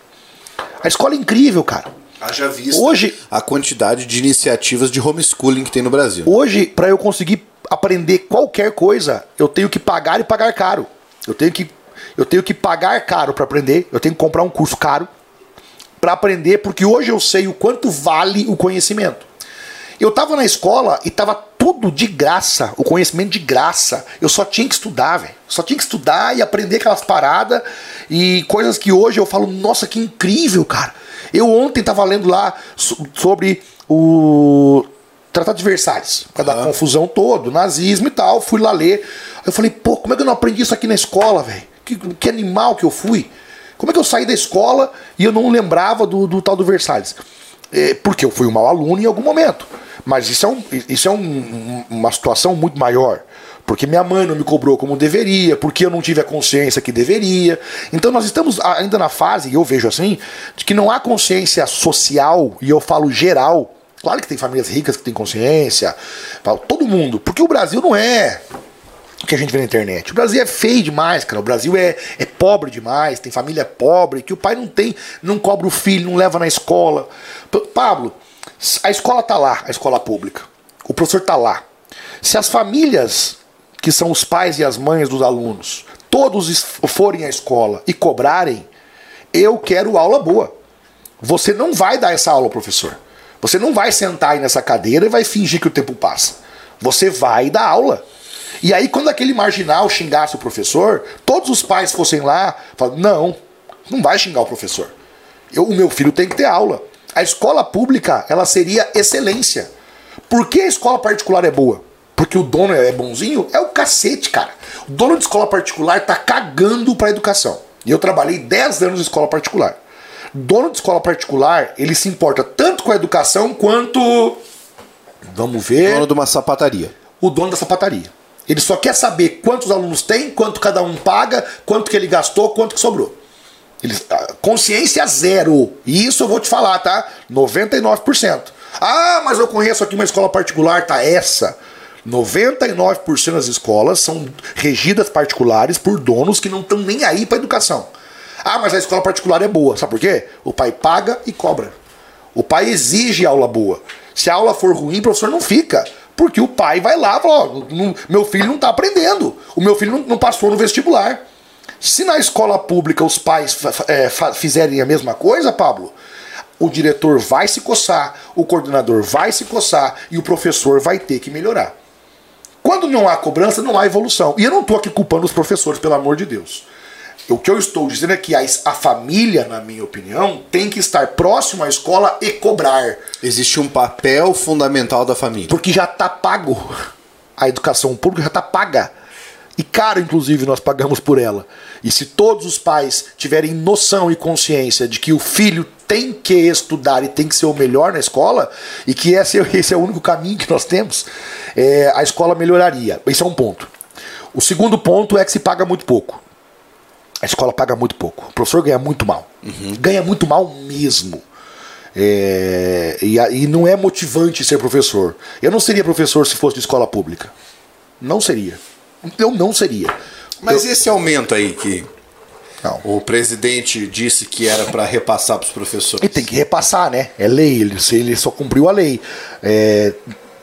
A escola é incrível, cara. Haja visto Hoje- a quantidade de iniciativas de homeschooling que tem no Brasil. Hoje, para eu conseguir aprender qualquer coisa, eu tenho que pagar e pagar caro. Eu tenho que, eu tenho que pagar caro para aprender. Eu tenho que comprar um curso caro para aprender, porque hoje eu sei o quanto vale o conhecimento. Eu tava na escola e tava tudo de graça, o conhecimento de graça. Eu só tinha que estudar, velho. Só tinha que estudar e aprender aquelas paradas e coisas que hoje eu falo, nossa, que incrível, cara. Eu ontem tava lendo lá so- sobre o Tratado de Versalhes, por causa da confusão toda, nazismo e tal. Fui lá ler. Eu falei, pô, como é que eu não aprendi isso aqui na escola, velho? Que, que animal que eu fui. Como é que eu saí da escola e eu não lembrava do, do tal do Versalhes? É, porque eu fui um mau aluno em algum momento. Mas isso é, um, isso é um- uma situação muito maior. Porque minha mãe não me cobrou como deveria, porque eu não tive a consciência que deveria. Então nós estamos ainda na fase, e eu vejo assim, de que não há consciência social, e eu falo geral. Claro que tem famílias ricas que têm consciência, falo, todo mundo, porque o Brasil não é o que a gente vê na internet. O Brasil é feio demais, cara. O Brasil é, é pobre demais, tem família pobre, que o pai não tem, não cobra o filho, não leva na escola. P- Pablo, a escola tá lá, a escola pública. O professor tá lá. Se as famílias, que são os pais e as mães dos alunos, todos forem à escola e cobrarem, eu quero aula boa. Você não vai dar essa aula, professor. Você não vai sentar aí nessa cadeira e vai fingir que o tempo passa. Você vai dar aula. E aí, quando aquele marginal xingasse o professor, todos os pais fossem lá, falaram, não, não vai xingar o professor. Eu- o meu filho tem que ter aula. A escola pública, ela seria excelência. Por que a escola particular é boa? Porque o dono é bonzinho? É o cacete, cara. O dono de escola particular tá cagando pra educação. E eu trabalhei 10 anos em escola particular. Dono de escola particular, ele se importa tanto com a educação quanto. Vamos ver Dono de uma sapataria. o dono da sapataria. Ele só quer saber quantos alunos tem, quanto cada um paga, quanto que ele gastou, quanto que sobrou. Ele, consciência zero. E isso eu vou te falar, tá? 99%. Ah, mas eu conheço aqui uma escola particular, tá? Essa. 99% das escolas são regidas particulares por donos que não estão nem aí para educação. Ah, mas a escola particular é boa. Sabe por quê? O pai paga e cobra. O pai exige aula boa. Se a aula for ruim, o professor não fica. Porque o pai vai lá e fala: não- meu filho não está aprendendo. O meu filho não, não passou no vestibular. Se na escola pública os pais é, fizerem a mesma coisa, Pablo, o diretor vai se coçar, o coordenador vai se coçar e o professor vai ter que melhorar. Quando não há cobrança, não há evolução. E eu não estou aqui culpando os professores, pelo amor de Deus. O que eu estou dizendo é que a, a, família, na minha opinião, tem que estar próximo à escola e cobrar. Existe um papel fundamental da família. Porque já está pago. A educação pública já está paga. E caro, inclusive, nós pagamos por ela. E se todos os pais tiverem noção e consciência de que o filho tem que estudar e tem que ser o melhor na escola, e que esse, [LAUGHS] esse é o único caminho que nós temos, é, a escola melhoraria. Esse é um ponto. O segundo ponto é que se paga muito pouco. A escola paga muito pouco. O professor ganha muito mal. Uhum. Ganha muito mal mesmo. É, e, e não é motivante ser professor. Eu não seria professor se fosse de escola pública. Não seria. Eu não seria. Mas eu... esse aumento aí que não. o presidente disse que era para repassar para os professores. E tem que repassar, né? É lei, ele, ele só cumpriu a lei. É,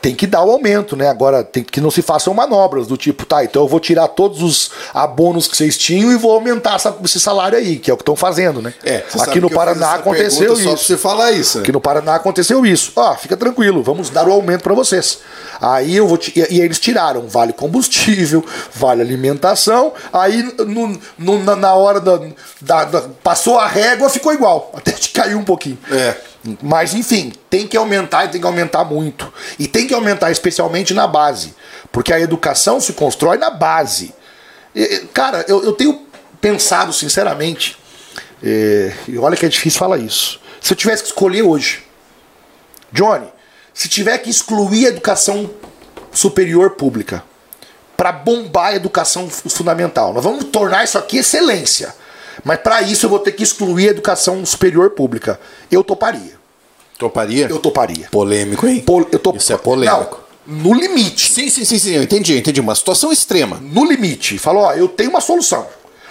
tem que dar o aumento, né? Agora, tem que não se façam manobras do tipo, tá, então eu vou tirar todos os abonos que vocês tinham e vou aumentar essa, esse salário aí, que é o que estão fazendo, né? É, Aqui no Paraná aconteceu isso. Só você falar isso. Né? Aqui no Paraná aconteceu isso. Ó, fica tranquilo, vamos dar o aumento para vocês. Aí eu vou. E, e eles tiraram vale combustível, vale alimentação. Aí no, no, na hora da, da, da, Passou a régua, ficou igual. [LAUGHS] Até te caiu um pouquinho. É. Mas enfim, tem que aumentar e tem que aumentar muito. E tem que aumentar especialmente na base. Porque a educação se constrói na base. E, cara, eu, eu, tenho pensado sinceramente, é, e olha que é difícil falar isso. Se eu tivesse que escolher hoje, Johnny, se tiver que excluir a educação superior pública para bombar a educação fundamental, nós vamos tornar isso aqui excelência. Mas para isso eu vou ter que excluir a educação superior pública. Eu toparia. Toparia? Eu toparia. Polêmico, hein? Pol eu. Isso é polêmico. Não, no limite. Sim, sim, sim, sim, eu entendi, eu entendi. Uma situação extrema. No limite. Falou, ó, eu tenho uma solução.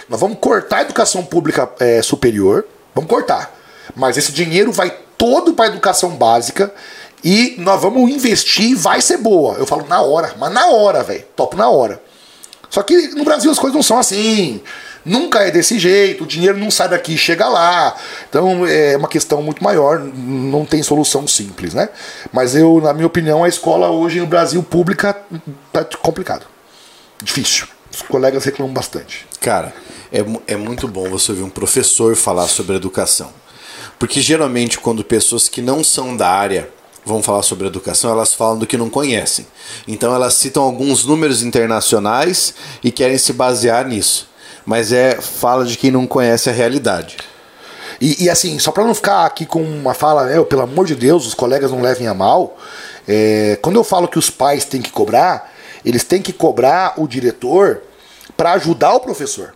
Nós vamos cortar a educação pública é, superior. Vamos cortar. Mas esse dinheiro vai todo para a educação básica e nós vamos investir vai ser boa. Eu falo na hora, mas na hora, velho. Topo na hora. Só que no Brasil as coisas não são assim. Nunca é desse jeito, o dinheiro não sai daqui e chega lá. Então é uma questão muito maior, não tem solução simples, né? Mas eu, na minha opinião, a escola hoje no Brasil pública tá complicado. Difícil. Os colegas reclamam bastante. Cara, é, é muito bom você ouvir um professor falar sobre educação. Porque geralmente quando pessoas que não são da área vão falar sobre educação, elas falam do que não conhecem. Então elas citam alguns números internacionais e querem se basear nisso mas é fala de quem não conhece a realidade. E, e assim, só para não ficar aqui com uma fala, né, pelo amor de Deus, os colegas não levem a mal, é, quando eu falo que os pais têm que cobrar, eles têm que cobrar o diretor para ajudar o professor.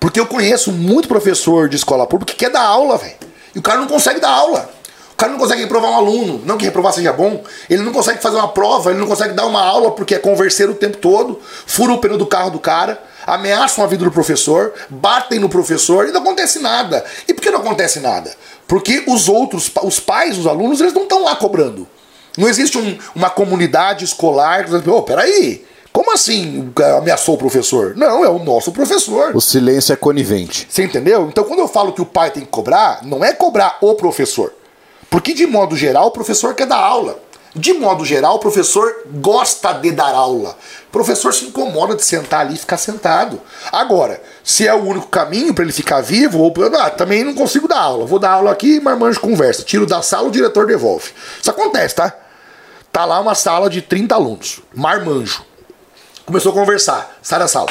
Porque eu conheço muito professor de escola pública que quer dar aula, velho. E o cara não consegue dar aula. O cara não consegue reprovar um aluno, não que reprovar seja bom. Ele não consegue fazer uma prova, ele não consegue dar uma aula porque é converseiro o tempo todo, fura o pneu do carro do cara ameaçam a vida do professor, batem no professor e não acontece nada. E por que não acontece nada? Porque os outros, os pais, os alunos, eles não estão lá cobrando. Não existe um, uma comunidade escolar que diz, oh, peraí, como assim ameaçou o professor? Não, é o nosso professor. O silêncio é conivente. Você entendeu? Então quando eu falo que o pai tem que cobrar, não é cobrar o professor. Porque de modo geral o professor quer dar aula. De modo geral, o professor gosta de dar aula. O professor se incomoda de sentar ali e ficar sentado. Agora, se é o único caminho para ele ficar vivo, ou ah, também não consigo dar aula. Vou dar aula aqui, marmanjo conversa. Tiro da sala, o diretor devolve. Isso acontece, tá? Tá lá uma sala de 30 alunos. Marmanjo. Começou a conversar. Sai da sala.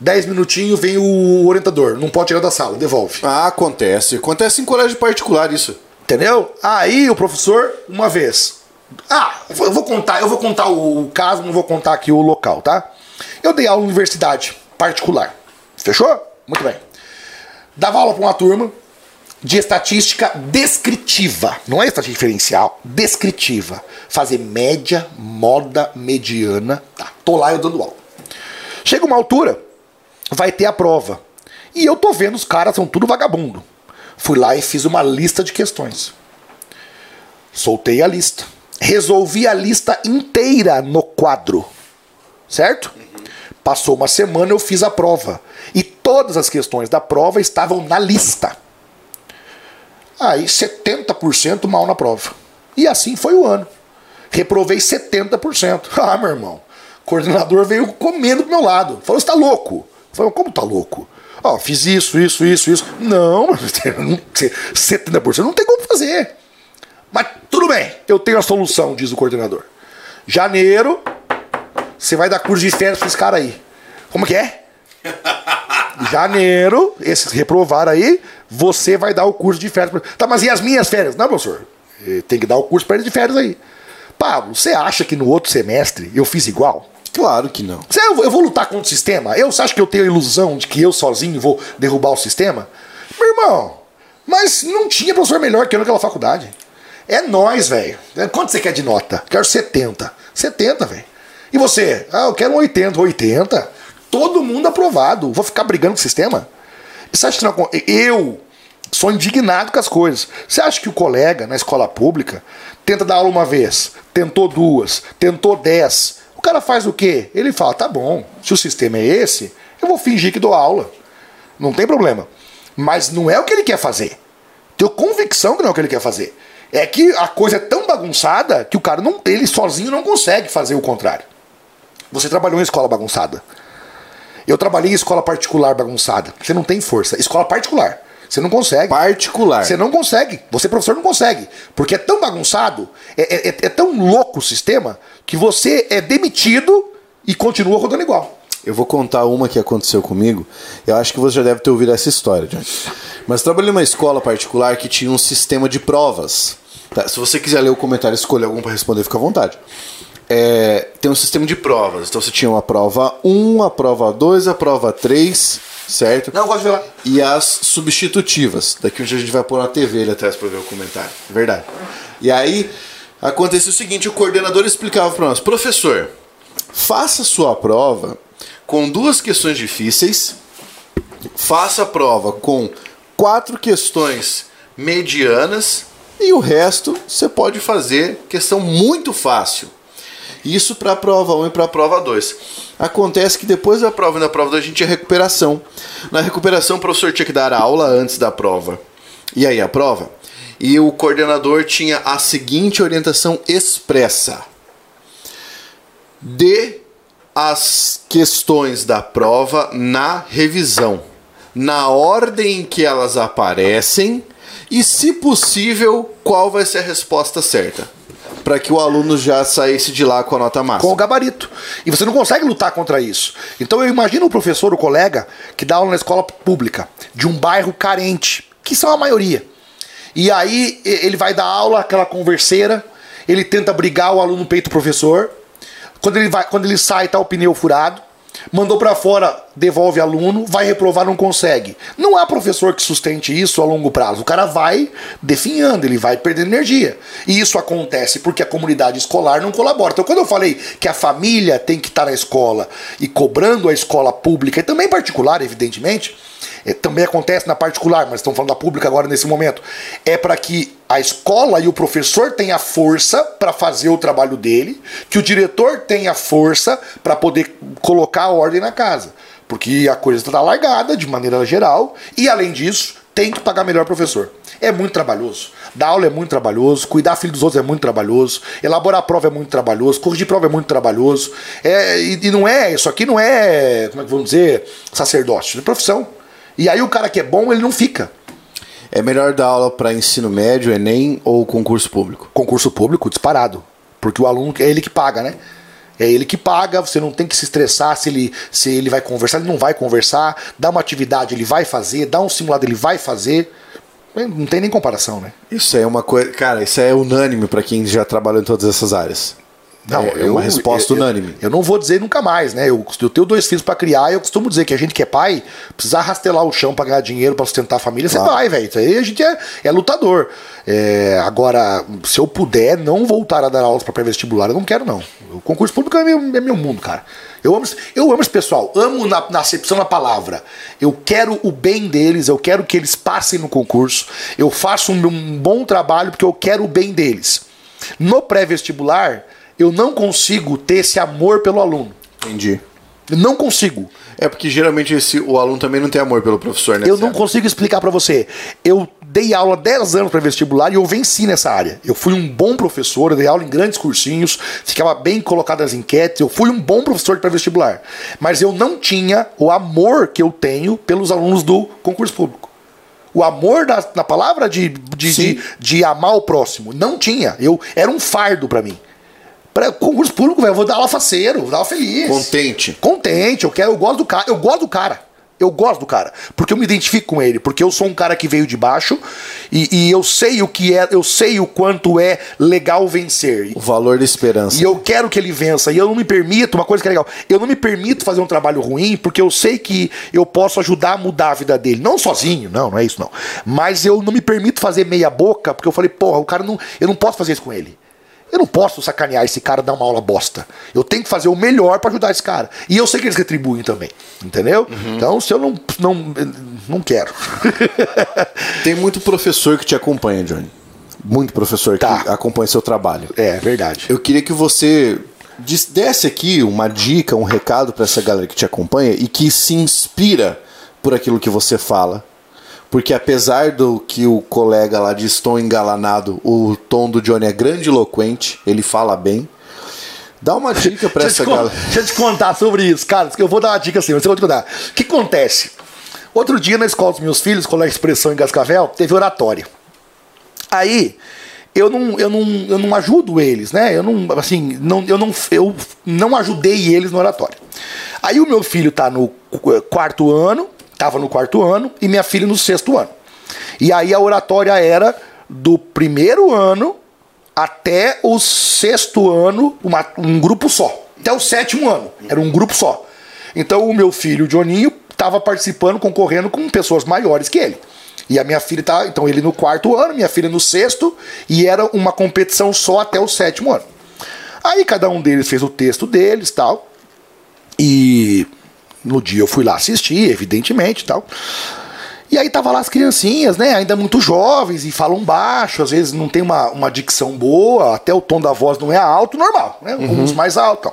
10 minutinhos vem o orientador. Não pode tirar da sala, devolve. Ah, acontece. Acontece em colégio particular isso. Entendeu? Aí o professor, uma vez, ah, eu vou contar, eu vou contar o, caso, não vou contar aqui o local, tá? Eu dei aula em universidade particular. Fechou? Muito bem. Dava aula para uma turma de estatística descritiva, não é estatística diferencial, descritiva. Fazer média, moda, mediana, tá? Tô lá eu dando aula. Chega uma altura, vai ter a prova. E eu tô vendo os caras são tudo vagabundo. Fui lá e fiz uma lista de questões. Soltei a lista resolvi a lista inteira no quadro. Certo? Passou uma semana, eu fiz a prova. E todas as questões da prova estavam na lista. Aí 70% mal na prova. E assim foi o ano. Reprovei 70%. [LAUGHS] Ah, meu irmão. O coordenador veio comendo do meu lado. Falou: você tá louco? Falei, como tá louco? Ó, fiz isso, isso, isso, isso. Não, [LAUGHS] 70% não tem como fazer. Mas tudo bem, eu tenho a solução, diz o coordenador. Janeiro, você vai dar curso de férias pra esse cara aí. Como que é? [LAUGHS] Janeiro, esses reprovaram aí, você vai dar o curso de férias. pra- Tá, mas e as minhas férias? Não, professor, eh, tem que dar o curso pra ele de férias aí. Pablo, você acha que no outro semestre eu fiz igual? Claro que não. Você, eu, vou- eu vou lutar contra o sistema? Eu, você acha que eu tenho a ilusão de que eu sozinho vou derrubar o sistema? Meu irmão, mas não tinha professor melhor que eu naquela faculdade. É nós, velho. É, Quanto você quer de nota? Quero 70. 70, velho. E você? Ah, eu quero um 80. 80? Todo mundo aprovado. Vou ficar brigando com o sistema? Você acha que não, acon- eu sou indignado com as coisas. Você acha que o colega na escola pública tenta dar aula uma vez, tentou duas, tentou dez? O cara faz o quê? Ele fala: tá bom, se o sistema é esse, eu vou fingir que dou aula. Não tem problema. Mas não é o que ele quer fazer. Tenho convicção que não é o que ele quer fazer. É que a coisa é tão bagunçada que o cara não, ele sozinho não consegue fazer o contrário. Você trabalhou em escola bagunçada. Eu trabalhei em escola particular bagunçada. Você não tem força. Escola particular. Você não consegue. Particular. Você não consegue. Você, professor, não consegue. Porque é tão bagunçado, é, é- é tão louco o sistema, que você é demitido e continua rodando igual. Eu vou contar uma que aconteceu comigo. Eu acho que você já deve ter ouvido essa história, John. Mas trabalhei numa escola particular que tinha um sistema de provas. Tá, Se você quiser ler o comentário e escolher algum para responder, fica à vontade. É, tem um sistema de provas. Então você tinha uma prova 1, a prova 2, a prova 3, certo? Não, gosto de ver lá. E as substitutivas. Daqui um dia a gente vai pôr na TV ali atrás para ver o comentário. Verdade. E aí aconteceu o seguinte: o coordenador explicava para nós, professor, faça sua prova com duas questões difíceis, faça a prova com quatro questões medianas e o resto você pode fazer questão muito fácil. Isso para a prova 1 e para a prova 2. Acontece que depois da prova e da prova 2 a gente tinha recuperação. Na recuperação o professor tinha que dar aula antes da prova. E aí a prova? E o coordenador tinha a seguinte orientação expressa: dê as questões da prova na revisão, na ordem em que elas aparecem e, se possível, qual vai ser a resposta certa. Para que o aluno já saísse de lá com a nota máxima. com o gabarito. E você não consegue lutar contra isso. Então eu imagino o professor, o colega, que dá aula na escola pública, de um bairro carente, que são a maioria. E aí ele vai dar aula, aquela converseira, ele tenta brigar o aluno no peito professor. Quando ele, vai, quando ele sai, tá o pneu furado. Mandou pra fora, devolve aluno, vai reprovar, não consegue. Não há professor que sustente isso a longo prazo. O cara vai definhando, ele vai perdendo energia. E isso acontece porque a comunidade escolar não colabora. Então, quando eu falei que a família tem que estar na escola e cobrando a escola pública, e também particular, evidentemente, é, também acontece na particular, mas estamos falando da pública agora nesse momento, é para que a escola e o professor tenha força para fazer o trabalho dele, que o diretor tenha força para poder colocar a ordem na casa. Porque a coisa está largada de maneira geral, e além disso, tem que pagar melhor professor. É muito trabalhoso. Dar aula é muito trabalhoso, cuidar filho dos outros é muito trabalhoso, elaborar a prova é muito trabalhoso, corrigir prova é muito trabalhoso. É, e, e não é, isso aqui não é, como é que vamos dizer, sacerdócio, é profissão. E aí o cara que é bom, ele não fica. É melhor dar aula para ensino médio, Enem ou concurso público? Concurso público disparado. Porque o aluno é ele que paga, né? É ele que paga, você não tem que se estressar se ele, se ele vai conversar, ele não vai conversar, dá uma atividade, ele vai fazer, dá um simulado, ele vai fazer. Não tem nem comparação, né? Isso é uma coisa. Cara, isso é unânime para quem já trabalhou em todas essas áreas. Não, é, é uma resposta eu- eu- unânime. Eu, não vou dizer nunca mais, né? Eu, eu tenho dois filhos pra criar e eu costumo dizer que a gente que é pai precisa rastelar o chão pra ganhar dinheiro pra sustentar a família. Você Claro. vai, velho. Isso aí a gente é, é lutador. É, agora, se eu puder não voltar a dar aulas pra pré-vestibular, eu não quero, não. O concurso público é meu, é meu mundo, cara. Eu amo, esse- eu amo esse pessoal, amo na, na acepção da palavra. Eu quero o bem deles, eu quero que eles passem no concurso. Eu faço um, um bom trabalho porque eu quero o bem deles. No pré-vestibular, eu não consigo ter esse amor pelo aluno. Entendi. Eu não consigo. É porque geralmente esse, o aluno também não tem amor pelo professor, né? Eu não consigo explicar pra você. Eu dei aula 10 anos para vestibular e eu venci nessa área. Eu fui um bom professor, eu dei aula em grandes cursinhos, ficava bem colocado nas enquetes, eu fui um bom professor para vestibular. Mas eu não tinha o amor que eu tenho pelos alunos do concurso público. O amor da, na palavra de, de, de, de amar o próximo. Não tinha. Eu Era um fardo pra mim. Pra concurso público, velho, eu vou dar aula faceiro, vou dar aula feliz. Contente. Contente, eu quero, eu gosto do cara, eu gosto do cara. Eu gosto do cara, porque eu me identifico com ele, porque eu sou um cara que veio de baixo e, e eu sei o que é, eu sei o quanto é legal vencer. O valor da esperança. E eu quero que ele vença. E eu não me permito, uma coisa que é legal, eu não me permito fazer um trabalho ruim, porque eu sei que eu posso ajudar a mudar a vida dele. Não sozinho, não, não é isso não. Mas eu não me permito fazer meia boca, porque eu falei, porra, o cara não. Eu não posso fazer isso com ele. Eu não posso sacanear esse cara e dar uma aula bosta. Eu tenho que fazer o melhor pra ajudar esse cara. E eu sei que eles retribuem também. Entendeu? Então, se eu não. Não, não quero. [LAUGHS] Tem muito professor que te acompanha, Johnny. Muito professor Tá. que acompanha seu trabalho. é, verdade. Eu queria que você desse aqui uma dica, um recado pra essa galera que te acompanha e que se inspira por aquilo que você fala. Porque apesar do que o colega lá diz tom engalanado, o tom do Johnny é grandiloquente, ele fala bem. Dá uma dica pra essa galera. deixa eu te contar sobre isso, cara. Eu vou dar uma dica assim, mas eu vou te contar. O que acontece? Outro dia na escola dos meus filhos, colégio de expressão em Cascavel, teve oratória. Aí, eu não, eu não, eu não ajudo eles, né? Eu não, assim, não, eu, não, eu não ajudei eles no oratório. Aí o meu filho tá no qu- quarto ano, tava no quarto ano, e minha filha no sexto ano. E aí a oratória era do primeiro ano até o sexto ano, uma- um grupo só. Até o sétimo ano, era um grupo só. Então o meu filho, o Johninho, estava participando, concorrendo com pessoas maiores que ele. E a minha filha tá, então ele no quarto ano, minha filha no sexto, e era uma competição só até o sétimo ano. Aí cada um deles fez o texto deles, tal. E no dia eu fui lá assistir, evidentemente, tal. E aí tava lá as criancinhas, né? Ainda muito jovens e falam baixo, às vezes não tem uma, uma dicção boa, até o tom da voz não é alto, normal, né? Alguns mais alto.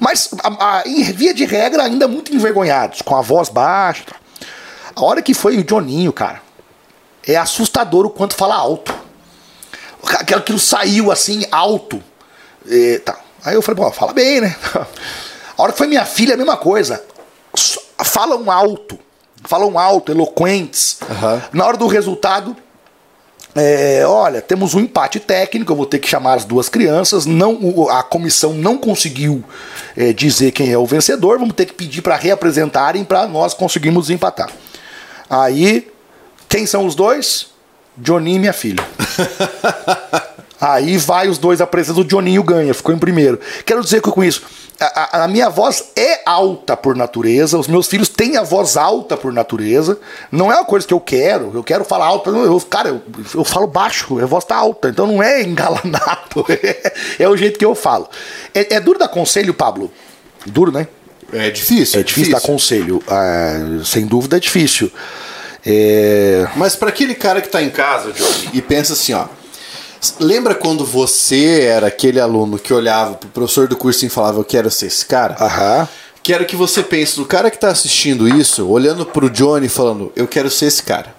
Mas, a- a- em via de regra, ainda muito envergonhados, com a voz baixa. tal. A hora que foi o Johninho, cara, é assustador o quanto fala alto. Aquilo, aquilo saiu assim, alto. E, tá. Aí eu falei, pô, fala bem, né? [LAUGHS] A hora que foi minha filha, a mesma coisa. Falam alto. Falam alto, eloquentes. Aham. Na hora do resultado, é, olha, temos um empate técnico, eu vou ter que chamar as duas crianças. Não, a comissão não conseguiu é, dizer quem é o vencedor, vamos ter que pedir para reapresentarem para nós conseguirmos empatar. Aí, quem são os dois? Johnny e minha filha. [LAUGHS] Aí vai os dois apresentam, o Johninho ganha, ficou em primeiro. Quero dizer que com isso, a, a- minha voz é alta por natureza, os meus filhos têm a voz alta por natureza. Não é uma coisa que eu quero, eu quero falar alto. Eu, cara, eu, eu falo baixo, a voz tá alta, então não é [LAUGHS] engalanado, é, é o jeito que eu falo. É, é duro dar conselho, Pablo? Duro, né? É difícil, É difícil dar conselho, ah, sem dúvida é difícil. É, Mas pra aquele cara que tá em casa, Johnny, e pensa assim, ó. Lembra quando você era aquele aluno que olhava pro professor do curso e falava, eu quero ser esse cara? Aham. Quero que você pense no cara que tá assistindo isso, olhando pro Johnny e falando, eu quero ser esse cara.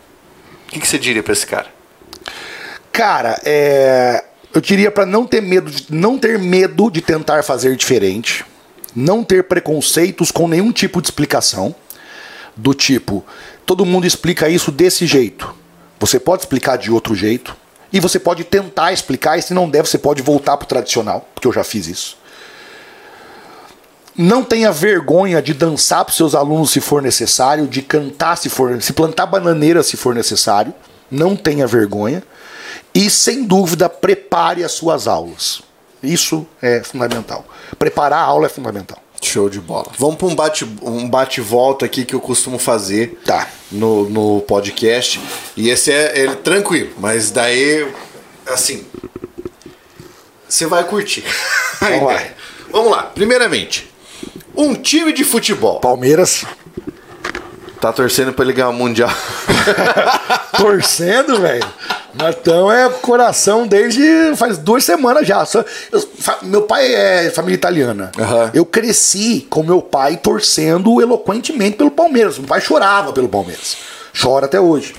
O que, que você diria pra esse cara? Cara, é, eu diria pra não ter medo, de, não ter medo de tentar fazer diferente, não ter preconceitos com nenhum tipo de explicação, do tipo, todo mundo explica isso desse jeito. Você pode explicar de outro jeito e você pode tentar explicar e se não der, você pode voltar pro tradicional, porque eu já fiz isso. Não tenha vergonha de dançar para seus alunos se for necessário, de cantar se for, se plantar bananeira se for necessário. Não tenha vergonha. E sem dúvida, prepare as suas aulas. Isso é fundamental. Preparar a aula é fundamental. Show de bola. Vamos para um bate um bate volta aqui que eu costumo fazer Tá. no, no podcast. E esse é ele tranquilo, mas daí assim você vai curtir. Vamos lá. [LAUGHS] Vamos lá. Primeiramente, um time de futebol Palmeiras tá torcendo para ele ganhar o mundial. [LAUGHS] torcendo, velho. Estamos é coração desde faz duas semanas já. Eu- meu pai é família italiana. Aham. Eu cresci com meu pai torcendo eloquentemente pelo Palmeiras. Meu pai chorava pelo Palmeiras. Chora até hoje.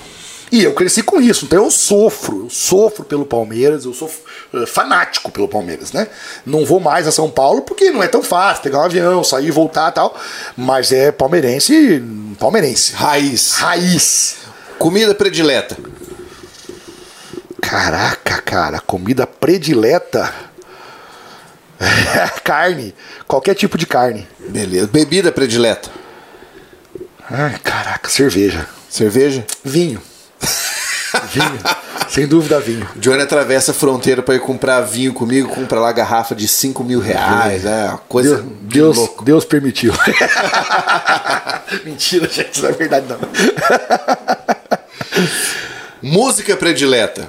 E eu cresci com isso. Então eu sofro. Eu sofro pelo Palmeiras. Eu sou eh, fanático pelo Palmeiras, né? Não vou mais a São Paulo porque não é tão fácil pegar um avião, sair e voltar e tal. Mas é palmeirense, palmeirense. Raiz. Raiz. Comida predileta. Caraca, cara, comida predileta. [LAUGHS] carne. Qualquer tipo de carne. Beleza. Bebida predileta. Ai, caraca, cerveja. Cerveja? Vinho. Vinho. Sem dúvida, vinho. Johnny atravessa a fronteira pra ir comprar vinho comigo, compra lá garrafa de 5 mil reais. É coisa Deus, de Deus, louco. Deus permitiu. [LAUGHS] Mentira, gente, isso não é verdade, não. Música predileta.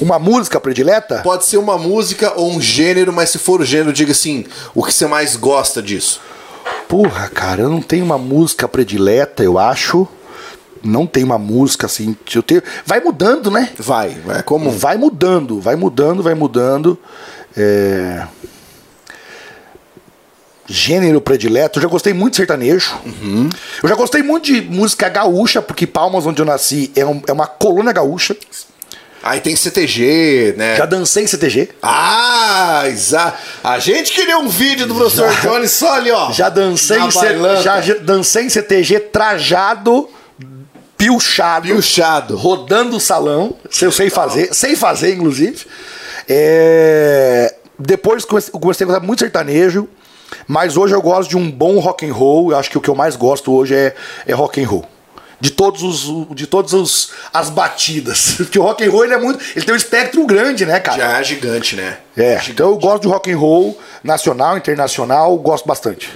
Uma música predileta? Pode ser uma música ou um gênero, mas se for o gênero, diga assim: o que você mais gosta disso? Porra, cara, eu não tenho uma música predileta, eu acho. Não tem uma música assim. Eu tenho... Vai mudando, né? Vai, é comum. Vai mudando, vai mudando, vai mudando. É... Gênero predileto, eu já gostei muito de sertanejo. Eu já gostei muito de música gaúcha, porque Palmas, onde eu nasci, é, um- é uma colônia gaúcha. Aí tem CTG, né? Já dancei em CTG. Ah, exato. A gente queria um vídeo do professor Johnny só ali, ó. [LAUGHS] Já dancei, em, já, já dancei em CTG trajado, pilchado, Pilchado. rodando o salão. Eu sei fazer, sei fazer, inclusive. É, Depois comecei a gostar muito sertanejo, mas hoje eu gosto de um bom rock and roll. Eu acho que o que eu mais gosto hoje é, é rock and roll. De todos os de todos os as batidas, [LAUGHS] porque o rock and roll ele é muito, ele tem um espectro grande, né, cara? Já é gigante, né? É, então eu gosto de rock and roll nacional, internacional, gosto bastante.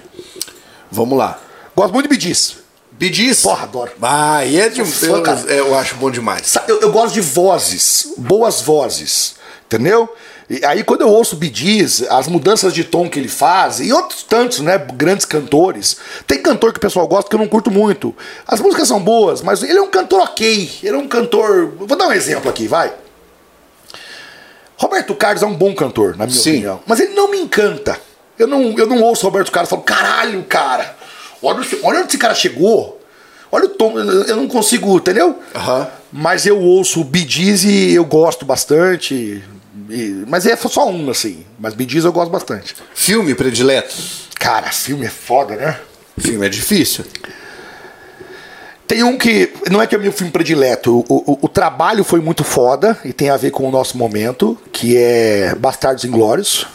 Vamos lá. Gosto muito de Bidis. Bidis. Porra, adoro. Ah, e é de fã, eu, eu acho bom demais. Eu, eu gosto de vozes, boas vozes, entendeu? E aí quando eu ouço o Bidis, as mudanças de tom que ele faz, e outros tantos, né, grandes cantores. Tem cantor que o pessoal gosta que eu não curto muito. As músicas são boas, mas ele é um cantor ok. Ele é um cantor. Vou dar um exemplo aqui, vai. Roberto Carlos é um bom cantor, na minha Sim. opinião. Mas ele não me encanta. Eu não, eu não ouço Roberto Carlos e falo, caralho, cara, olha, olha onde esse cara chegou. Olha o tom, eu não consigo, entendeu? Aham. Mas eu ouço o Bidiz e eu gosto bastante. E- mas é só um, assim. Mas Bidiz eu gosto bastante. Filme predileto. Cara, filme é foda, né? Filme é difícil. Tem um que não é que é meu filme predileto. O, o, o trabalho foi muito foda e tem a ver com o nosso momento, que é Bastardos Inglórios.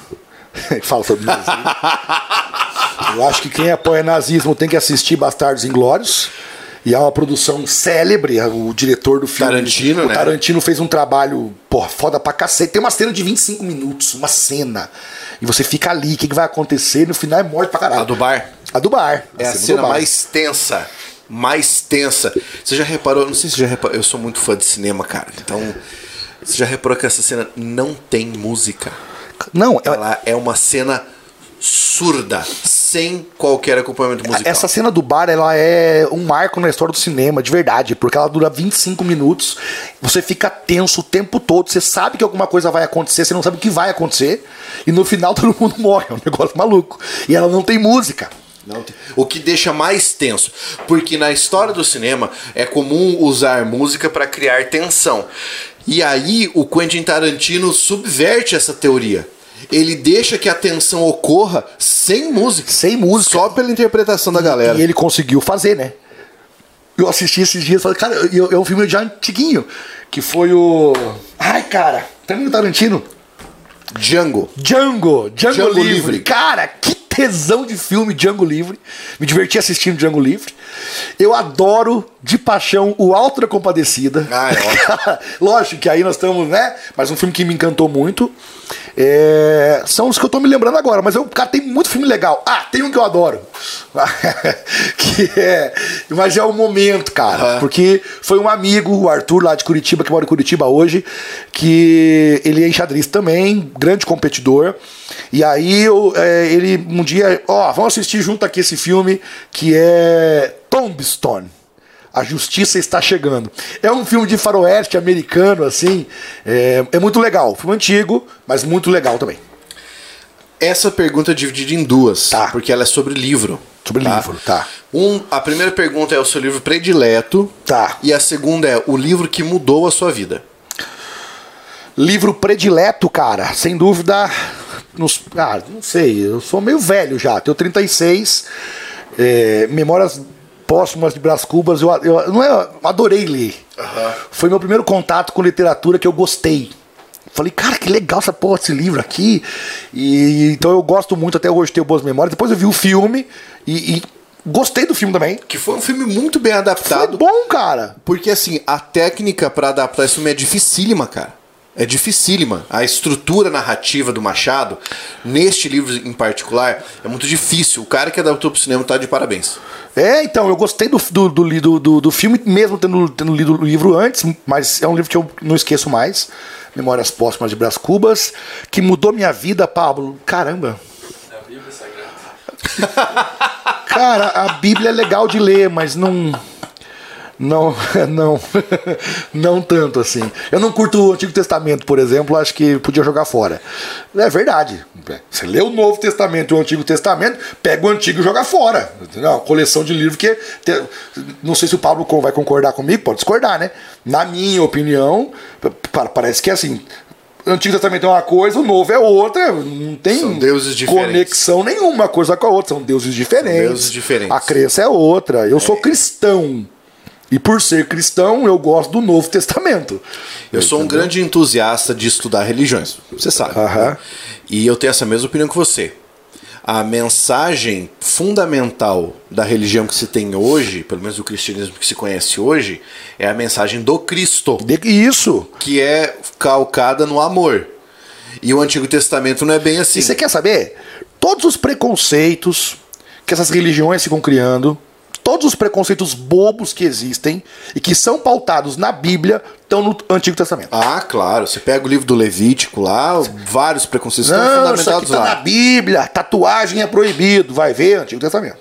[LAUGHS] fala sobre nazismo. Eu acho que quem apoia nazismo tem que assistir Bastardos Inglórios. E é uma produção célebre, o diretor do filme. Tarantino, o né? Tarantino fez um trabalho, porra, foda pra cacete. Tem uma cena de 25 minutos, uma cena. E você fica ali, o que, que vai acontecer? No final é morte pra caralho. A do bar. A do bar. É a do cena bar. mais tensa. Mais tensa. Você já reparou? Não sei se você já reparou. Eu sou muito fã de cinema, cara. Então. Você já reparou que essa cena não tem música? Não, é- Ela é uma cena surda, sem qualquer acompanhamento musical. Essa cena do bar, ela é um marco na história do cinema, de verdade, porque ela dura 25 minutos, você fica tenso o tempo todo, você sabe que alguma coisa vai acontecer, você não sabe o que vai acontecer, e no final [LAUGHS] todo mundo morre, é um negócio maluco. E ela não tem música. Não tem- O que deixa mais tenso, porque na história do cinema é comum usar música para criar tensão. E aí o Quentin Tarantino subverte essa teoria. Ele deixa que a tensão ocorra sem música. Sem música. Só pela interpretação da galera. E ele conseguiu fazer, né? Eu assisti esses dias, falei, cara, eu- é um filme já antiguinho, que foi o... Ai, cara, também o Tarantino. Django. Django, Django, Django Livre. Livre. Cara, que tesão de filme Django Livre. Me diverti assistindo Django Livre. Eu adoro de paixão o Alto da Compadecida. Ah, é [LAUGHS] Lógico que aí nós estamos, né? Mas um filme que me encantou muito. É, São os que eu tô me lembrando agora, mas eu, cara, tem muito filme legal. Ah, tem um que eu adoro. [LAUGHS] que é. Mas é o momento, cara. Aham. Porque foi um amigo, o Arthur, lá de Curitiba, que mora em Curitiba hoje, que ele é enxadrista também, grande competidor. E aí eu, é, ele um dia, ó, vamos assistir junto aqui esse filme que é Tombstone. A Justiça Está Chegando. É um filme de faroeste americano, assim. É, é muito legal. Filme antigo, mas muito legal também. Essa pergunta é dividida em duas, Tá. porque ela é sobre livro. Sobre livro, tá. Um, a primeira pergunta é o seu livro predileto. Tá. E a segunda é o livro que mudou a sua vida. Livro predileto, cara, sem dúvida. Nos, ah, não sei, eu sou meio velho já, tenho 36. É, Memórias Póstumas de Brás Cubas, eu, eu, não é, eu adorei ler. Foi meu primeiro contato com literatura que eu gostei. Falei, cara, que legal essa porra desse livro aqui. E, então eu gosto muito, até hoje tenho boas memórias. Depois eu vi o filme e, e gostei do filme também. Que foi um filme muito bem Foi adaptado. bom, cara. Porque assim, a técnica pra adaptar esse filme é dificílima, cara. É dificílima. A estrutura narrativa do Machado, neste livro em particular, é muito difícil. O cara que adaptou pro cinema tá de parabéns. É, então, eu gostei do, do, do, do, do, filme, mesmo tendo, tendo lido o livro antes, mas é um livro que eu não esqueço mais. Memórias Póstumas de Brás Cubas, que mudou minha vida, Pablo. Caramba. Da Bíblia Sagrada. [LAUGHS] Cara, a Bíblia é legal de ler, mas não. Não, [LAUGHS] não, [LAUGHS] não tanto assim. Eu não curto o Antigo Testamento, por exemplo, acho que podia jogar fora. É verdade. Você lê o Novo Testamento e o Antigo Testamento, pega o Antigo e joga fora. Entendeu? Uma coleção de livros que. Não sei se o Pablo vai concordar comigo, pode discordar, né? Na minha opinião, pa- parece que é assim. O Antigo Testamento é uma coisa, o Novo é outra, não tem São conexão nenhuma uma coisa com a outra, são deuses diferentes. deuses diferentes. A crença é outra. Eu sou cristão. E por ser cristão, eu gosto do Novo Testamento. Eu sou um grande entusiasta de estudar religiões. Você sabe. Né? E eu tenho essa mesma opinião que você. A mensagem fundamental da religião que se tem hoje, pelo menos do cristianismo que se conhece hoje, é a mensagem do Cristo, De- Isso. que é calcada no amor. E o Antigo Testamento não é bem assim. E você quer saber? Todos os preconceitos que essas religiões ficam criando, todos os preconceitos bobos que existem e que são pautados na Bíblia, estão no Antigo Testamento. Ah, claro. Você pega o livro do Levítico lá, vários preconceitos estão Não, isso aqui fundamentados tá na lá. Bíblia, tatuagem é proibido, vai ver Antigo Testamento.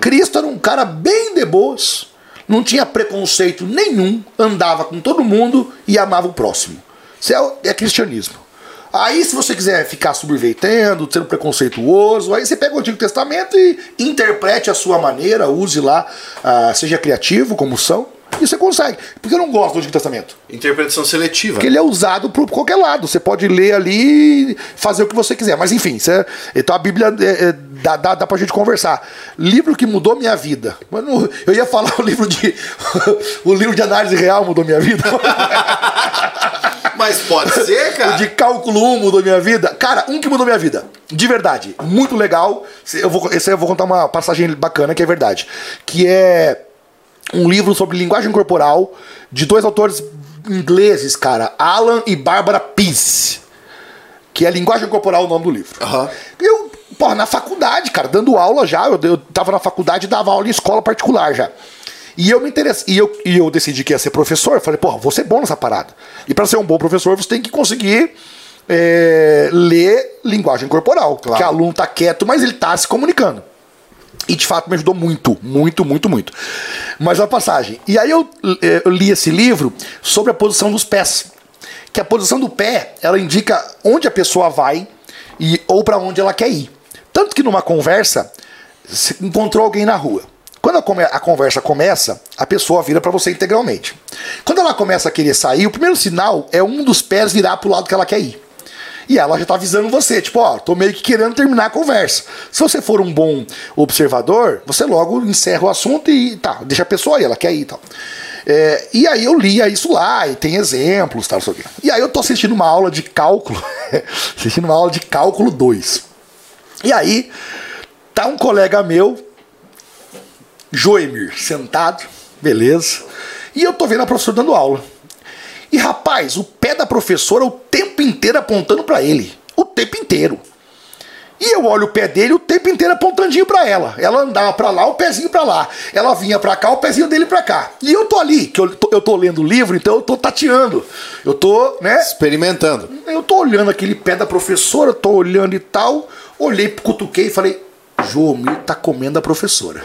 Cristo era um cara bem de boas, não tinha preconceito nenhum, andava com todo mundo e amava o próximo. Isso é, é cristianismo. Aí, se você quiser ficar subvertendo, sendo preconceituoso, aí você pega o Antigo Testamento e interprete a sua maneira, use lá, ah, seja criativo, como são, e você consegue. Porque eu não gosto do Antigo Testamento. Interpretação seletiva. Porque ele é usado por qualquer lado. Você pode ler ali e fazer o que você quiser. Mas enfim, você- então a Bíblia é, é, dá, dá, dá pra gente conversar. Livro que mudou minha vida. Mas não- eu ia falar [LAUGHS] o livro de. [LAUGHS] o livro de análise real mudou minha vida. [LAUGHS] [LAUGHS] Mas pode ser, o cara. de cálculo 1 mudou minha vida. Cara, um que mudou minha vida. De verdade. Muito legal. Eu vou, esse aí eu vou contar uma passagem bacana que é verdade. Que é um livro sobre linguagem corporal de dois autores ingleses, cara. Alan e Barbara Pease. Que é Linguagem Corporal o nome do livro. Aham. Eu, porra, na faculdade, cara, dando aula já, eu, eu tava na faculdade e dava aula em escola particular já. E eu me interessei, e eu, e eu decidi que ia ser professor, falei, porra, vou ser bom nessa parada. E para ser um bom professor, você tem que conseguir é, ler linguagem corporal. Claro. Que o aluno tá quieto, mas ele tá se comunicando. E de fato me ajudou muito, muito, muito, muito. Mas a passagem. E aí eu, eh, eu li esse livro sobre a posição dos pés. Que a posição do pé, ela indica onde a pessoa vai e, ou para onde ela quer ir. Tanto que numa conversa, se encontrou alguém na rua. Quando a, conversa começa, a pessoa vira para você integralmente. Quando ela começa a querer sair, o primeiro sinal é um dos pés virar pro lado que ela quer ir. E ela já tá avisando você, tipo, ó, tô meio que querendo terminar a conversa. Se você for um bom observador, você logo encerra o assunto e tá, deixa a pessoa aí, ela quer ir e tal. É, e aí eu lia isso lá, e tem exemplos, tal, não. E aí eu tô assistindo uma aula de cálculo, [LAUGHS] assistindo uma aula de cálculo 2. E aí, tá um colega meu, Joemir, sentado, beleza. E eu tô vendo a professora dando aula. E rapaz, o pé da professora o tempo inteiro apontando pra ele. O tempo inteiro. E eu olho o pé dele o tempo inteiro apontandinho pra ela. Ela andava pra lá, o pezinho pra lá. Ela vinha pra cá, o pezinho dele pra cá. E eu tô ali, que eu tô, eu tô lendo o livro, então eu tô tateando. Eu tô, né? Experimentando. Eu tô olhando aquele pé da professora, tô olhando e tal. Olhei, cutuquei e falei: Joomir tá comendo a professora.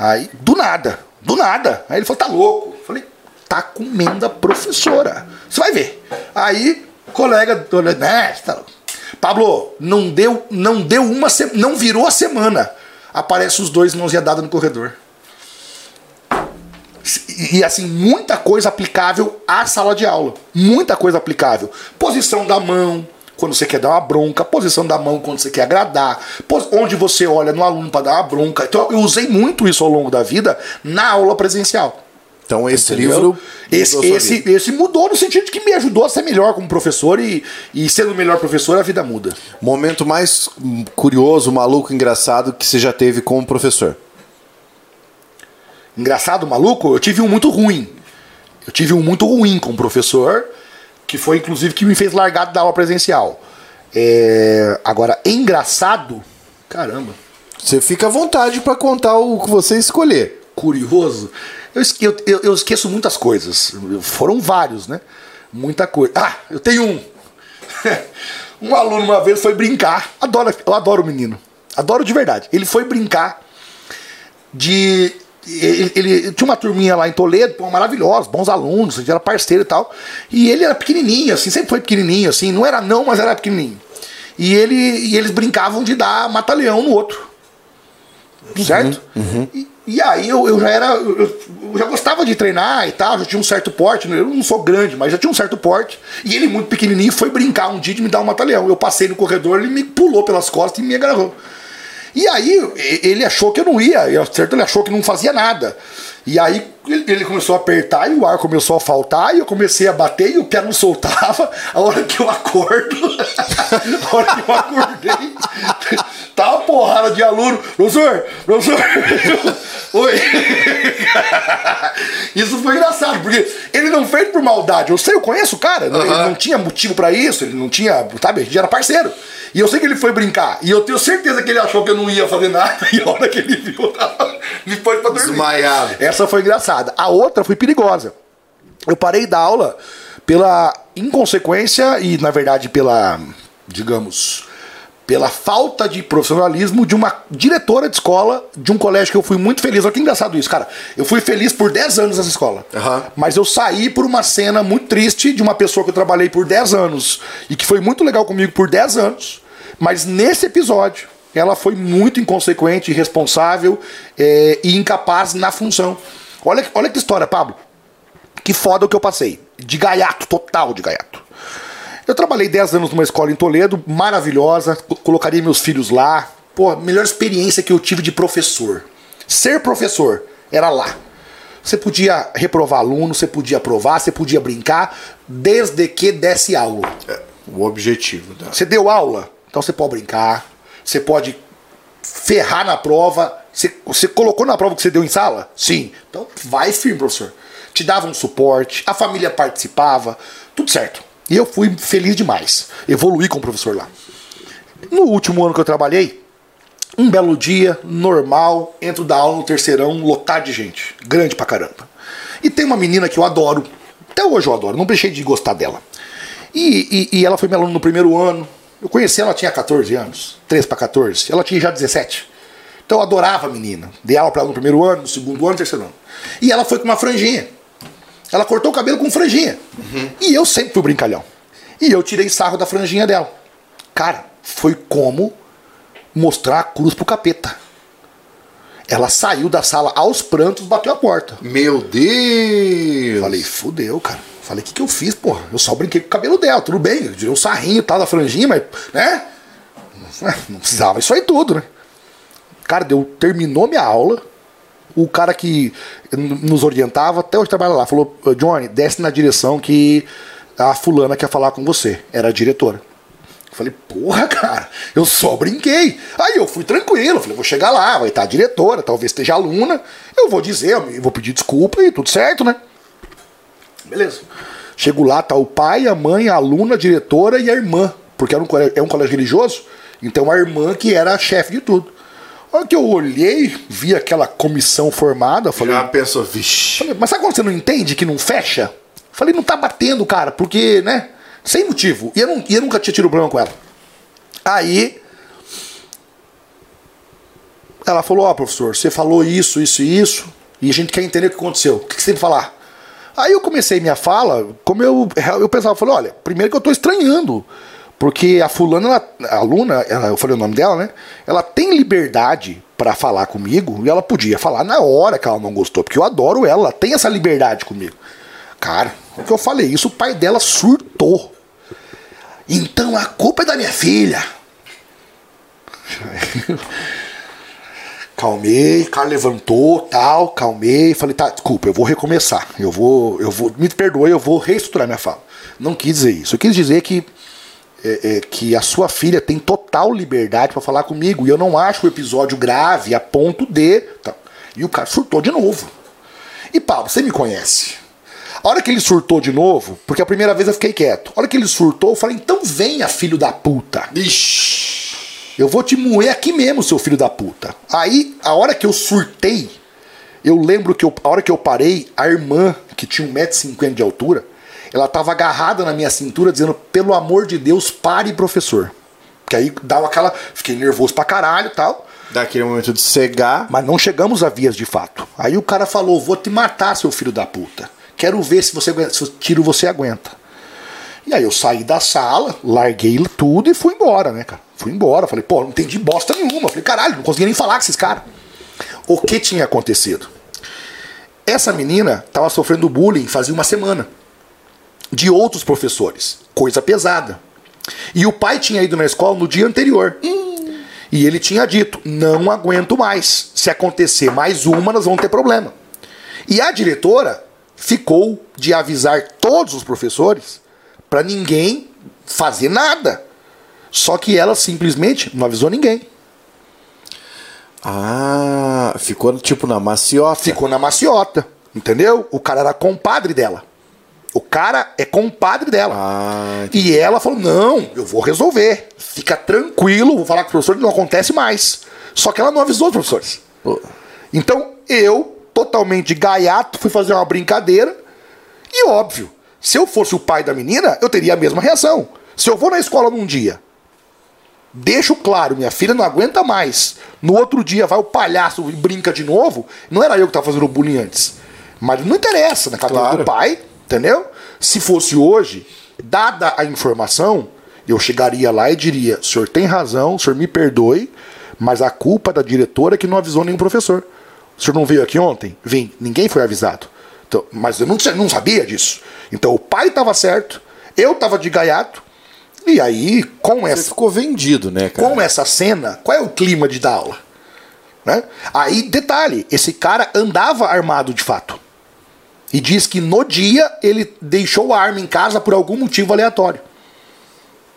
Aí, do nada, Do nada. Aí ele falou, tá louco. Eu falei, tá comendo a professora. Você vai ver. Aí, colega, né, tá. Pablo, não deu, não deu uma semana, não virou a semana. Aparece os dois mãozinha dada no corredor. E, assim, muita coisa aplicável à sala de aula. Muita coisa aplicável. Posição da mão, quando você quer dar uma bronca, posição da mão quando você quer agradar, onde você olha no aluno para dar uma bronca. Então eu usei muito isso ao longo da vida na aula presencial. Então esse Entendeu? livro esse, esse, esse mudou no sentido de que me ajudou a ser melhor como professor e, e sendo melhor professor a vida muda. momento mais curioso, maluco, engraçado que você já teve como professor. Engraçado, maluco, eu tive um muito ruim. Eu tive um muito ruim como professor, que foi inclusive que me fez largar da aula presencial. É, agora, engraçado, caramba, Você fica à vontade para contar o que você escolher. curioso. Eu, eu- eu esqueço muitas coisas. Foram vários, né? Muita coisa. Ah, eu tenho um. [LAUGHS] um aluno uma vez foi brincar. Adoro, eu adoro o menino. Adoro de verdade. Ele foi brincar de. Ele, ele- tinha uma turminha lá em Toledo, pô, maravilhosa, bons alunos, a gente era parceiro e tal. E ele era pequenininho, assim, sempre foi pequenininho, assim, não era não, mas era pequenininho. E, ele, e eles brincavam de dar mata-leão no outro certo? E, e aí eu, eu já era. Eu, eu já gostava de treinar e tal, já tinha um certo porte. né? Eu não sou grande, mas já tinha um certo porte. E ele, muito pequenininho, foi brincar um dia de me dar um mata-leão. Eu passei no corredor, ele me pulou pelas costas e me agarrou. E aí ele achou que eu não ia, certo? Ele achou que não fazia nada. E aí ele começou a apertar e o ar começou a faltar, e eu comecei a bater e o pé não soltava. [LAUGHS] A hora que eu acordo, [LAUGHS] a hora que eu acordei, [LAUGHS] tá uma porrada de aluno. Professor, professor, oi. Isso foi engraçado, porque ele não fez por maldade. Eu sei, eu conheço o cara, né? ele não tinha motivo pra isso, ele não tinha, sabe, a gente era parceiro. E eu sei que ele foi brincar, e eu tenho certeza que ele achou que eu não ia fazer nada, e a hora que ele viu, eu tava, me pôs pra dormir. Desmaiado. Essa foi engraçada. A outra foi perigosa. Eu parei da aula pela inconsequência e, na verdade, pela, digamos, pela falta de profissionalismo de uma diretora de escola de um colégio que eu fui muito feliz. Olha que engraçado isso, cara. Eu fui feliz por 10 anos nessa escola. Aham. Mas eu saí por uma cena muito triste de uma pessoa que eu trabalhei por 10 anos e que foi muito legal comigo por 10 anos. Mas nesse episódio, ela foi muito inconsequente, irresponsável é, e incapaz na função. Olha, olha que história, Pablo. Que foda o que eu passei. De gaiato, total de gaiato. Eu trabalhei 10 anos numa escola em Toledo, maravilhosa, co- colocaria meus filhos lá. Pô, melhor experiência que eu tive de professor. Ser professor era lá. Você podia reprovar aluno, você podia aprovar, você podia brincar, desde que desse aula. É, o objetivo. Da... Você deu aula, então você pode brincar, você pode ferrar na prova. Você, você colocou na prova que você deu em sala? Sim. Então vai firme, professor. Te dava um suporte, a família participava, tudo certo. E eu fui feliz demais. Evoluí com o professor lá. No último ano que eu trabalhei, um belo dia, normal, entro da aula no terceirão, lotado de gente. Grande pra caramba. E tem uma menina que eu adoro. Até hoje eu adoro, não deixei de gostar dela. E, e- e ela foi minha aluna no primeiro ano. Eu conheci ela, tinha 14 anos. 13 para 14. Ela tinha já 17. Então eu adorava a menina. Dei aula pra ela no primeiro ano, no segundo ano, no terceiro ano. E ela foi com uma franjinha. Ela cortou o cabelo com franjinha. E eu sempre fui brincalhão. E eu tirei sarro da franjinha dela. Cara, foi como mostrar a cruz pro capeta. Ela saiu da sala aos prantos, bateu a porta. Meu Deus! Falei, fudeu, cara. Falei, o que, que eu fiz, porra? Eu só brinquei com o cabelo dela, tudo bem. Eu tirei um sarrinho e tal da franjinha, mas, né? Não precisava isso aí tudo, né? Cara, deu, terminou minha aula. O cara que nos orientava, até hoje trabalha lá, falou: "Ô, Johnny, desce na direção que a fulana quer falar com você. Era a diretora. Eu Falei, porra, cara, eu só brinquei. Aí eu fui tranquilo, falei, vou chegar lá, vai estar a diretora, talvez esteja aluna, eu vou dizer, eu vou pedir desculpa e tudo certo, né? Beleza. Chego lá, tá o pai, a mãe, a aluna, a diretora e a irmã. Porque era um é um colégio religioso, então a irmã que era a chefe de tudo. A hora que eu olhei, vi aquela comissão formada, falei, Já pensou, vixe. Falei, Mas sabe quando você não entende que não fecha? Falei, não tá batendo, cara, porque, né? Sem motivo. E eu, não- e eu nunca tinha tido problema com ela. Aí. Ela falou: Ó, professor, você falou isso, isso e isso. E a gente quer entender o que aconteceu. O que, que você tem que falar? Aí eu comecei minha fala, como eu, eu pensava, eu falei, olha, primeiro que eu tô estranhando. Porque a fulana, ela, a aluna, ela, eu falei o nome dela, né? Ela tem liberdade para falar comigo e ela podia falar na hora que ela não gostou, porque eu adoro ela, ela tem essa liberdade comigo. Cara, o que eu falei isso, o pai dela surtou. Então a culpa é da minha filha. Calmei, o cara levantou, tal, calmei, falei, tá, desculpa, eu vou recomeçar. Eu vou, eu vou, me perdoe, eu vou reestruturar minha fala. Não quis dizer isso. Eu quis dizer que é, é, que a sua filha tem total liberdade para falar comigo. E eu não acho o episódio grave a ponto de. Tá. E o cara surtou de novo. E Pablo, você me conhece. A hora que ele surtou de novo, porque a primeira vez eu fiquei quieto. A hora que ele surtou, eu falei, então venha, filho da puta. Ixi. Eu vou te moer aqui mesmo, seu filho da puta. Aí, a hora que eu surtei, eu lembro que eu, a hora que eu parei, a irmã, que tinha 1,50m de altura, ela tava agarrada na minha cintura, dizendo, pelo amor de Deus, pare, professor. Que aí dava aquela. Fiquei nervoso pra caralho e tal. Daquele momento de cegar. Mas não chegamos a vias de fato. Aí o cara falou: vou te matar, seu filho da puta. Quero ver se você se eu tiro você aguenta. E aí eu saí da sala, larguei tudo e fui embora, né, cara? Fui embora. Falei, pô, não entendi bosta nenhuma. Falei, caralho, não conseguia nem falar com esses caras. O que tinha acontecido? Essa menina estava sofrendo bullying fazia uma semana. De outros professores. Coisa pesada. E o pai tinha ido na escola no dia anterior. E ele tinha dito: não aguento mais. Se acontecer mais uma, nós vamos ter problema. E a diretora ficou de avisar todos os professores para ninguém fazer nada. Só que ela simplesmente não avisou ninguém. Ah, ficou tipo na maciota. Ficou na maciota, entendeu? O cara era compadre dela. O cara é compadre dela. Ah, e ela falou: não, eu vou resolver. Fica tranquilo, vou falar com o professor que não acontece mais. Só que ela não avisou os professores. Pô. Então eu, totalmente gaiato, fui fazer uma brincadeira. E óbvio, se eu fosse o pai da menina, eu teria a mesma reação. Se eu vou na escola num dia, deixo claro, minha filha não aguenta mais. No outro dia vai o palhaço e brinca de novo. Não era eu que estava fazendo o bullying antes. Mas não interessa, na cabeça Claro. do pai, entendeu? Se fosse hoje, dada a informação, eu chegaria lá e diria: o senhor tem razão, o senhor me perdoe, mas a culpa é da diretora que não avisou nenhum professor. O senhor não veio aqui ontem? Vim. Ninguém foi avisado. Então, mas eu não, não sabia disso. Então o pai estava certo, eu estava de gaiato, e aí, com Você essa, ficou vendido, né, cara? com essa cena, qual é o clima de dar aula? Né? Aí, detalhe, esse cara andava armado de fato. E diz que no dia ele deixou a arma em casa por algum motivo aleatório.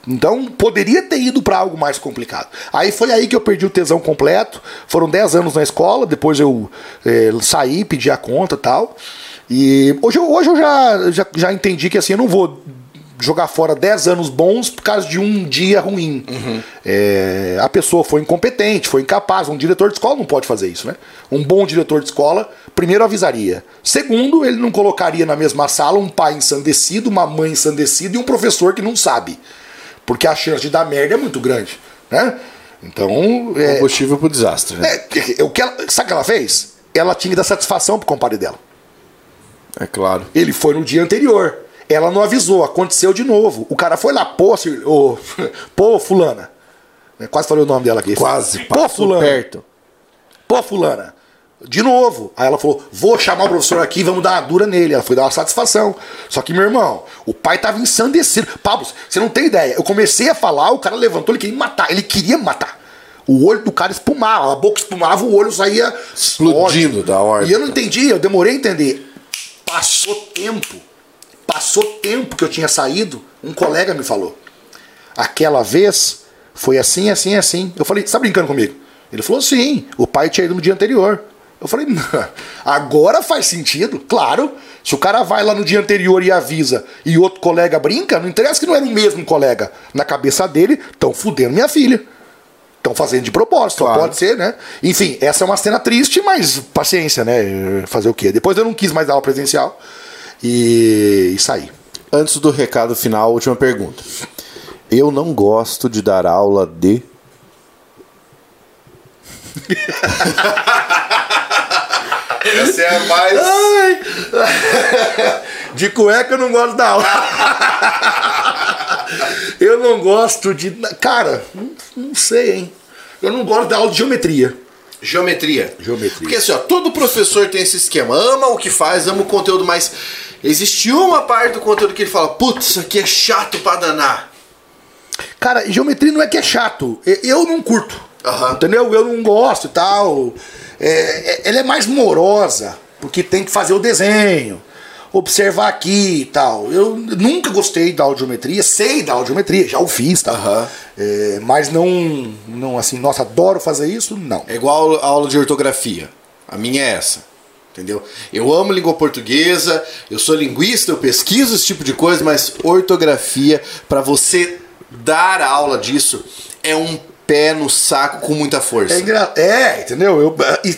Então poderia ter ido para algo mais complicado. Aí foi aí que eu perdi o tesão completo. Foram 10 anos na escola, depois eu eh, saí, pedi a conta tal. E hoje, hoje eu já, já, já entendi que assim, eu não vou jogar fora 10 anos bons por causa de um dia ruim. É, a pessoa foi incompetente, foi incapaz. Um diretor de escola não pode fazer isso, né? Um bom diretor de escola, primeiro avisaria. Segundo, ele não colocaria na mesma sala um pai ensandecido, uma mãe ensandecida e um professor que não sabe. Porque a chance de dar merda é muito grande, né? Então, é, Combustível pro desastre, né? é, o que ela, sabe o que ela fez? Ela tinha que dar satisfação pro compadre dela. É, claro. Ele foi no dia anterior. Ela não avisou, aconteceu de novo. O cara foi lá, pô, Cir- ô, [LAUGHS] pô, fulana. É, Quase falei o nome dela aqui. Quase. Pô, fulana. perto. Pô, fulana. De novo. Aí ela falou: vou chamar o professor aqui e vamos dar uma dura nele. Ela foi dar uma satisfação. Só que, meu irmão, o pai tava ensandecido. Pablo, você não tem ideia. Eu comecei a falar, o cara levantou, ele queria me matar. Ele queria me matar. O olho do cara espumava, a boca espumava, o olho saía Explodindo ódio. da órbita. E eu não entendi, eu demorei a entender. Passou tempo. Passou tempo que eu tinha saído, um colega me falou. Aquela vez foi assim, assim, assim. Eu falei, você tá brincando comigo? Ele falou, sim, o pai tinha ido no dia anterior. Eu falei, "Não, agora faz sentido, claro. Se o cara vai lá no dia anterior e avisa e outro colega brinca, não interessa que não era o mesmo colega. Na cabeça dele, estão fudendo minha filha. Estão fazendo de propósito, Claro. pode ser, né? Enfim, essa é uma cena triste, mas paciência, né? Fazer o quê? Depois eu não quis mais dar aula presencial e, e saí. Antes do recado final, última pergunta. Eu não gosto de dar aula de. [LAUGHS] Essa é a mais. Ai. [LAUGHS] De cueca eu não gosto da aula. [LAUGHS] Eu não gosto de. Cara, não, não sei, hein? Eu não gosto da aula de geometria. Geometria. Geometria. Porque assim, ó, todo professor tem esse esquema. Ama o que faz, ama o conteúdo, mas existe uma parte do conteúdo que ele fala: Putz, isso aqui é chato pra danar. Cara, geometria não é que é chato. Eu não curto. Aham. Entendeu? Eu não gosto e tal. É, é- ela é mais morosa, porque tem que fazer o desenho, observar aqui e tal. Eu nunca gostei da audiometria, sei da audiometria, já o fiz, tá? Aham. É, mas não, não assim, nossa, adoro fazer isso, não. É igual a aula de ortografia. A minha é essa. Entendeu? Eu amo língua portuguesa, eu sou linguista, eu pesquiso esse tipo de coisa, mas ortografia, pra você dar aula disso, é um pé no saco com muita força. É, engra... é entendeu? Eu,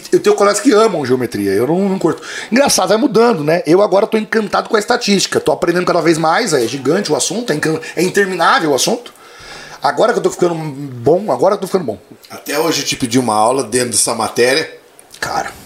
eu tenho colegas que amam geometria, eu não, não curto. Engraçado, vai mudando, né? Eu agora tô encantado com a estatística, tô aprendendo cada vez mais, é gigante o assunto, é, é interminável o assunto. Agora que eu tô ficando bom, agora que eu tô ficando bom. Até hoje eu te pedi uma aula dentro dessa matéria. Cara.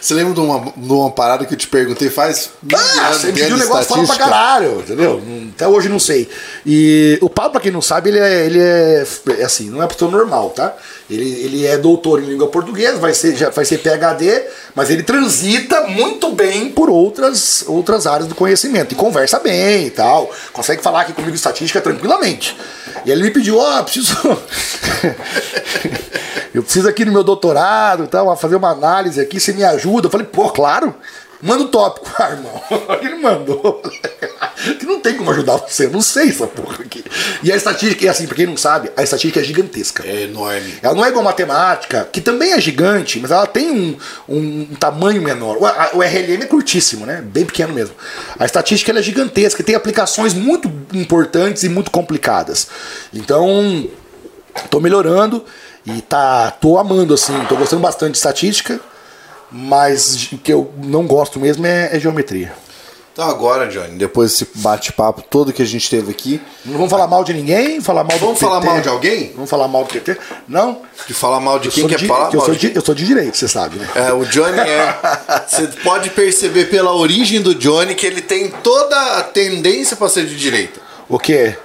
Você lembra de uma, de uma parada que eu te perguntei faz Ah, você dentro pediu um negócio fala pra caralho, entendeu? Até hoje não sei. E o Pablo, pra quem não sabe, ele é, ele é, é assim, não é pessoa normal, tá? Ele, ele é doutor em língua portuguesa, vai ser, já vai ser PHD, mas ele transita muito bem por outras, outras áreas do conhecimento. E conversa bem e tal. Consegue falar aqui comigo estatística tranquilamente. E ele me pediu, ó, preciso. [LAUGHS] eu preciso aqui no meu doutorado, e tal, fazer uma análise aqui, você me ajuda? Eu falei, pô, claro. Manda o tópico, [LAUGHS] ah, irmão. [LAUGHS] Ele mandou. [LAUGHS] que não tem como ajudar você, eu não sei essa porra aqui. E a estatística, é assim, pra quem não sabe, a estatística é gigantesca. É enorme. Ela não é igual a matemática, que também é gigante, mas ela tem um, um tamanho menor. O, a- o RLM é curtíssimo, né? Bem pequeno mesmo. A estatística é gigantesca e tem aplicações muito importantes e muito complicadas. Então, tô melhorando e tá, tô amando, assim, tô gostando bastante de estatística, mas o que eu não gosto mesmo é, é geometria. Então agora, Johnny, depois desse bate-papo todo que a gente teve aqui, Não vamos falar mal de ninguém, falar mal Vamos falar mal de alguém? Vamos falar mal do PT? Não. de falar mal de Eu quem quer de- falar eu mal sou de eu sou de direito, você sabe, né? É, o Johnny é. [LAUGHS] Você pode perceber pela origem do Johnny que ele tem toda a tendência pra ser de direita. O quê?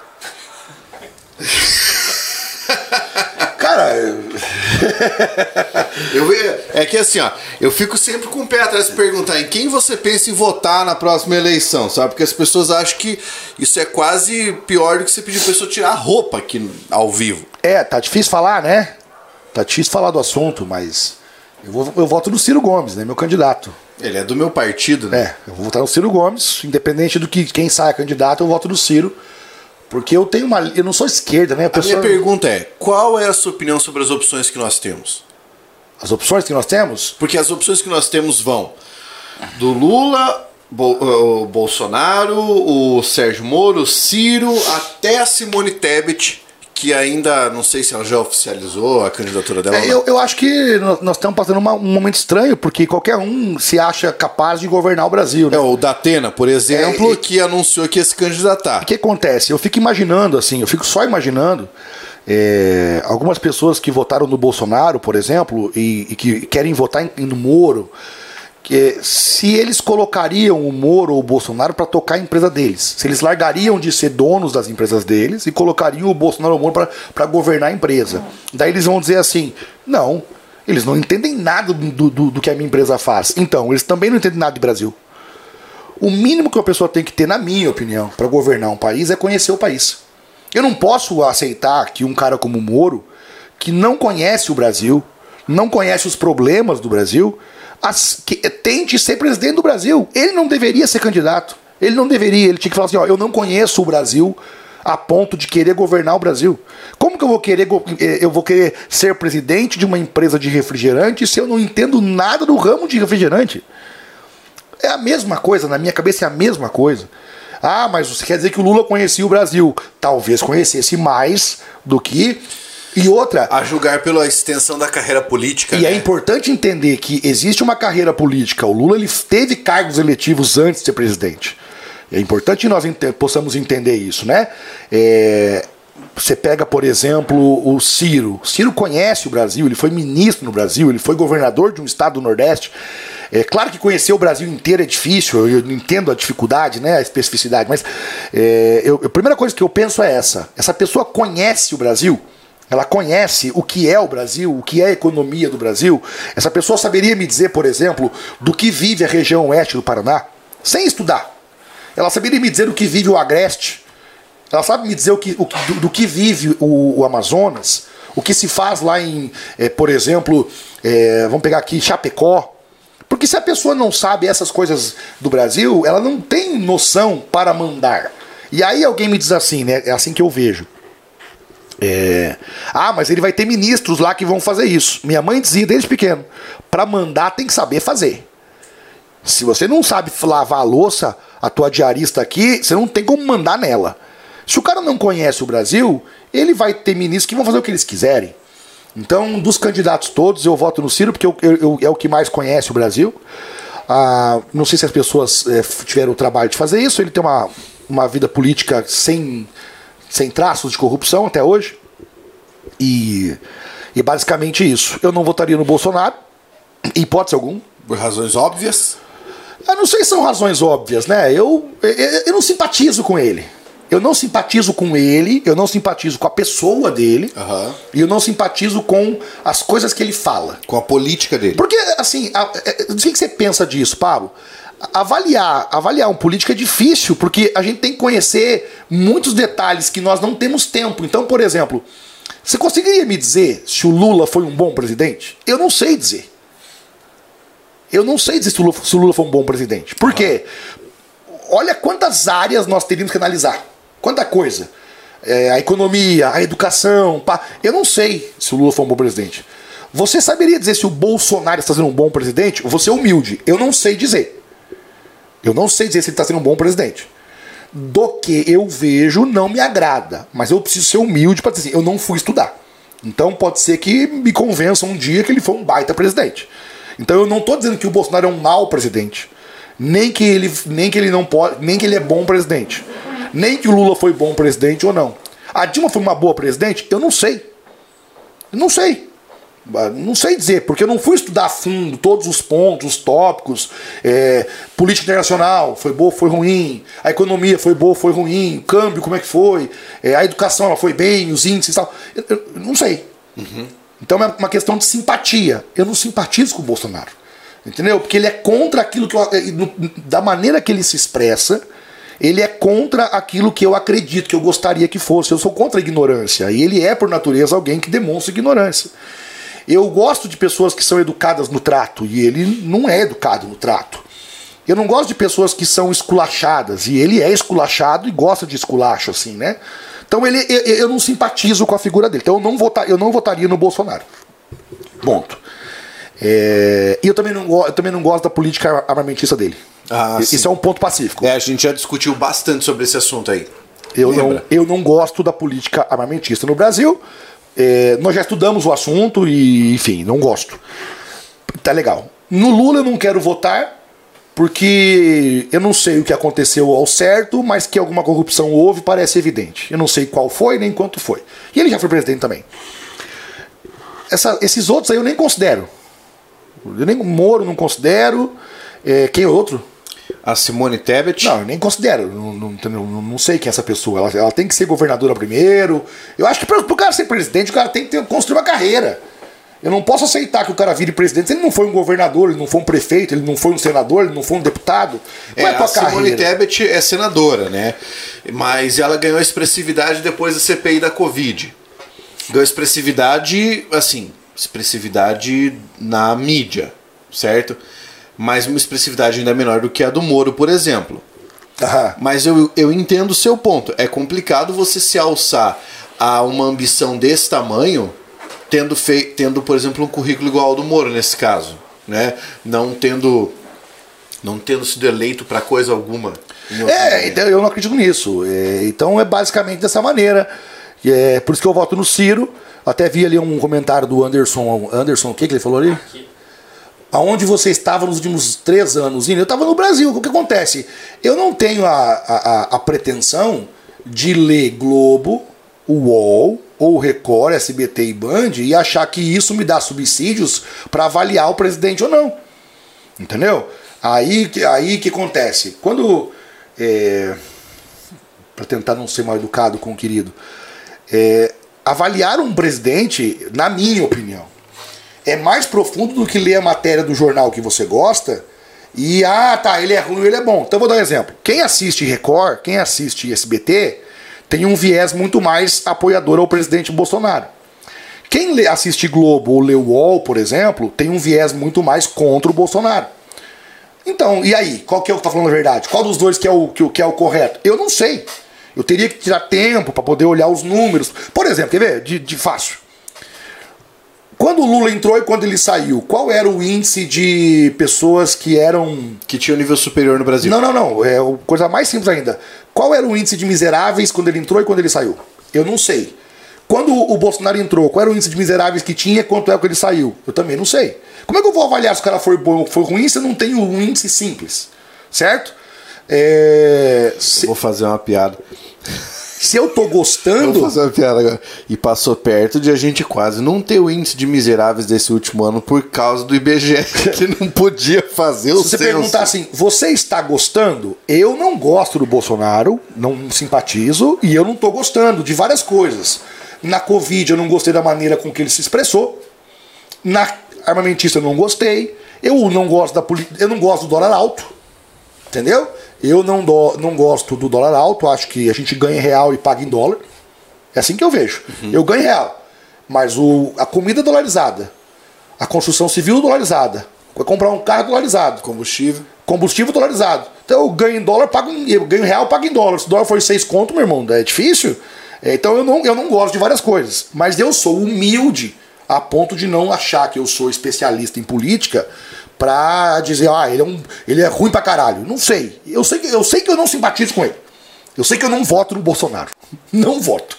[LAUGHS] Cara, Eu, [LAUGHS] é que assim, ó, eu fico sempre com o pé atrás de perguntar em quem você pensa em votar na próxima eleição, sabe? Porque as pessoas acham que isso é quase pior do que você pedir a pessoa tirar a roupa aqui ao vivo. é, tá difícil falar, né? Tá difícil falar do assunto, mas eu, vou, eu voto no Ciro Gomes, né? Meu candidato. Ele é do meu partido, né? É, eu vou votar no Ciro Gomes, independente do que quem saia candidato, eu voto no Ciro. Porque eu tenho uma. Eu não sou esquerda, né? A A minha pessoa, pergunta é: qual é a sua opinião sobre as opções que nós temos? as opções que nós temos, Porque as opções que nós temos vão do Lula, Bo- o Bolsonaro, o Sérgio Moro, o Ciro, até a Simone Tebet, que ainda não sei se ela já oficializou a candidatura dela. É, eu, eu acho que nós estamos passando uma- um momento estranho, porque qualquer um se acha capaz de governar o Brasil. Né? É, o Datena, por exemplo, É, e- que anunciou que ia se candidatar. O que acontece? Eu fico imaginando, assim, eu fico só imaginando é, algumas pessoas que votaram no Bolsonaro, por exemplo, e, e que querem votar em, no Moro, que, se eles colocariam o Moro ou o Bolsonaro para tocar a empresa deles. Se eles largariam de ser donos das empresas deles e colocariam o Bolsonaro ou o Moro para governar a empresa. Daí eles vão dizer assim: não, eles não entendem nada do, do, do que a minha empresa faz. Então, eles também não entendem nada de Brasil. O mínimo que uma pessoa tem que ter, na minha opinião, para governar um país é conhecer o país. Eu não posso aceitar que um cara como o Moro, que não conhece o Brasil, não conhece os problemas do Brasil, as- que, tente ser presidente do Brasil. Ele não deveria ser candidato. Ele não deveria. Ele tinha que falar assim: ó, eu não conheço o Brasil a ponto de querer governar o Brasil. Como que eu vou querer eh, eu vou querer ser presidente de uma empresa de refrigerante se eu não entendo nada do ramo de refrigerante? É a mesma coisa, na minha cabeça é a mesma coisa. Ah, mas você quer dizer que o Lula conhecia o Brasil? Talvez conhecesse mais do que. E outra, A julgar pela extensão da carreira política. e né? é importante entender que existe uma carreira política. O Lula ele teve cargos eletivos antes de ser presidente. É importante que nós ente- possamos entender isso, né? É, você pega, por exemplo, o Ciro. O Ciro conhece o Brasil, ele foi ministro no Brasil, ele foi governador de um estado do Nordeste. É claro que conhecer o Brasil inteiro é difícil, eu entendo a dificuldade, né, a especificidade, mas é, eu, a primeira coisa que eu penso é essa: essa pessoa conhece o Brasil, ela conhece o que é o Brasil, o que é a economia do Brasil. Essa pessoa saberia me dizer, por exemplo, do que vive a região oeste do Paraná, sem estudar. Ela saberia me dizer do que vive o Agreste. Ela sabe me dizer o que, o, do, do que vive o, o, Amazonas, o que se faz lá em, é, por exemplo, é, vamos pegar aqui Chapecó, porque se a pessoa não sabe essas coisas do Brasil, ela não tem noção para mandar. E aí alguém me diz assim, né? É assim que eu vejo. É... Ah, mas ele vai ter ministros lá que vão fazer isso. Minha mãe dizia desde pequeno: para mandar tem que saber fazer. Se você não sabe lavar a louça, a tua diarista aqui, você não tem como mandar nela. Se o cara não conhece o Brasil, ele vai ter ministros que vão fazer o que eles quiserem. Então, dos candidatos todos, eu voto no Ciro, porque eu, eu, eu, é o que mais conhece o Brasil. Ah, não sei se as pessoas é, tiveram o trabalho de fazer isso. Ele tem uma, uma vida política sem, sem traços de corrupção até hoje. E, e basicamente isso. Eu não votaria no Bolsonaro, em hipótese alguma. Por razões óbvias? Eu não sei se são razões óbvias, né? Eu, eu, eu não simpatizo com ele. Eu não simpatizo com ele, eu não simpatizo com a pessoa dele, uhum. e eu não simpatizo com as coisas que ele fala. Com a política dele. Porque, assim, a, a, é, o que você pensa disso, Pablo? Avaliar, avaliar um político é difícil, porque a gente tem que conhecer muitos detalhes que nós não temos tempo. Então, por exemplo, você conseguiria me dizer se o Lula foi um bom presidente? Eu não sei dizer. Eu não sei dizer se o Lula, se o Lula foi um bom presidente. Por quê? Olha quantas áreas nós teríamos que analisar. Quanta coisa. É, a economia, a educação. Pá. Eu não sei se o Lula foi um bom presidente. Você saberia dizer se o Bolsonaro está sendo um bom presidente? Você é humilde. Eu não sei dizer. Eu não sei dizer se ele está sendo um bom presidente. Do que eu vejo não me agrada. Mas eu preciso ser humilde para dizer assim, eu não fui estudar. Então pode ser que me convença um dia que ele foi um baita presidente. Então eu não estou dizendo que o Bolsonaro é um mau presidente. Nem que ele, nem que ele não pode, nem que ele é bom presidente nem que o Lula foi bom presidente ou não. A Dilma foi uma boa presidente? Eu não sei. Não sei. Não sei dizer, porque eu não fui estudar a fundo todos os pontos, os tópicos. É, política internacional, foi boa, foi ruim. A economia foi boa, foi ruim. O câmbio, como é que foi? É, a educação, ela foi bem, os índices e tal. Eu, eu, não sei. Uhum. Então é uma questão de simpatia. Eu não simpatizo com o Bolsonaro. Entendeu? Porque ele é contra aquilo que eu, da maneira que ele se expressa ele é contra aquilo que eu acredito, que eu gostaria que fosse. Eu sou contra a ignorância. E ele é, por natureza, alguém que demonstra ignorância. Eu gosto de pessoas que são educadas no trato, e ele não é educado no trato. Eu não gosto de pessoas que são esculachadas, e ele é esculachado e gosta de esculacho, assim, né? Então ele, eu, eu não simpatizo com a figura dele. Então eu não, votar, eu não votaria no Bolsonaro. Ponto. É, e eu também, não, eu também não gosto da política armamentista dele. Ah, Isso é um ponto pacífico. É, a gente já discutiu bastante sobre esse assunto aí. Eu não, eu não gosto da política armamentista no Brasil. É, nós já estudamos o assunto e, enfim, não gosto. Tá legal. No Lula eu não quero votar porque eu não sei o que aconteceu ao certo, mas que alguma corrupção houve parece evidente. Eu não sei qual foi nem quanto foi. E ele já foi presidente também. Essa, esses outros aí eu nem considero. Eu nem Moro não considero. É, quem é outro? A Simone Tebet? Não, eu nem considero. Não, não, não, sei quem é essa pessoa. Ela, ela, tem que ser governadora primeiro. Eu acho que para o cara ser presidente, o cara tem que ter, construir uma carreira. Eu não posso aceitar que o cara vire presidente se ele não foi um governador, ele não foi um prefeito, ele não foi um senador, ele não foi um deputado. É, é a Simone Tebet é senadora, né? Mas ela ganhou expressividade depois da CPI da Covid. Ganhou expressividade, assim, expressividade na mídia, certo? Mas uma expressividade ainda menor do que a do Moro, por exemplo. Mas eu, eu entendo o seu ponto. É complicado você se alçar a uma ambição desse tamanho, tendo, fei tendo por exemplo, um currículo igual ao do Moro, nesse caso. Né? Não tendo não tendo sido eleito para coisa alguma. É, então eu não acredito nisso. É, então é basicamente dessa maneira. É, por isso que eu voto no Ciro. Até vi ali um comentário do Anderson. Anderson, o que, que ele falou ali? Aqui. Aonde você estava nos últimos três anos? Eu estava no Brasil. O que acontece? Eu não tenho a, a, a pretensão de ler Globo, UOL ou Record, SBT e Band e achar que isso me dá subsídios para avaliar o presidente ou não. Entendeu? Aí, aí que acontece? Quando. É, para tentar não ser mal educado com o querido. É, avaliar um presidente, na minha opinião, é mais profundo do que ler a matéria do jornal que você gosta e, ah, tá, ele é ruim, ele é bom. Então vou dar um exemplo. Quem assiste Record, quem assiste SBT, tem um viés muito mais apoiador ao presidente Bolsonaro. Quem assiste Globo ou lê UOL, por exemplo, tem um viés muito mais contra o Bolsonaro. Então, e aí? Qual que é o que tá falando a verdade? Qual dos dois que é o, que, que é o correto? Eu não sei. Eu teria que tirar tempo para poder olhar os números. Por exemplo, quer ver? De, de fácil. Quando o Lula entrou e quando ele saiu, qual era o índice de pessoas que eram. Que tinha um nível superior no Brasil? Não, não, não. É coisa mais simples ainda. Qual era o índice de miseráveis quando ele entrou e quando ele saiu? Eu não sei. Quando o Bolsonaro entrou, qual era o índice de miseráveis que tinha e quanto é que ele saiu? Eu também não sei. Como é que eu vou avaliar se o cara foi bom ou foi ruim se eu não tenho um índice simples? Certo? É... Se... Vou fazer uma piada. Se eu tô gostando. Vou fazer uma piada agora. E passou perto de a gente quase não ter o índice de miseráveis desse último ano por causa do IBGE, [LAUGHS] que não podia fazer o Se você perguntar assim, você está gostando? Eu não gosto do Bolsonaro, não simpatizo, e eu não tô gostando de várias coisas. Na Covid eu não gostei da maneira com que ele se expressou. Na armamentista eu não gostei. Eu não gosto da eu não gosto do dólar alto. Entendeu? Eu não, do, não gosto do dólar alto, acho que a gente ganha em real e paga em dólar. É assim que eu vejo. Uhum. Eu ganho em real. Mas o, a comida é dolarizada. A construção civil é dolarizada. Vai comprar um carro dolarizado. Combustível. Combustível dolarizado. Então eu ganho em dólar, pago em, eu ganho em real, pago em dólar. Se o dólar for 6 conto, meu irmão, é difícil. É, então eu não, eu não gosto de várias coisas. Mas eu sou humilde a ponto de não achar que eu sou especialista em política pra dizer, ah, ele é, um, ele é ruim pra caralho. Não sei. Eu sei, que, eu sei que eu não simpatizo com ele. Eu sei que eu não voto no Bolsonaro. [LAUGHS] Não voto.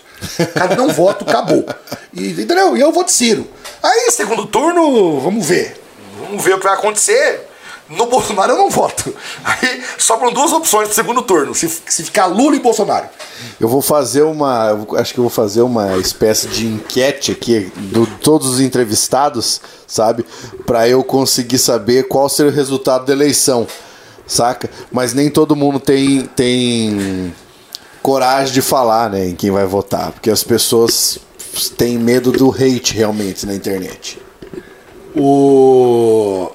Cara, não voto, acabou. E, entendeu? E eu vou de Ciro. Aí, segundo turno, vamos ver. Vamos ver o que vai acontecer. No Bolsonaro eu não voto. Aí sobram duas opções pro segundo turno. Se, se ficar Lula e Bolsonaro. Eu vou fazer uma. Acho que eu vou fazer uma espécie de enquete aqui de todos os entrevistados, sabe? Para eu conseguir saber qual será o resultado da eleição. Saca? Mas nem todo mundo tem, tem coragem de falar, né, em quem vai votar. Porque as pessoas têm medo do hate realmente na internet. O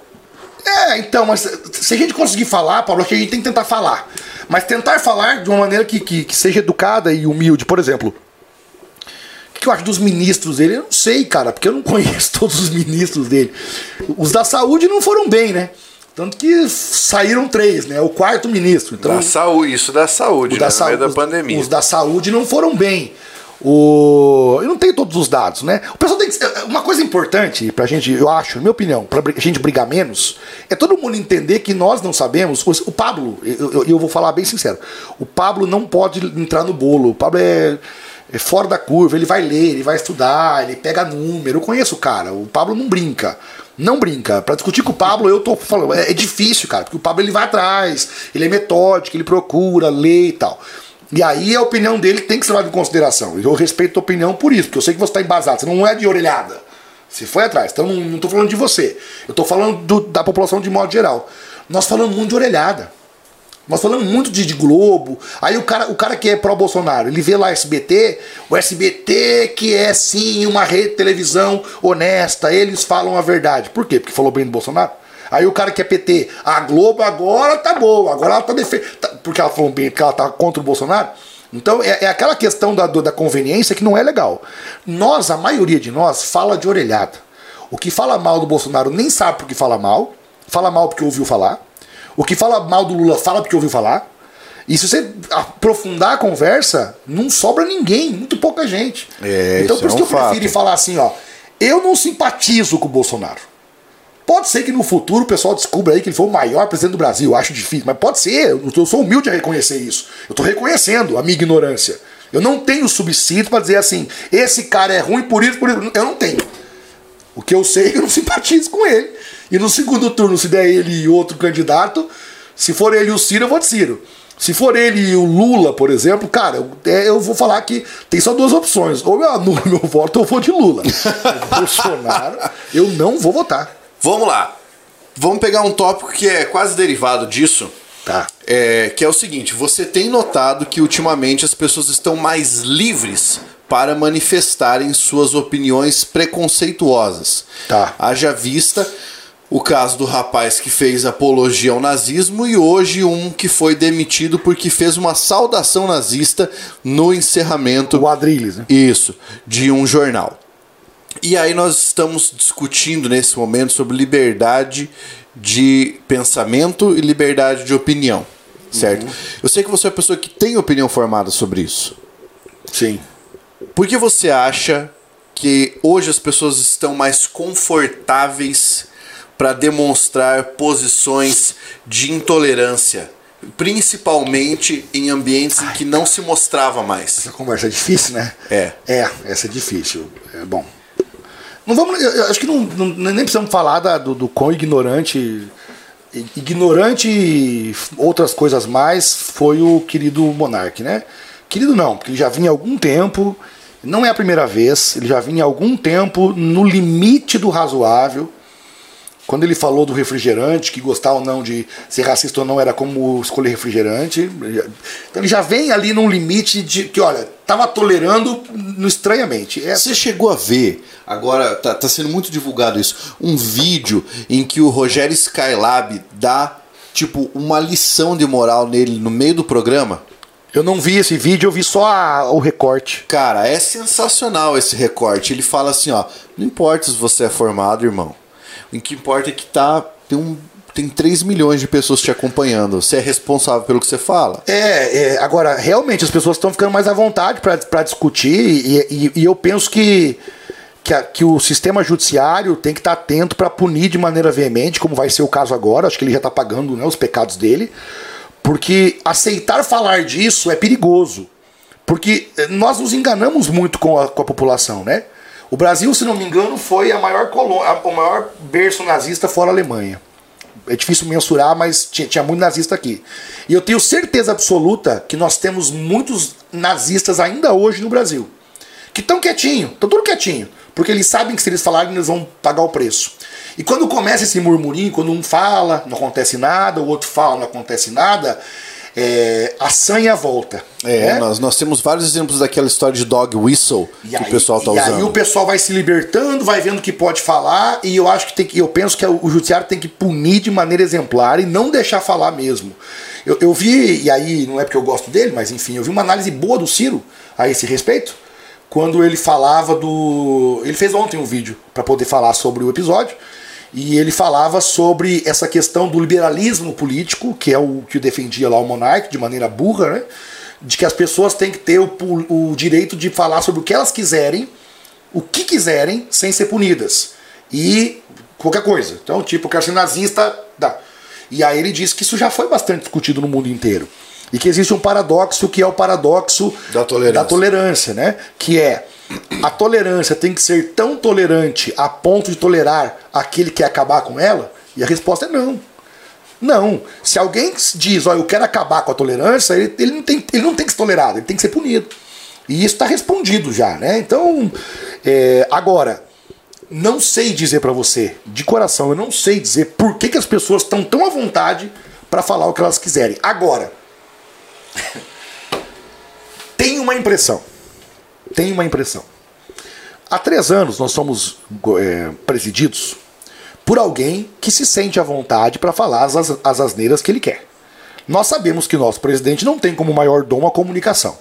é, então, mas se a gente conseguir falar, Paulo, acho que a gente tem que tentar falar. Mas tentar falar de uma maneira que, que, que seja educada e humilde. Por exemplo, o que eu acho dos ministros dele? Eu não sei, cara, porque eu não [LAUGHS] conheço todos os ministros dele. Os da saúde não foram bem, né? Tanto que saíram três, né? O quarto ministro. Então, da saúde, isso da saúde, da né? saúde, da pandemia. Os da saúde não foram bem. O... Eu não tenho todos os dados, né? O pessoal tem que... Uma coisa importante pra gente, eu acho, na minha opinião, pra gente brigar menos, é todo mundo entender que nós não sabemos. O Pablo, eu, eu vou falar bem sincero, o Pablo não pode entrar no bolo. O Pablo é, é fora da curva, ele vai ler, ele vai estudar, ele pega número. Eu conheço o cara, o Pablo não brinca. Não brinca. Para discutir com o Pablo, eu tô falando, é, é difícil, cara, porque o Pablo ele vai atrás, ele é metódico, ele procura, lê e tal. E aí a opinião dele tem que ser levada em consideração. Eu respeito a opinião por isso, porque eu sei que você está embasado, você não é de orelhada. Você foi atrás. Então não estou falando de você. Eu estou falando do, da população de modo geral. Nós falamos muito de orelhada. Nós falamos muito de, de, Globo. Aí o cara, o cara que é pró-Bolsonaro, ele vê lá SBT, o SBT que é sim uma rede de televisão honesta, eles falam a verdade. Por quê? Porque falou bem do Bolsonaro? Aí o cara que é PT, a Globo agora tá boa, agora ela tá defendendo. Tá, porque ela falou bem que ela tá contra o Bolsonaro. Então é, é aquela questão da, da conveniência que não é legal. Nós, a maioria de nós, fala de orelhada. O que fala mal do Bolsonaro nem sabe porque fala mal, fala mal porque ouviu falar. O que fala mal do Lula fala porque ouviu falar. E se você aprofundar a conversa, não sobra ninguém, muito pouca gente. É, então por isso é um que eu fato. prefiro falar assim, ó. Eu não simpatizo com o Bolsonaro. Pode ser que no futuro o pessoal descubra aí que ele foi o maior presidente do Brasil, eu acho difícil, mas pode ser, eu sou humilde a reconhecer isso. Eu estou reconhecendo a minha ignorância. Eu não tenho subsídio para dizer assim, esse cara é ruim por isso, por isso. Eu não tenho. O que eu sei é que eu não [LAUGHS] simpatizo com ele. E no segundo turno, se der ele e outro candidato, se for ele e o Ciro, eu vou de Ciro. Se for ele e o Lula, por exemplo, cara, eu, é, eu vou falar que tem só duas opções. Ou eu anulo [LAUGHS] meu voto ou eu vou de Lula. [LAUGHS] Bolsonaro, eu não vou votar. Vamos lá. Vamos pegar um tópico que é quase derivado disso. Tá. É, que é o seguinte: você tem notado que ultimamente as pessoas estão mais livres para manifestarem suas opiniões preconceituosas. Tá. Haja vista o caso do rapaz que fez apologia ao nazismo e hoje um que foi demitido porque fez uma saudação nazista no encerramento. O Adrilles, né? Isso, de um jornal. E aí nós estamos discutindo nesse momento sobre liberdade de pensamento e liberdade de opinião, certo? Eu sei que você é uma pessoa que tem opinião formada sobre isso. Sim. Por que você acha que hoje as pessoas estão mais confortáveis para demonstrar posições de intolerância, principalmente em ambientes em que não se mostrava mais? Essa conversa é difícil, né? É. É, essa é difícil. É bom. Não vamos, acho que não, não- nem precisamos falar da- do, do quão ignorante, ignorante e outras coisas mais foi o querido Monark, né? Querido não, porque ele já vinha há algum tempo, não é a primeira vez, ele já vinha há algum tempo no limite do razoável. Quando ele falou do refrigerante, que gostar ou não de ser racista ou não era como escolher refrigerante. Então ele já vem ali num limite de que, olha, tava tolerando no estranhamente. É, Você chegou a ver, agora tá, tá sendo muito divulgado isso, um vídeo em que o Rogério Skylab dá, tipo, uma lição de moral nele no meio do programa? eu não vi esse vídeo, eu vi só a- o recorte. Cara, é sensacional esse recorte. Ele fala assim, ó, não importa se você é formado, irmão. O que importa é que tá tem um tem 3 milhões de pessoas te acompanhando. Você é responsável pelo que você fala. É, é, agora, realmente as pessoas estão ficando mais à vontade para discutir e, e- e eu penso que, que, a- que o sistema judiciário tem que estar atento para punir de maneira veemente, como vai ser o caso agora. Acho que ele já está pagando né, os pecados dele. Porque aceitar falar disso é perigoso. Porque eh, nós nos enganamos muito com a, com a população, né? O Brasil, se não me engano, foi a maior colônia, o maior berço nazista fora a Alemanha. É difícil mensurar, mas tinha, tinha muito nazista aqui. E eu tenho certeza absoluta que nós temos muitos nazistas ainda hoje no Brasil. Que estão quietinho, estão tudo quietinho. Porque eles sabem que se eles falarem, eles vão pagar o preço. E quando começa esse murmurinho, quando um fala, não acontece nada, o outro fala, não acontece nada, é, a sanha volta. É, né? nós, nós temos vários exemplos daquela história de dog whistle E que aí, o pessoal tá e usando. aí o pessoal vai se libertando, vai vendo que pode falar, e eu acho que tem que. Eu penso que o judiciário tem que punir de maneira exemplar e não deixar falar mesmo. Eu, eu vi, e aí não é porque eu gosto dele, mas enfim, eu vi uma análise boa do Ciro a esse respeito, quando ele falava do. Ele fez ontem um vídeo para poder falar sobre o episódio. E ele falava sobre essa questão do liberalismo político, que é o que defendia lá o Monark, de maneira burra, né? De que as pessoas têm que ter o, o direito de falar sobre o que elas quiserem, o que quiserem, sem ser punidas. E qualquer coisa. Então, tipo, eu quero ser nazista, dá. E aí ele disse que isso já foi bastante discutido no mundo inteiro. E que existe um paradoxo que é o paradoxo Da tolerância. da tolerância, né? Que é a tolerância tem que ser tão tolerante a ponto de tolerar aquele que quer acabar com ela? E a resposta é não. Não. Se alguém diz, ó, eu quero acabar com a tolerância, ele, ele não tem, ele não tem que ser tolerado, ele tem que ser punido. E isso está respondido já, né? Então, é, agora, não sei dizer para você, de coração, eu não sei dizer por que, que as pessoas estão tão à vontade para falar o que elas quiserem. Agora, [LAUGHS] tem uma impressão. Tem uma impressão. Há três anos nós somos é, presididos por alguém que se sente à vontade para falar as, as, as asneiras que ele quer. Nós sabemos que nosso presidente não tem como maior dom a comunicação.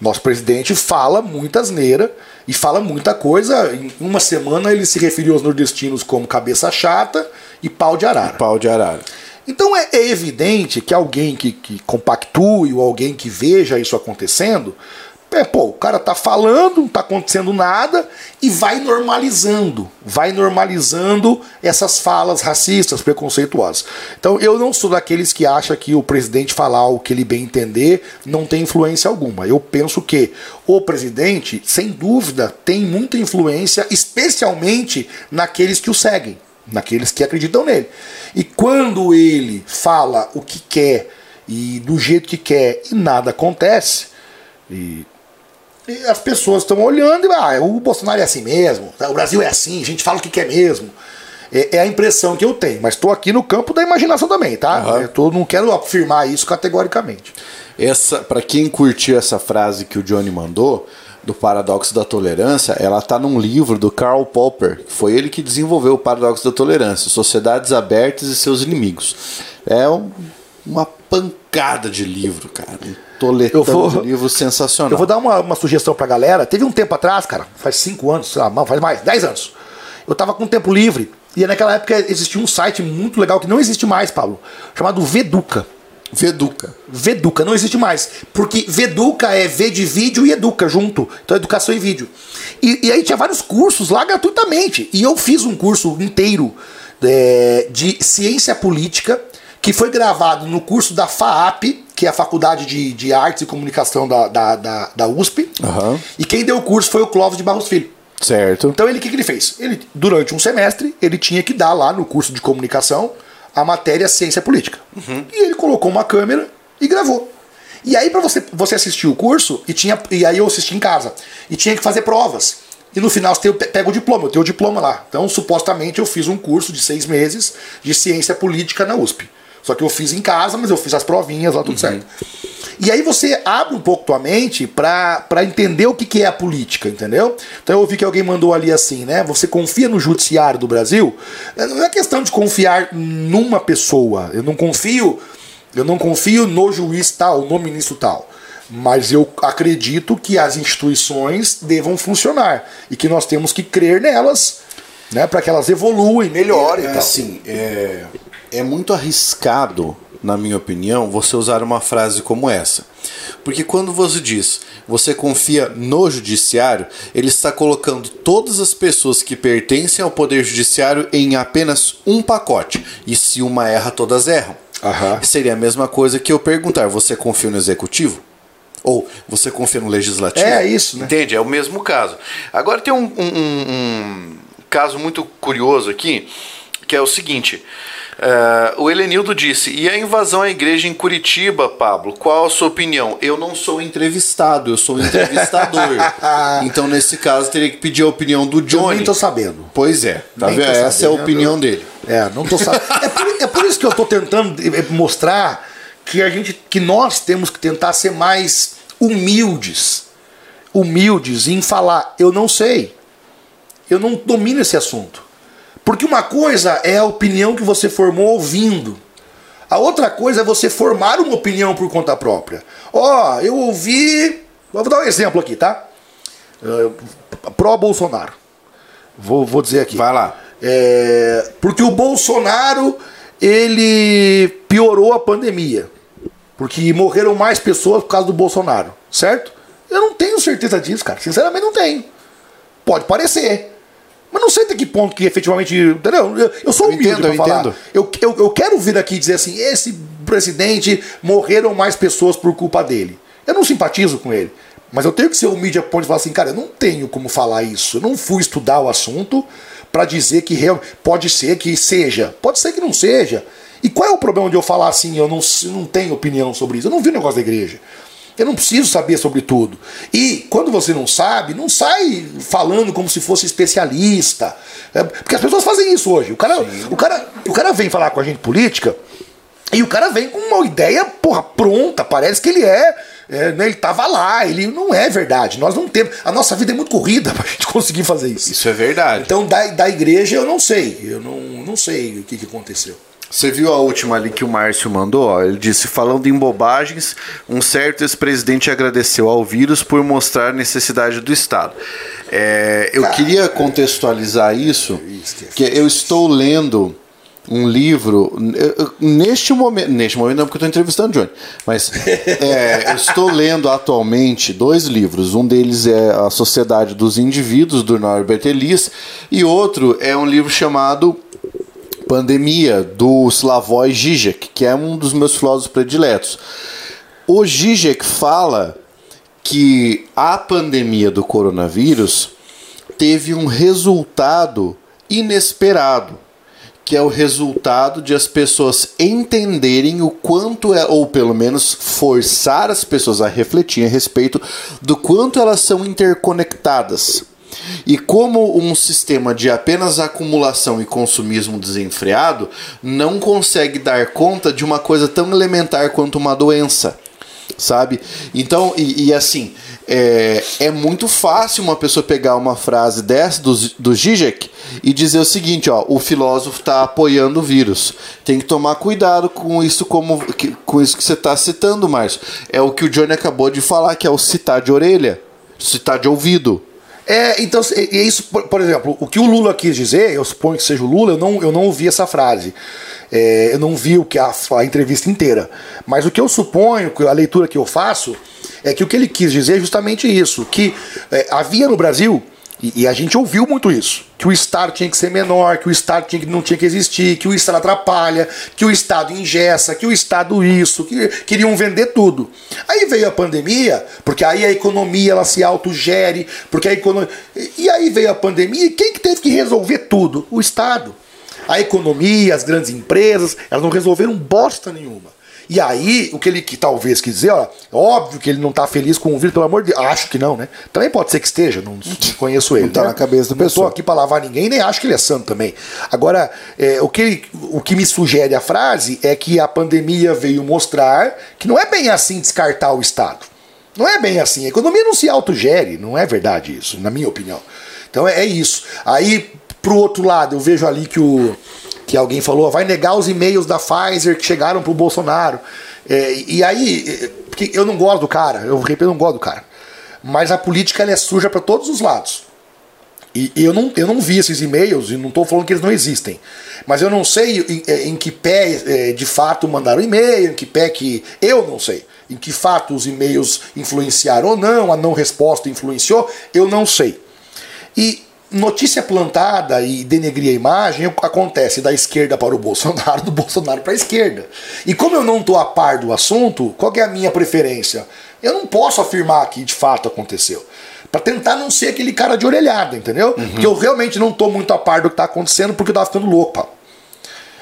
Nosso presidente fala muita asneira e fala muita coisa. Em uma semana ele se referiu aos nordestinos como cabeça chata e pau de arara. Pau de arara. Então é, é evidente que alguém que, que compactue ou alguém que veja isso acontecendo, é, pô, o cara tá falando, não tá acontecendo nada e vai normalizando, vai normalizando essas falas racistas, preconceituosas. Então eu não sou daqueles que acha que o presidente falar o que ele bem entender não tem influência alguma. Eu penso que o presidente, sem dúvida, tem muita influência, especialmente naqueles que o seguem naqueles que acreditam nele. E quando ele fala o que quer e do jeito que quer e nada acontece, e, as pessoas estão olhando e ah, o Bolsonaro é assim mesmo, o Brasil é assim, a gente fala o que quer mesmo. É, é a impressão que eu tenho, mas estou aqui no campo da imaginação também, tá? Uhum. Eu tô, não quero afirmar isso categoricamente. Essa, para quem curtiu essa frase que o Johnny mandou, do paradoxo da tolerância, ela tá num livro do Karl Popper, que foi ele que desenvolveu o paradoxo da tolerância, Sociedades Abertas e seus Inimigos. É um, uma pancada de livro, cara. Um toletão Eu vou- de livro sensacional. Eu vou dar uma, uma sugestão pra galera. Teve um tempo atrás, cara, faz cinco anos, sei lá, não, faz mais, 10 anos. Eu tava com tempo livre. E naquela época existia um site muito legal que não existe mais, Paulo, chamado Veduca. Veduca. Veduca, não existe mais. Porque Veduca é V de vídeo e Educa junto. Então, educação em vídeo. E, e aí tinha vários cursos lá gratuitamente. E eu fiz um curso inteiro é, de ciência política, que foi gravado no curso da FAAP, que é a Faculdade de, de Artes e Comunicação da, da, da, da USP. Aham. E quem deu o curso foi o Clóvis de Barros Filho. Certo. Então ele o que, que ele fez? Ele, durante um semestre, ele tinha que dar lá no curso de comunicação a matéria ciência política. E ele colocou uma câmera e gravou. E aí, para você, você assistir o curso, e, tinha, e aí eu assisti em casa, e tinha que fazer provas. E no final você pega o diploma, eu tenho o diploma lá. Então, supostamente, eu fiz um curso de seis meses de ciência política na USP. Só que eu fiz em casa, mas eu fiz as provinhas lá, tudo certo. E aí você abre um pouco tua mente pra, pra entender o que, que é a política, entendeu? Então eu ouvi que alguém mandou ali assim, né? Você confia no judiciário do Brasil? É, Não é questão de confiar numa pessoa. Eu não confio, eu não confio no juiz tal, no ministro tal. Mas eu acredito que as instituições devam funcionar e que nós temos que crer nelas, né, para que elas evoluem, melhorem É, e tal. assim, é, é muito arriscado, na minha opinião, você usar uma frase como essa. Porque quando você diz você confia no judiciário, ele está colocando todas as pessoas que pertencem ao poder judiciário em apenas um pacote. E se uma erra, todas erram. Aham. Seria a mesma coisa que eu perguntar: você confia no executivo? Ou você confia no legislativo? É isso, né? Entende? É o mesmo caso. Agora tem um, um- um- um caso muito curioso aqui, que é o seguinte. eh, o Helenildo disse: e a invasão à igreja em Curitiba, Pablo? Qual a sua opinião? Eu não sou entrevistado, eu sou entrevistador. [LAUGHS] então, nesse caso, teria que pedir a opinião do Eu Johnny. nem tô sabendo. Pois é, tá vendo? Essa é a sabendo. opinião dele. É, não tô sabendo. é, por, é por isso que eu tô tentando eh, mostrar que a gente, que nós temos que tentar ser mais humildes, humildes em falar, eu não sei, eu não domino esse assunto, porque uma coisa é a opinião que você formou ouvindo. A outra coisa é você formar uma opinião por conta própria. Ó, eu ouvi. Vou dar um exemplo aqui, tá? Eh, Pró-Bolsonaro. Vou, vou dizer aqui. Vai lá. É, porque o Bolsonaro ele piorou a pandemia. Porque morreram mais pessoas por causa do Bolsonaro, certo? Eu não tenho certeza disso, cara. Sinceramente, não tenho. Pode parecer. Mas não sei até que ponto que efetivamente. Entendeu? Eu, eu sou Eu humilde entendo, eu falar. entendo. Eu, eu, eu quero vir aqui dizer assim: esse presidente morreram mais pessoas por culpa dele. Eu não simpatizo com ele. Mas eu tenho que ser humilde a ponto de falar assim, cara, eu não tenho como falar isso. Eu não fui estudar o assunto pra dizer que real- pode ser que seja. Pode ser que não seja. E qual é o problema de eu falar assim, eu não, não tenho opinião sobre isso? Eu não vi o negócio da igreja. Eu não preciso saber sobre tudo. E quando você não sabe, não sai falando como se fosse especialista. É, porque as pessoas fazem isso hoje. O cara, o, cara, o cara vem falar com a gente política e o cara vem com uma ideia, porra, pronta. Parece que ele é. é, né, ele tava lá, ele não é verdade. Nós não temos. A nossa vida é muito corrida [LAUGHS] pra gente conseguir fazer isso. Isso é verdade. Então, da, da igreja eu não sei. Eu não, não sei o que, que aconteceu. Você viu a última ali que o Márcio mandou? Ó, ele disse: falando em bobagens, um certo ex-presidente agradeceu ao vírus por mostrar a necessidade do Estado. É, eu Cara, queria contextualizar isso, que eu estou lendo um livro neste momento, neste momento não porque eu estou entrevistando Johnny, mas [LAUGHS] é, eu estou lendo atualmente dois livros. Um deles é A Sociedade dos Indivíduos do Norbert Elias e outro é um livro chamado Pandemia, do Slavoj Žižek, que é um dos meus filósofos prediletos. O Žižek fala que a pandemia do coronavírus teve um resultado inesperado, que é o resultado de as pessoas entenderem o quanto é, ou pelo menos forçar as pessoas a refletir a respeito do quanto elas são interconectadas. E como um sistema de apenas acumulação e consumismo desenfreado não consegue dar conta de uma coisa tão elementar quanto uma doença sabe? Então, e, e assim, é, é, muito fácil uma pessoa pegar uma frase dessa do, do Zizek e dizer o seguinte, ó, o filósofo está apoiando o vírus. Tem que tomar cuidado com isso como com isso que você está citando, Márcio. É o que o Johnny acabou de falar, que é o citar de orelha, citar de ouvido. É, então, é isso, por, por, exemplo, o que o Lula quis dizer, eu suponho que seja o Lula, eu não, eu não ouvi essa frase. É, eu não vi o que a, a, entrevista inteira. Mas o que eu suponho, a leitura que eu faço, é que o que ele quis dizer é justamente isso: que é, havia no Brasil e, e, a gente ouviu muito isso. Que o Estado tinha que ser menor, que o Estado tinha que, não tinha que existir, que o Estado atrapalha, que o Estado ingessa, que o Estado isso, que queriam vender tudo. Aí veio a pandemia, porque aí a economia ela se autogere, porque a economia. E aí veio a pandemia e quem que teve que resolver tudo? O Estado. A economia, as grandes empresas, elas não resolveram bosta nenhuma. E aí, o que ele que talvez quis dizer, ó, óbvio que ele não tá feliz com o vírus, pelo amor de Deus. Acho que não, né? Também pode ser que esteja, não, não [LAUGHS] conheço ele. Não tá né? na cabeça do não pessoal. Não tô aqui pra lavar ninguém, nem acho que ele é santo também. Agora, é, o, que ele, o que me sugere a frase é que a pandemia veio mostrar que não é bem assim descartar o Estado. Não é bem assim. A economia não se autogere, não é verdade isso, na minha opinião. Então é, é isso. Aí, pro outro lado, eu vejo ali que o que alguém falou, vai negar os e-mails da Pfizer que chegaram pro Bolsonaro. É, e aí, é, porque eu não gosto do cara, eu repito, não gosto do cara. Mas a política ela é suja para todos os lados. E, e, eu, não, eu não vi esses e-mails e não estou falando que eles não existem. Mas eu não sei em, é, em que pé é, de fato mandaram e-mail, em que pé que. Eu não sei. Em que fato os e-mails influenciaram ou não, a não resposta influenciou, eu não sei. E notícia plantada e denegrir a imagem acontece da esquerda para o Bolsonaro, [LAUGHS] do Bolsonaro para a esquerda. E como eu não estou a par do assunto, qual é a minha preferência? Eu não posso afirmar que de fato aconteceu. Para tentar não ser aquele cara de orelhada, entendeu? Uhum. Porque eu realmente não estou muito a par do que está acontecendo porque eu estava ficando louco, pá.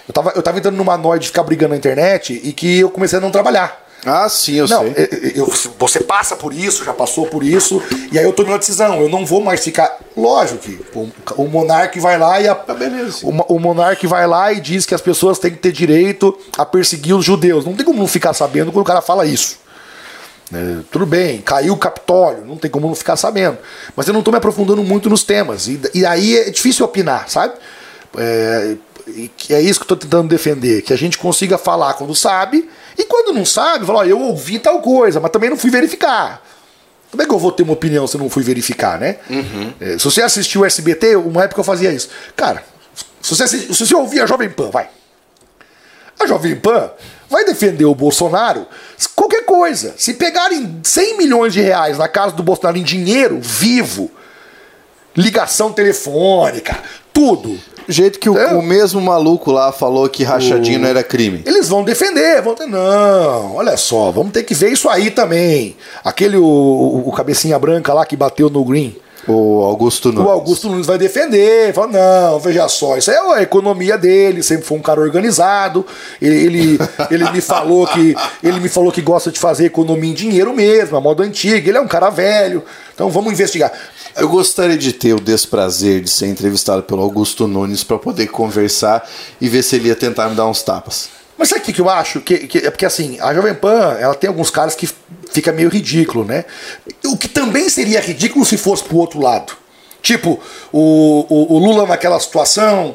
Eu estava eu tava entrando numa noite de ficar brigando na internet e que eu comecei a não trabalhar. Ah, sim, eu não, sei. Eu, você passa por isso, já passou por isso, e aí eu tomei uma decisão. Eu não vou mais ficar. Lógico que o, o monarca vai lá e a, ah, beleza. O, o monarca vai lá e diz que as pessoas têm que ter direito a perseguir os judeus. Não tem como não ficar sabendo quando o cara fala isso. É, tudo bem, caiu o Capitólio, não tem como não ficar sabendo. Mas eu não estou me aprofundando muito nos temas. E, e aí é difícil opinar, sabe? É, é isso que eu estou tentando defender. Que a gente consiga falar quando sabe e quando não sabe, fala, eu ouvi tal coisa, mas também não fui verificar. Como é que eu vou ter uma opinião se eu não fui verificar, né? Uhum. É, se você assistiu o SBT, uma época eu fazia isso. Cara, se você, se você ouvir a Jovem Pan, vai. A Jovem Pan vai defender o Bolsonaro qualquer coisa. Se pegarem 100 milhões de reais na casa do Bolsonaro em dinheiro vivo, ligação telefônica, tudo jeito que o, é. o, mesmo maluco lá falou que rachadinho o... não era crime. Eles vão defender, vão ter. Não, olha só, vamos ter que ver isso aí também. Aquele, o, o cabecinha branca lá que bateu no Green. O Augusto Nunes. O Augusto Nunes vai defender, fala, não, veja só, isso é a economia dele, sempre foi um cara organizado. Ele, ele, [LAUGHS] ele, me falou que ele me falou que gosta de fazer economia em dinheiro mesmo, a moda antiga, ele é um cara velho. Então vamos investigar. Eu gostaria de ter o desprazer de ser entrevistado pelo Augusto Nunes para poder conversar e ver se ele ia tentar me dar uns tapas. Mas sabe o que eu acho? Que, que, é porque assim, a Jovem Pan, ela tem alguns caras que fica meio ridículo, né? O que também seria ridículo se fosse pro outro lado. Tipo, o, o, o Lula naquela situação,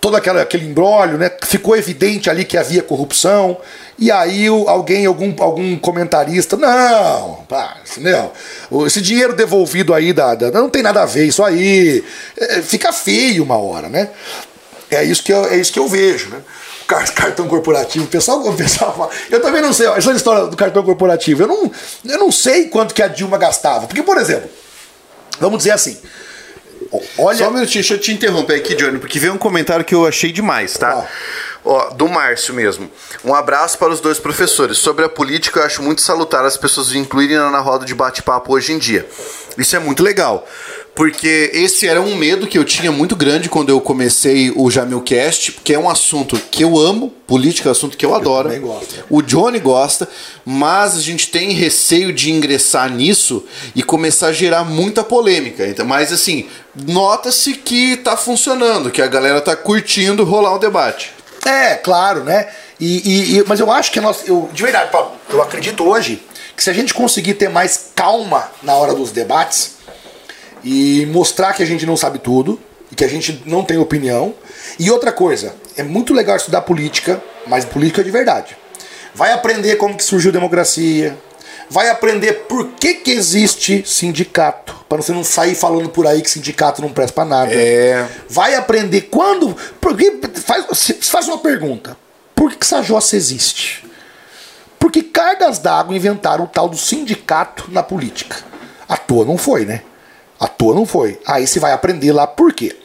todo aquela, aquele embrólio, né? Ficou evidente ali que havia corrupção. E aí alguém, algum, algum comentarista, não, pá, não, esse dinheiro devolvido aí da, da, não tem nada a ver, isso aí é, fica feio uma hora, né? É isso que eu, é isso que eu vejo, né? Cartão corporativo. O pessoal, o pessoal fala, eu também não sei, essa história do cartão corporativo, eu não, eu não sei quanto que a Dilma gastava. Porque, por exemplo, vamos dizer assim, Olha... Só um minutinho, deixa eu te interromper aqui, Johnny, porque veio um comentário que eu achei demais, tá? Ó, do Márcio mesmo. Um abraço para os dois professores. Sobre a política, eu acho muito salutar as pessoas incluírem na roda de bate-papo hoje em dia. Isso é muito legal. Porque esse era um medo que eu tinha muito grande quando eu comecei o Jamilcast, porque é um assunto que eu amo, política é um assunto que eu adoro. também gosto. O Johnny gosta, mas a gente tem receio de ingressar nisso e começar a gerar muita polêmica. Então, mas assim, nota-se que tá funcionando, que a galera tá curtindo rolar o debate. É, claro, né? E, e- e- mas eu acho que nós, eu, de verdade, Paulo, eu acredito hoje que se a gente conseguir ter mais calma na hora dos debates e mostrar que a gente não sabe tudo e que a gente não tem opinião. E outra coisa, é muito legal estudar política, mas política de verdade. Vai aprender como que surgiu a democracia, vai aprender por que que existe sindicato, para você não sair falando por aí que sindicato não presta pra nada. É. Vai aprender quando. Porque faz, faz uma pergunta. Por que, que jossa existe? Porque cargas d'água inventaram o tal do sindicato na política. À toa não foi, né? À toa não foi. Aí você vai aprender lá por quê.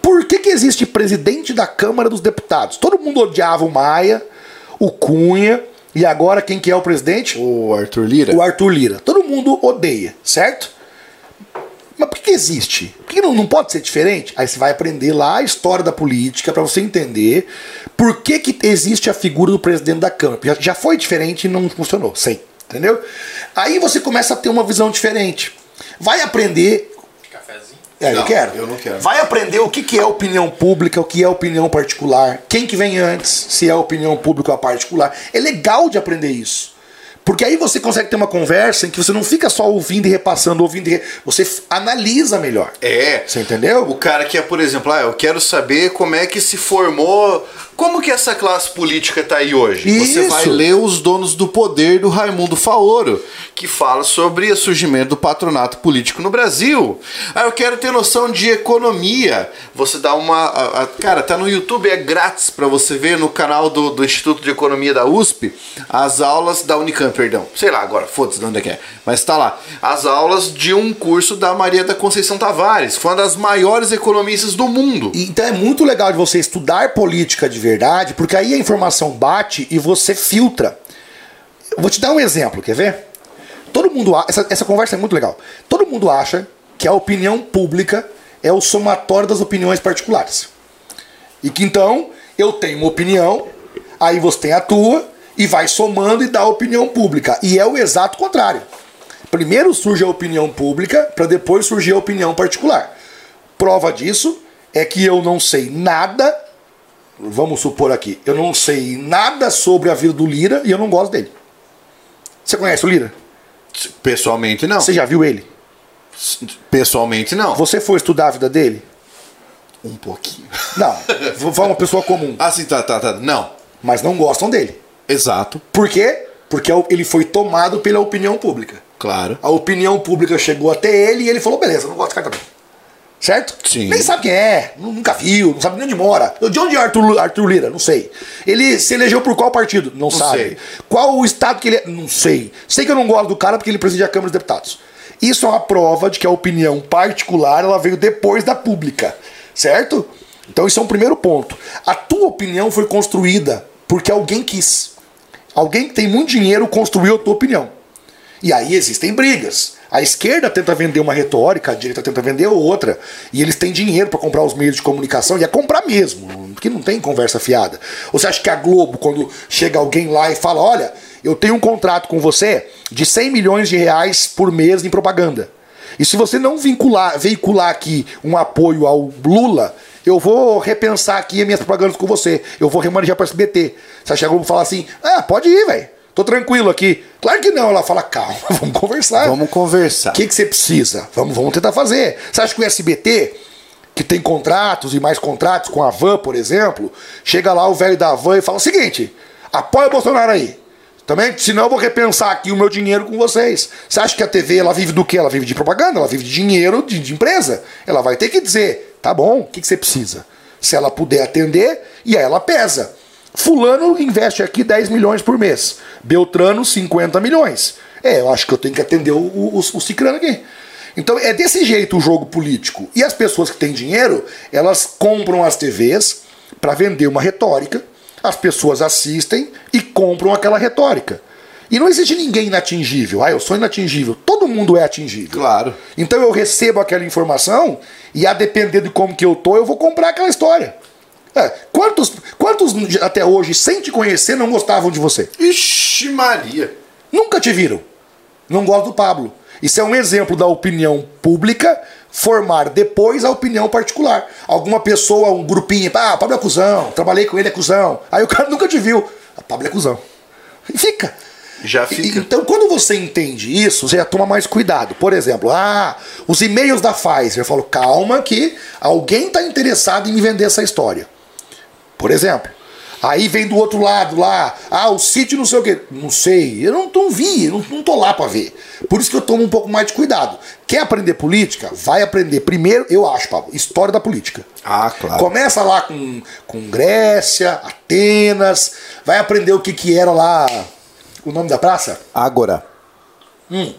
Por que, que existe presidente da Câmara dos Deputados? Todo mundo odiava o Maia, o Cunha, e agora quem que é o presidente? O Arthur Lira? O Arthur Lira. Todo mundo odeia, certo? Mas por que, que existe? Por que não, não pode ser diferente? Aí você vai aprender lá a história da política para você entender por que, que existe a figura do presidente da Câmara. Já, já foi diferente e não funcionou, sei. Entendeu? Aí você começa a ter uma visão diferente. Vai aprender. É, eu Não, quero. eu não quero. Vai aprender o que, que é opinião pública, o que é opinião particular, quem que vem antes, se é opinião pública ou particular. É legal de aprender isso. Porque aí você consegue ter uma conversa em que você não fica só ouvindo e repassando, ouvindo e re... você analisa melhor. É. Você entendeu? O cara que é, por exemplo, ah, eu quero saber como é que se formou. Como que essa classe política tá aí hoje? Você Isso. vai ler Os Donos do Poder do Raimundo Faoro, que fala sobre o surgimento do patronato político no Brasil. Ah, eu quero ter noção de economia. Você dá uma. a- a- cara, tá no YouTube, é grátis pra você ver no canal do, do Instituto de Economia da USP as aulas da Unicamp, perdão. Sei lá agora, foda-se de onde é que é. Mas tá lá. As aulas de um curso da Maria da Conceição Tavares, que foi uma das maiores economistas do mundo. Então é muito legal de você estudar política de verdade, porque aí a informação bate e você filtra. Vou te dar um exemplo, quer ver? Todo mundo essa, essa conversa é muito legal. Todo mundo acha que a opinião pública é o somatório das opiniões particulares. E que então eu tenho uma opinião, aí você tem a tua e vai somando e dá a opinião pública. E é o exato contrário. Primeiro surge a opinião pública para depois surgir a opinião particular. Prova disso é que eu não sei nada, vamos supor aqui, eu não sei nada sobre a vida do Lira e eu não gosto dele. Você conhece o Lira? Pessoalmente, não. Você já viu ele? Pessoalmente, não. Você foi estudar a vida dele? Um pouquinho. Não. Foi uma pessoa comum, [LAUGHS] Ah, sim, tá, tá, tá. Não. mas não gostam dele. Exato. Por quê? Porque ele foi tomado pela opinião pública. Claro. A opinião pública chegou até ele e ele falou: beleza, não gosto desse cara também. Certo? Sim. Nem sabe quem é, nu- nunca viu, não sabe nem onde mora. De onde é Arthur, Arthur Lira? Não sei. Ele se elegeu por qual partido? Não, sabe. sei. Qual o estado que ele é? Não sei. Sei que eu não gosto do cara porque ele preside a Câmara dos Deputados. Isso é uma prova de que a opinião particular ela veio depois da pública. Certo? Então isso é um primeiro ponto. A tua opinião foi construída porque alguém quis. Alguém que tem muito dinheiro construiu a tua opinião. E aí existem brigas. A esquerda tenta vender uma retórica, a direita tenta vender outra. E eles têm dinheiro para comprar os meios de comunicação, e é comprar mesmo, porque não tem conversa fiada. Você acha que a Globo, quando chega alguém lá e fala: Olha, eu tenho um contrato com você de 100 milhões de reais por mês em propaganda. E se você não vincular, veicular aqui um apoio ao Lula, eu vou repensar aqui as minhas propagandas com você. Eu vou remanejar para SBT. Você acha que a Globo fala assim: Ah, pode ir, velho. Tô tranquilo aqui. Claro que não. Ela fala: Calma, [LAUGHS] vamos conversar. Vamos conversar. O que, que você precisa? Vamos, vamos tentar fazer. Você acha que o SBT, que tem contratos e mais contratos com a Van, por exemplo, chega lá o velho da Van e fala o seguinte: apoia o Bolsonaro aí. Também, senão eu vou repensar aqui o meu dinheiro com vocês. Você acha que a TV ela vive do quê? Ela vive de propaganda, ela vive de dinheiro de, de empresa. Ela vai ter que dizer: tá bom, o que, que você precisa? Se ela puder atender, e aí ela pesa. Fulano investe aqui 10 milhões por mês. Beltrano, 50 milhões. É, eu acho que eu tenho que atender o, o, o Cicrano aqui. Então é desse jeito o jogo político. E as pessoas que têm dinheiro, elas compram as TVs para vender uma retórica, as pessoas assistem e compram aquela retórica. E não existe ninguém inatingível. Ah, eu sou inatingível. Todo mundo é atingível. Claro. Então eu recebo aquela informação e a depender de como que eu tô, eu vou comprar aquela história. É, quantos, quantos até hoje, sem te conhecer, não gostavam de você? Ixi, Maria. Nunca te viram. Não gosto do Pablo. Isso é um exemplo da opinião pública formar depois a opinião particular. Alguma pessoa, um grupinho, ah, Pablo é cuzão, trabalhei com ele, é cuzão. Aí o cara [LAUGHS] nunca te viu. Ah, Pablo é cuzão. E fica. Já fica. Então, quando você entende isso, você já toma mais cuidado. Por exemplo, ah, os e-mails da Pfizer. Eu falo, calma que alguém está interessado em me vender essa história. Por exemplo. Aí vem do outro lado lá, ah, o sítio não sei o quê. Não sei, eu não, não vi, não, não tô lá para ver. Por isso que eu tomo um pouco mais de cuidado. Quer aprender política? Vai aprender primeiro, eu acho, Pablo, história da política. Ah, claro. Começa lá com, com Grécia, Atenas, vai aprender o que, que era lá, o nome da praça? Agora. Hum.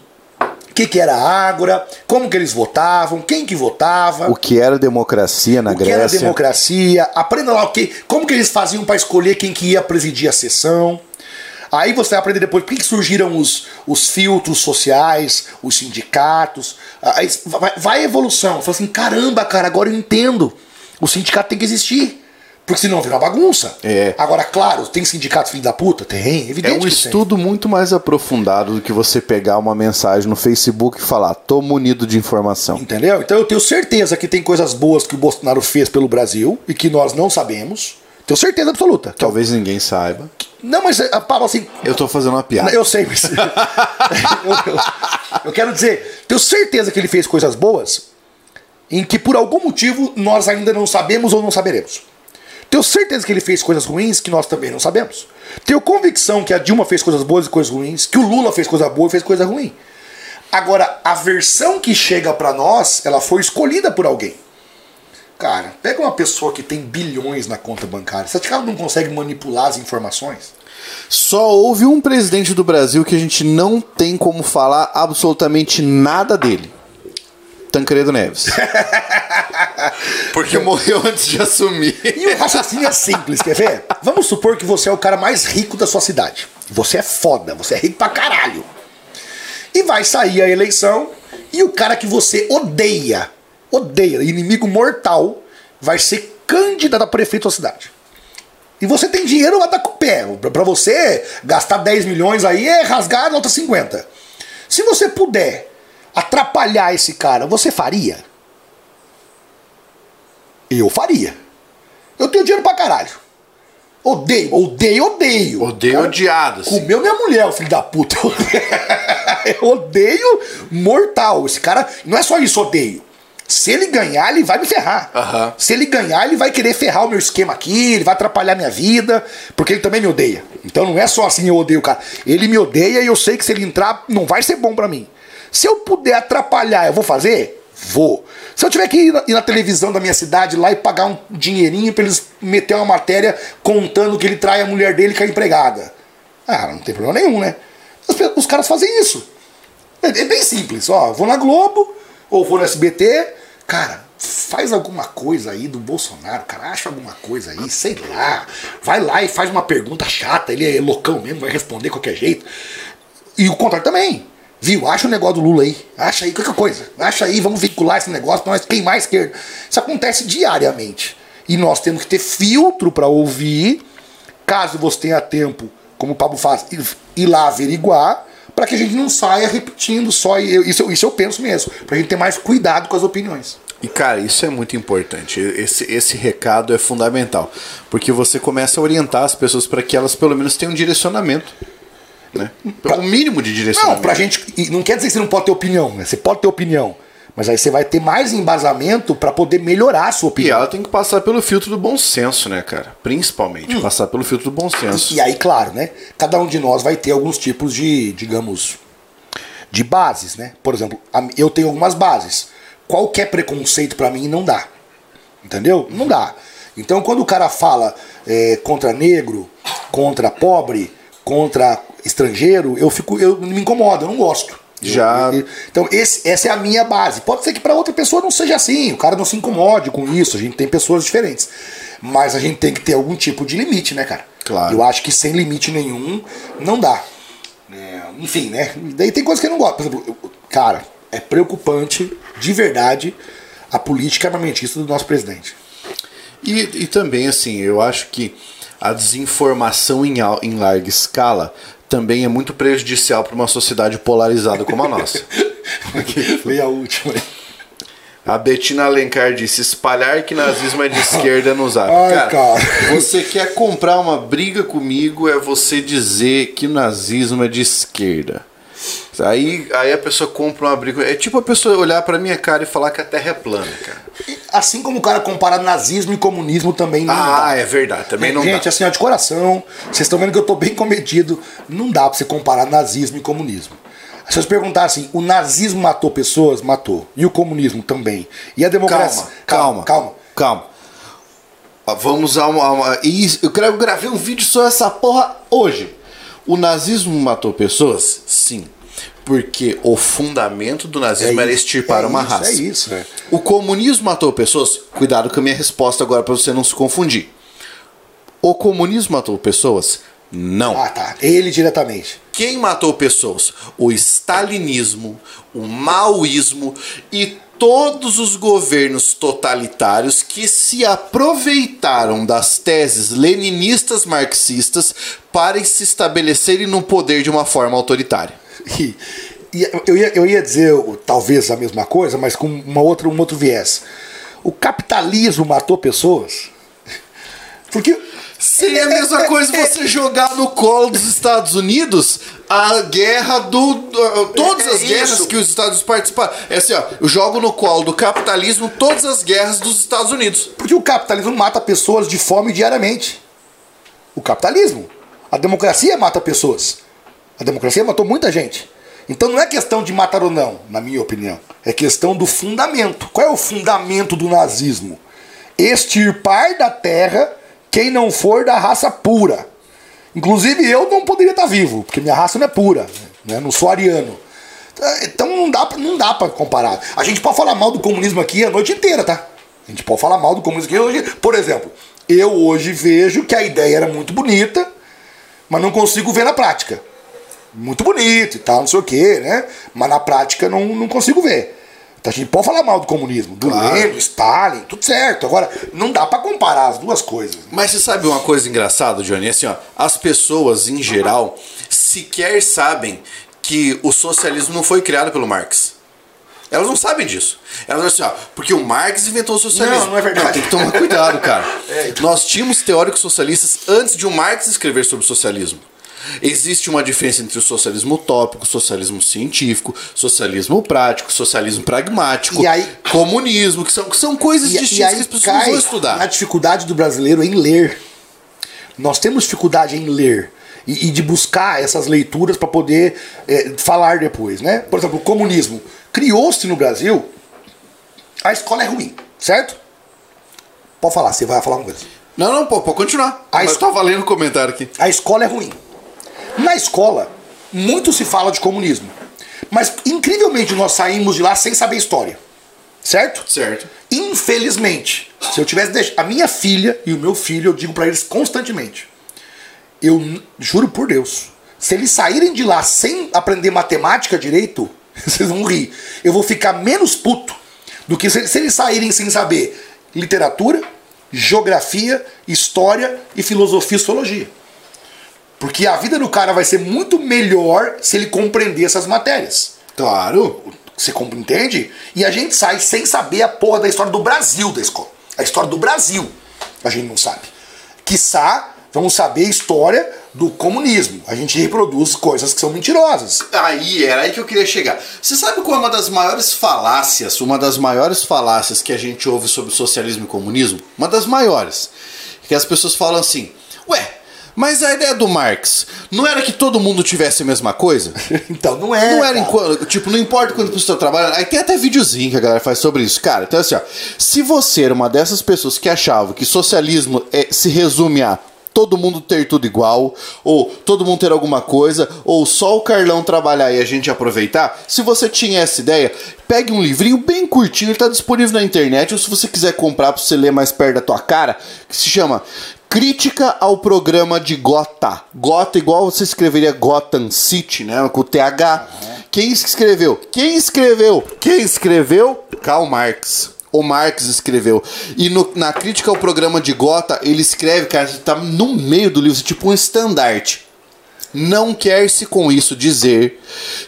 O que, que era Ágora, como que eles votavam, quem que votava. O que era democracia na o que Grécia. era democracia, aprenda lá o que, como que eles faziam para escolher quem que ia presidir a sessão. Aí você vai aprender depois por que, que surgiram os, os filtros sociais, os sindicatos. Aí vai, vai a evolução. Fala assim, caramba, cara, agora eu entendo. O sindicato tem que existir. Porque senão vira uma bagunça. É. Agora, claro, tem sindicato filho da puta? Tem, É evidente um que tem. estudo muito mais aprofundado do que você pegar uma mensagem no Facebook e falar, tô munido de informação. Entendeu? Então eu tenho certeza que tem coisas boas que o Bolsonaro fez pelo Brasil e que nós não sabemos. Tenho certeza absoluta. Talvez ninguém saiba. Não, mas a Pablo, assim. Eu tô fazendo uma piada. Eu sei, mas. eu, [LAUGHS] eu- eu quero dizer, tenho certeza que ele fez coisas boas em que por algum motivo nós ainda não sabemos ou não saberemos. Tenho certeza que ele fez coisas ruins que nós também não sabemos. Tenho convicção que a Dilma fez coisas boas e coisas ruins, que o Lula fez coisa boa e fez coisa ruim. Agora, a versão que chega pra nós, ela foi escolhida por alguém. Cara, pega uma pessoa que tem bilhões na conta bancária. Esse cara não consegue manipular as informações? Só houve um presidente do Brasil que a gente não tem como falar absolutamente nada dele. Tancredo Neves. [LAUGHS] Porque morreu antes de assumir. E o raciocínio é simples, quer ver? Vamos supor que você é o cara mais rico da sua cidade. Você é foda, você é rico pra caralho. E vai sair a eleição e o cara que você odeia, odeia, inimigo mortal, vai ser candidato a prefeito da cidade. E você tem dinheiro lá tá com o pé. Pra- Pra você gastar 10 milhões aí é rasgar a nota 50. Se você puder atrapalhar esse cara, você faria? Eu faria. Eu tenho dinheiro pra caralho. Odeio, odeio, odeio. Odeio Cara, odiado, assim. Comeu minha mulher, o filho da puta. [LAUGHS] Eu odeio mortal. Esse cara, não é só isso, odeio. Se ele ganhar, ele vai me ferrar. Aham. Se ele ganhar, ele vai querer ferrar o meu esquema aqui, ele vai atrapalhar minha vida, porque ele também me odeia. Então não é só assim eu odeio o cara. Ele me odeia e eu sei que se ele entrar, não vai ser bom pra mim. Se eu puder atrapalhar, eu vou fazer? Vou. Se eu tiver que ir na, ir na televisão da minha cidade lá e pagar um dinheirinho pra eles meter uma matéria contando que ele trai a mulher dele com a empregada. Ah, não tem problema nenhum, né? Os, os caras fazem isso. É, é bem simples, ó. Vou na Globo, ou vou no SBT, cara, faz alguma coisa aí do Bolsonaro, cara, acha alguma coisa aí, sei lá. Vai lá e faz uma pergunta chata, ele é loucão mesmo, vai responder de qualquer jeito. E o contrário também. Viu? Acha o negócio do Lula aí. Acha aí qualquer coisa. Acha aí, vamos vincular esse negócio nós queimar a esquerda. Isso acontece diariamente. E nós temos que ter filtro pra ouvir, caso você tenha tempo, como o Pablo faz, ir, lá averiguar, para que a gente não saia repetindo só. Isso, eu- isso eu penso mesmo. Pra gente ter mais cuidado com as opiniões. E cara, isso é muito importante. Esse, esse recado é fundamental. Porque você começa a orientar as pessoas para que elas pelo menos tenham um direcionamento. Né? O mínimo de direcionamento. Não, pra gente. e Não quer dizer que você não pode ter opinião, né? Você pode ter opinião. Mas aí você vai ter mais embasamento pra poder melhorar a sua E opinião. ela tem que passar pelo filtro do bom senso, né, cara? Principalmente, passar pelo filtro do bom senso. E aí, claro, né? Cada um de nós vai ter alguns tipos de, digamos, de bases, né? Por exemplo, eu tenho algumas bases. Qualquer preconceito pra mim não dá. Entendeu? Não dá. Então, quando o cara fala é, contra negro, contra pobre, contra estrangeiro, eu fico, eu me incomodo, eu não gosto. Já- então, esse- essa é a minha base. Pode ser que para outra pessoa não seja assim, o cara não se incomode com isso, a gente tem pessoas diferentes. Mas a gente tem que ter algum tipo de limite, né, cara? Claro. Eu acho que sem limite nenhum não dá. É, enfim, né? Daí tem coisas que eu não gosto. Por exemplo, eu- cara, é preocupante, de verdade, a política armamentista do nosso presidente. E, e também, assim, eu acho que a desinformação em, em larga escala também é muito prejudicial para uma sociedade polarizada como a nossa. [LAUGHS] Foi a última. A Betina Alencar disse: espalhar que nazismo é de [LAUGHS] esquerda no zap. Ai, cara. você quer comprar uma briga comigo é você dizer que o nazismo é de esquerda. Aí, aí a pessoa compra uma briga. É tipo a pessoa olhar pra minha cara e falar que a terra é plana, cara. Assim como o cara compara nazismo e comunismo também não Ah, dá. é verdade. Também não Gente, dá. assim, ó, de coração, vocês estão vendo que eu tô bem cometido. Não dá pra você comparar nazismo e comunismo. Se perguntar assim, o nazismo matou pessoas? Matou. E o comunismo também. E a democracia. Calma, calma, calma. calma. Ó, Vamos a uma. a uma- Isso, eu quero- eu gravei um vídeo sobre essa porra hoje. O nazismo matou pessoas? Sim. Porque o fundamento do nazismo É era extirpar é uma isso, raça. é isso, é. O comunismo matou pessoas? Cuidado com a minha resposta agora para você não se confundir. O comunismo matou pessoas? Não. Ah, tá. Ele diretamente. Quem matou pessoas? O stalinismo, o maoísmo e todos os governos totalitários que se aproveitaram das teses leninistas marxistas para se estabelecerem no poder de uma forma autoritária. [LAUGHS] E, e eu, ia, eu ia dizer talvez a mesma coisa, mas com uma outra, um outro viés. O capitalismo matou pessoas? Porque Seria a mesma coisa você jogar no colo dos Estados Unidos a guerra do. do- todas É as guerras isso. que os Estados Unidos participaram. É assim, ó, eu jogo no colo do capitalismo todas as guerras dos Estados Unidos. Porque o capitalismo mata pessoas de fome diariamente. O capitalismo. A democracia mata pessoas. A democracia matou muita gente. Então não é questão de matar ou não, na minha opinião. É questão do fundamento. Qual é o fundamento do nazismo? Extirpar da terra quem não for da raça pura. Inclusive eu não poderia estar vivo, porque minha raça não é pura. Né? Não sou ariano. Então não dá, pra- não dá pra comparar. A gente pode falar mal do comunismo aqui a noite inteira, tá? A gente pode falar mal do comunismo aqui hoje. Por exemplo, eu hoje vejo que a ideia era muito bonita, mas não consigo ver na prática. Muito bonito e tal, não sei o quê, né? Mas na prática não, não consigo ver. Então a gente pode falar mal do comunismo, do Claro. Lenin, do Stalin, tudo certo. Agora, não dá pra comparar as duas coisas. Mas você sabe uma coisa engraçada, Johnny? Assim, ó, as pessoas, em geral, sequer sabem que o socialismo não foi criado pelo Marx. Elas não sabem disso. Elas dizem assim, ó, porque o Marx inventou o socialismo. Não, não é verdade. tem que tomar cuidado, cara. [LAUGHS] Nós tínhamos teóricos socialistas antes de o Marx escrever sobre o socialismo. Existe uma diferença entre o socialismo utópico, socialismo científico, socialismo prático, socialismo pragmático, E aí- comunismo, que são, que são coisas E, e distintas que aí as pessoas vão estudar. na dificuldade do brasileiro em ler. Nós temos dificuldade em ler e, e de buscar essas leituras para poder é, falar depois, né? Por exemplo, o comunismo criou-se no Brasil. A escola é ruim, certo? Pode falar, você vai falar uma coisa. Não, não, pô, pode continuar. A Mas es- tá valendo o comentário aqui. A escola é ruim. Na escola, muito se fala de comunismo. Mas, incrivelmente, nós saímos de lá sem saber história. Certo? Certo. Infelizmente, se eu tivesse deixado. A minha filha e o meu filho, eu digo pra eles constantemente. Eu juro por Deus. Se eles saírem de lá sem aprender matemática direito, [LAUGHS] vocês vão rir. Eu vou ficar menos puto do que se, se eles saírem sem saber literatura, geografia, história e filosofia e sociologia. Porque a vida do cara vai ser muito melhor se ele compreender essas matérias. Claro. Você compreende? E a gente sai sem saber a porra da história do Brasil da escola. A história do Brasil. A gente não sabe. Quiçá, vamos saber a história do comunismo. A gente reproduz coisas que são mentirosas. Aí, era aí que eu queria chegar. Você sabe qual é uma das maiores falácias, uma das maiores falácias que a gente ouve sobre socialismo e comunismo? Uma das maiores. Que as pessoas falam assim, ué, mas a ideia do Marx não era que todo mundo tivesse a mesma coisa? [LAUGHS] Então não é. Não era enquanto, tipo, não importa quando você está trabalhando. Aí tem até videozinho que a galera faz sobre isso. Cara, então assim, ó, se você era uma dessas pessoas que achava que socialismo é, se resume a todo mundo ter tudo igual, ou todo mundo ter alguma coisa, ou só o Carlão trabalhar e a gente aproveitar. Se você tinha essa ideia, pegue um livrinho bem curtinho, ele está disponível na internet, ou se você quiser comprar para você ler mais perto da tua cara, que se chama Crítica ao programa de Gota. Gota, igual você escreveria Gotham City, né? Com o TH. Quem escreveu? Quem escreveu? Quem escreveu? Karl Marx. O Marx escreveu. E no- na crítica ao programa de Gota, ele escreve, cara, tá no meio do livro, tipo um estandarte. Não quer-se com isso dizer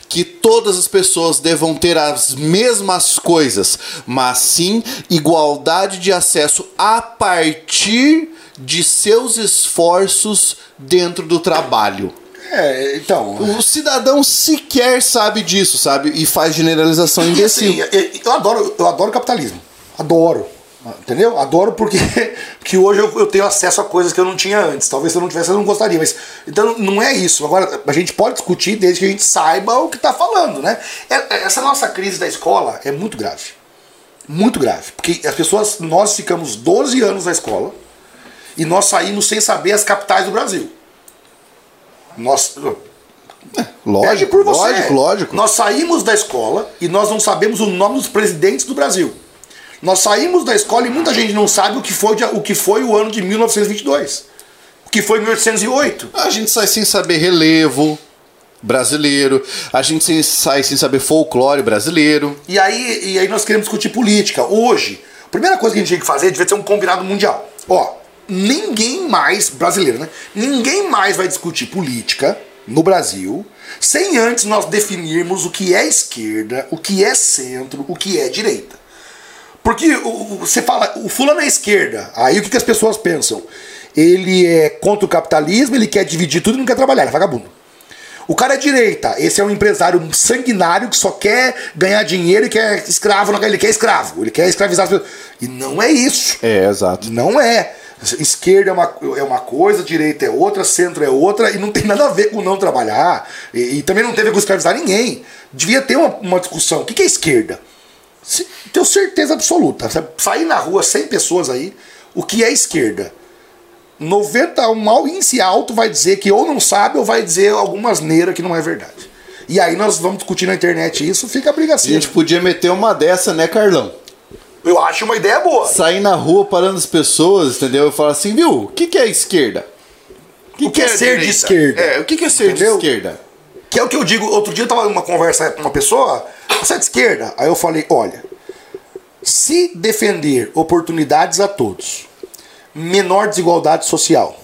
que todas as pessoas devam ter as mesmas coisas, mas sim igualdade de acesso a partir de seus esforços dentro do trabalho. É, então. O cidadão sequer sabe disso, sabe? E faz generalização E imbecil. assim, eu- eu adoro, eu adoro capitalismo. Adoro. Entendeu? Adoro porque, [LAUGHS] porque hoje eu, eu tenho acesso a coisas que eu não tinha antes. Talvez se eu não tivesse, eu não gostaria. Mas, então não é isso. Agora, a gente pode discutir desde que a gente saiba o que está falando, né? É- é- Essa nossa crise da escola é muito grave. Muito grave. Porque as pessoas, nós ficamos 12 anos na escola e nós saímos sem saber as capitais do Brasil. Nós, Pede Lógico, por você. lógico, lógico. Nós saímos da escola e nós não sabemos o nome dos presidentes do Brasil. Nós saímos da escola e muita gente não sabe o que foi, o, que foi o ano de 1922. O que foi 1808. A gente sai sem saber relevo brasileiro, a gente sai sem saber folclore brasileiro. E aí, e aí nós queremos discutir política. Hoje, a primeira coisa que a gente tinha que fazer devia ser um combinado mundial. Ó, ninguém mais, brasileiro, né? Ninguém mais vai discutir política no Brasil sem antes nós definirmos o que é esquerda, o que é centro, o que é direita. Porque você fala, o fulano é esquerda, aí o que, que as pessoas pensam? Ele é contra o capitalismo, ele quer dividir tudo e não quer trabalhar, é vagabundo. O cara é direita, esse é um empresário sanguinário que só quer ganhar dinheiro e quer escravo, ele quer escravo, ele quer escravizar as pessoas. E não é isso. É, exato. Não é. Esquerda é uma, é uma coisa, direita é outra, centro é outra, e não tem nada a ver com não trabalhar. E, e também não ver com escravizar ninguém. Devia ter uma, uma discussão. O que, que é esquerda? Se- tenho certeza absoluta. Sair na rua 100 pessoas aí, o que é esquerda? 90, um mau índice alto vai dizer que ou não sabe ou vai dizer alguma asneira que não é verdade. E aí nós vamos discutir na internet isso, fica a briga A assim. gente podia meter uma dessa, né, Carlão? Eu acho uma ideia boa. Sair na rua parando as pessoas, entendeu? E falar assim, viu, o que, que é esquerda? O que é ser de direita? esquerda? É, o que, que é ser Entendeu? de esquerda? Que é o que eu digo. Outro dia eu tava numa conversa com uma pessoa, você é de esquerda? Aí eu falei: olha, se defender oportunidades a todos, menor desigualdade social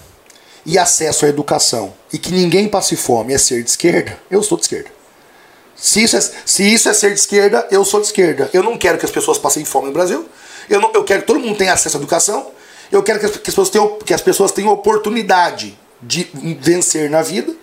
e acesso à educação e que ninguém passe fome é ser de esquerda, eu sou de esquerda. Se isso, é, se isso é ser de esquerda, eu sou de esquerda. Eu não quero que as pessoas passem fome no Brasil. Eu, não, eu quero que todo mundo tenha acesso à educação. Eu quero que as, que as pessoas, tenham, que as pessoas tenham oportunidade de vencer na vida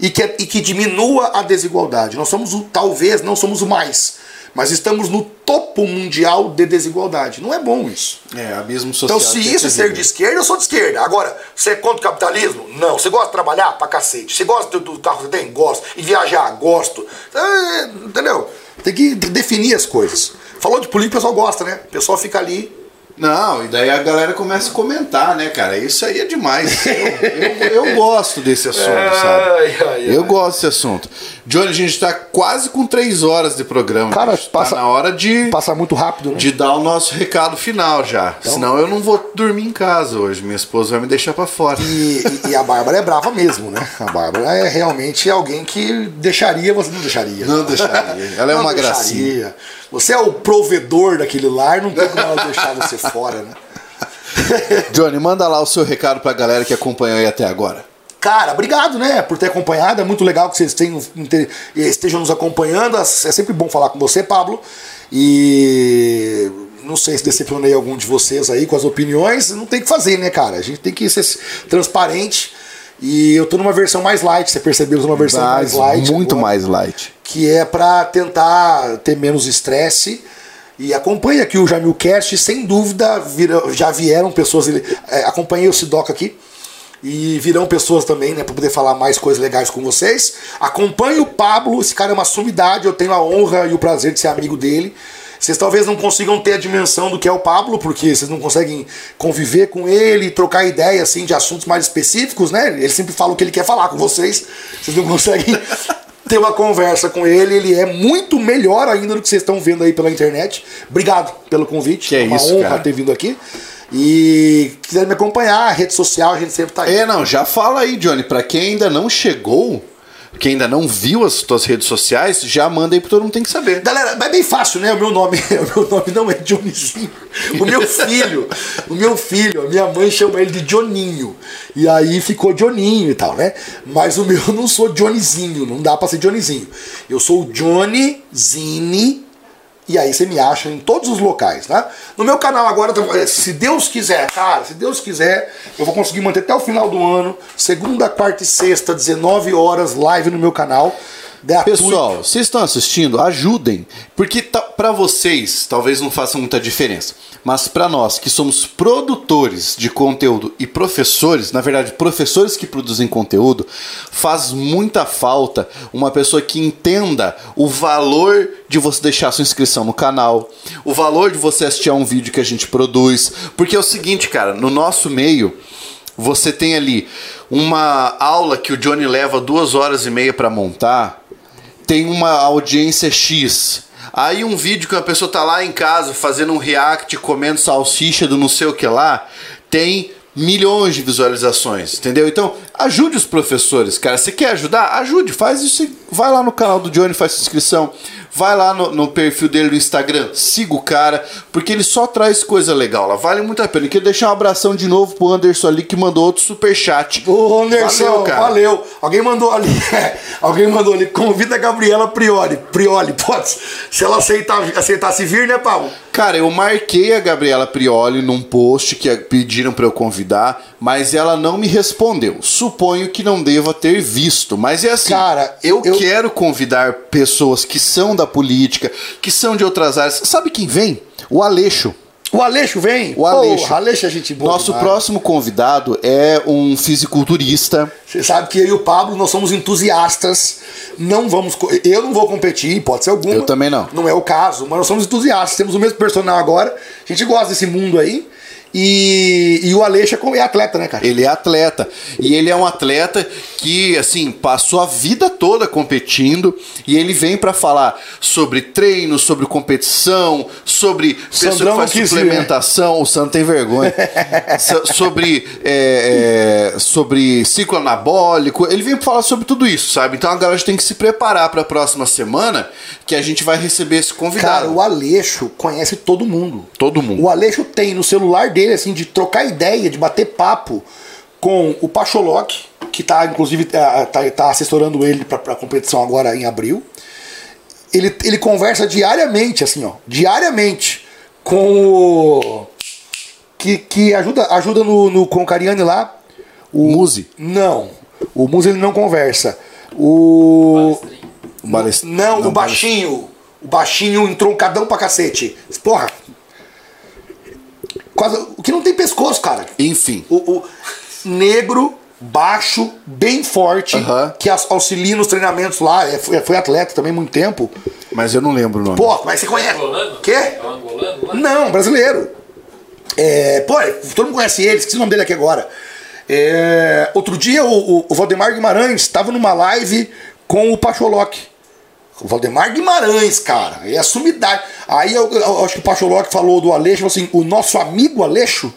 e que, e que diminua a desigualdade. Nós somos o, talvez, não somos o mais, mas estamos no topo mundial de desigualdade. Não é bom isso. É, abismo social. Então, se que isso é ser de esquerda, eu sou de esquerda. Agora, você é contra o capitalismo? Não. Você gosta de trabalhar? Pra cacete. Você gosta do, carro que você tem? Gosto. E viajar? Gosto. É, entendeu? Tem que definir as coisas. Falou de política, o pessoal gosta, né? O pessoal fica ali. Não, e daí a galera começa a comentar, né, cara? Isso aí é demais. Eu, eu- eu gosto desse assunto, [LAUGHS] sabe? Eu gosto desse assunto. Johnny, a gente tá quase com três horas de programa. Cara, bicho. passa- Tá na hora de, Passa muito rápido, né? de dar o nosso recado final já. Então- Senão eu não vou dormir em casa hoje. Minha esposa vai me deixar pra fora. E, e- e a Bárbara é brava mesmo, né? A Bárbara é realmente alguém que deixaria, você não deixaria. Não deixaria. Ela é Não uma deixaria. gracinha. Você é o provedor daquele lar, não tem como ela deixar você fora, né? [LAUGHS] Johnny, manda lá o seu recado pra galera que acompanhou aí até agora. Cara, obrigado, né, por ter acompanhado. É muito legal que vocês tenham, estejam nos acompanhando. É sempre bom falar com você, Pablo. E não sei se decepcionei algum de vocês aí com as opiniões. Não tem o que fazer, né, cara? A gente tem que ser transparente. E eu tô numa versão mais light, você percebeu? Eu tô numa versão mais light. muito agora, mais light. Que é pra tentar ter menos estresse. E acompanhe aqui o Jamilcast, sem dúvida vira- já vieram pessoas. É, acompanhei o Sidoca aqui. E virão pessoas também, né, para poder falar mais coisas legais com vocês. Acompanhe o Pablo, esse cara é uma sumidade, eu tenho a honra e o prazer de ser amigo dele. Vocês talvez não consigam ter a dimensão do que é o Pablo, porque vocês não conseguem conviver com ele, trocar ideia assim de assuntos mais específicos, né? Ele sempre fala o que ele quer falar com vocês. Vocês não [LAUGHS] conseguem ter uma conversa com ele. Ele é muito melhor ainda do que vocês estão vendo aí pela internet. Obrigado pelo convite. Que é uma isso, honra cara. ter vindo aqui. E quiser me acompanhar, rede social, a gente sempre tá aí. É, não, já fala aí, Johnny, pra quem ainda não chegou, quem ainda não viu as tuas redes sociais, já manda aí porque todo mundo tem que saber. Galera, é bem fácil, né? O meu nome, [LAUGHS] o meu nome não é Johnnyzinho. O meu filho, o meu filho, a minha mãe chama ele de Johninho. E aí ficou Johninho e tal, né? Mas o meu eu não sou Johnnyzinho, não dá pra ser Johnnyzinho. Eu sou o Johnny Zini. E aí você me acha em todos os locais, tá? No meu canal agora, se Deus quiser, cara, se Deus quiser, eu vou conseguir manter até o final do ano, segunda, quarta e sexta, 19 horas, live no meu canal. Gratuito. Pessoal, vocês estão assistindo? Ajudem, porque tá, para vocês talvez não faça muita diferença, mas para nós que somos produtores de conteúdo e professores, na verdade, professores que produzem conteúdo, faz muita falta uma pessoa que entenda o valor de você deixar sua inscrição no canal, o valor de você assistir a um vídeo que a gente produz, porque é o seguinte, cara, no nosso meio você tem ali uma aula que o Johnny leva duas horas e meia para montar, tem uma audiência X. Aí um vídeo que uma pessoa tá lá em casa fazendo um react, comendo salsicha do não sei o que lá, tem milhões de visualizações, entendeu? Então, ajude os professores, cara. Você quer ajudar? Ajude, faz isso. Vai lá no canal do Johnny, faz inscrição. Vai lá no, no perfil dele no Instagram, siga o cara, porque ele só traz coisa legal lá. Vale muito a pena. Eu queria deixar um abração de novo pro Anderson ali que mandou outro superchat. Ô, Anderson, Valeu, cara. valeu. Alguém mandou ali, [LAUGHS] alguém mandou ali, convida a Gabriela Prioli. Prioli, pode. Se ela aceitar, aceitasse vir, né, Paulo? Cara, eu marquei a Gabriela Prioli num post que pediram pra eu convidar, mas ela não me respondeu. Suponho que não deva ter visto, mas é assim. Cara, eu, eu- quero convidar pessoas que são da política, que são de outras áreas. Sabe quem vem? O Aleixo. O Aleixo vem? O Aleixo. Pô, Aleixo é gente boa. Nosso demais. próximo convidado é um fisiculturista. Você sabe que eu e o Pablo, nós somos entusiastas. Não vamos. Eu não vou competir, pode ser alguma. Eu também não. Não é o caso, mas nós somos entusiastas. Temos o mesmo personal agora. A gente gosta desse mundo aí. E, e o Aleixo é é atleta, né, cara? Ele é atleta. E ele é um atleta que, assim, passou a vida toda competindo. E ele vem pra falar sobre treino, sobre competição, sobre pessoa que Sandrão faz ir, suplementação. O Santo tem vergonha. [LAUGHS] So- sobre, é, é, sobre ciclo anabólico. Ele vem pra falar sobre tudo isso, sabe? Então a galera tem que se preparar pra próxima semana que a gente vai receber esse convidado. Cara, o Aleixo conhece todo mundo. Todo mundo. O Aleixo tem no celular dele, assim, de trocar ideia, de bater papo com o Pacholoc, que tá, inclusive, tá, tá, tá assessorando ele pra, pra competição agora em abril. Ele, ele conversa diariamente, assim, ó, diariamente, com o. Que, que ajuda, ajuda no, no, com o Cariani lá. O Muzi. Não. O Muzi ele não conversa. O. O balest- Não, o baixinho. O baixinho entroncadão pra cacete. Porra. Quase, o que não tem pescoço, cara. Enfim. O, o negro, baixo, bem forte, que aux- auxilia nos treinamentos lá. É, foi, foi atleta também há muito tempo. Mas eu não lembro o nome. Pô, é que você conhece? Angolano? Quê? É um angolano lá? Não, brasileiro. É, pô, todo mundo conhece ele, esqueci o nome dele aqui agora. É, outro dia o, o- o Valdemar Guimarães estava numa live com o Pacholoc. O Valdemar Guimarães, cara, é a sumidade. Aí eu, eu acho que o Pacholoc falou do Aleixo, falou assim, o nosso amigo Aleixo.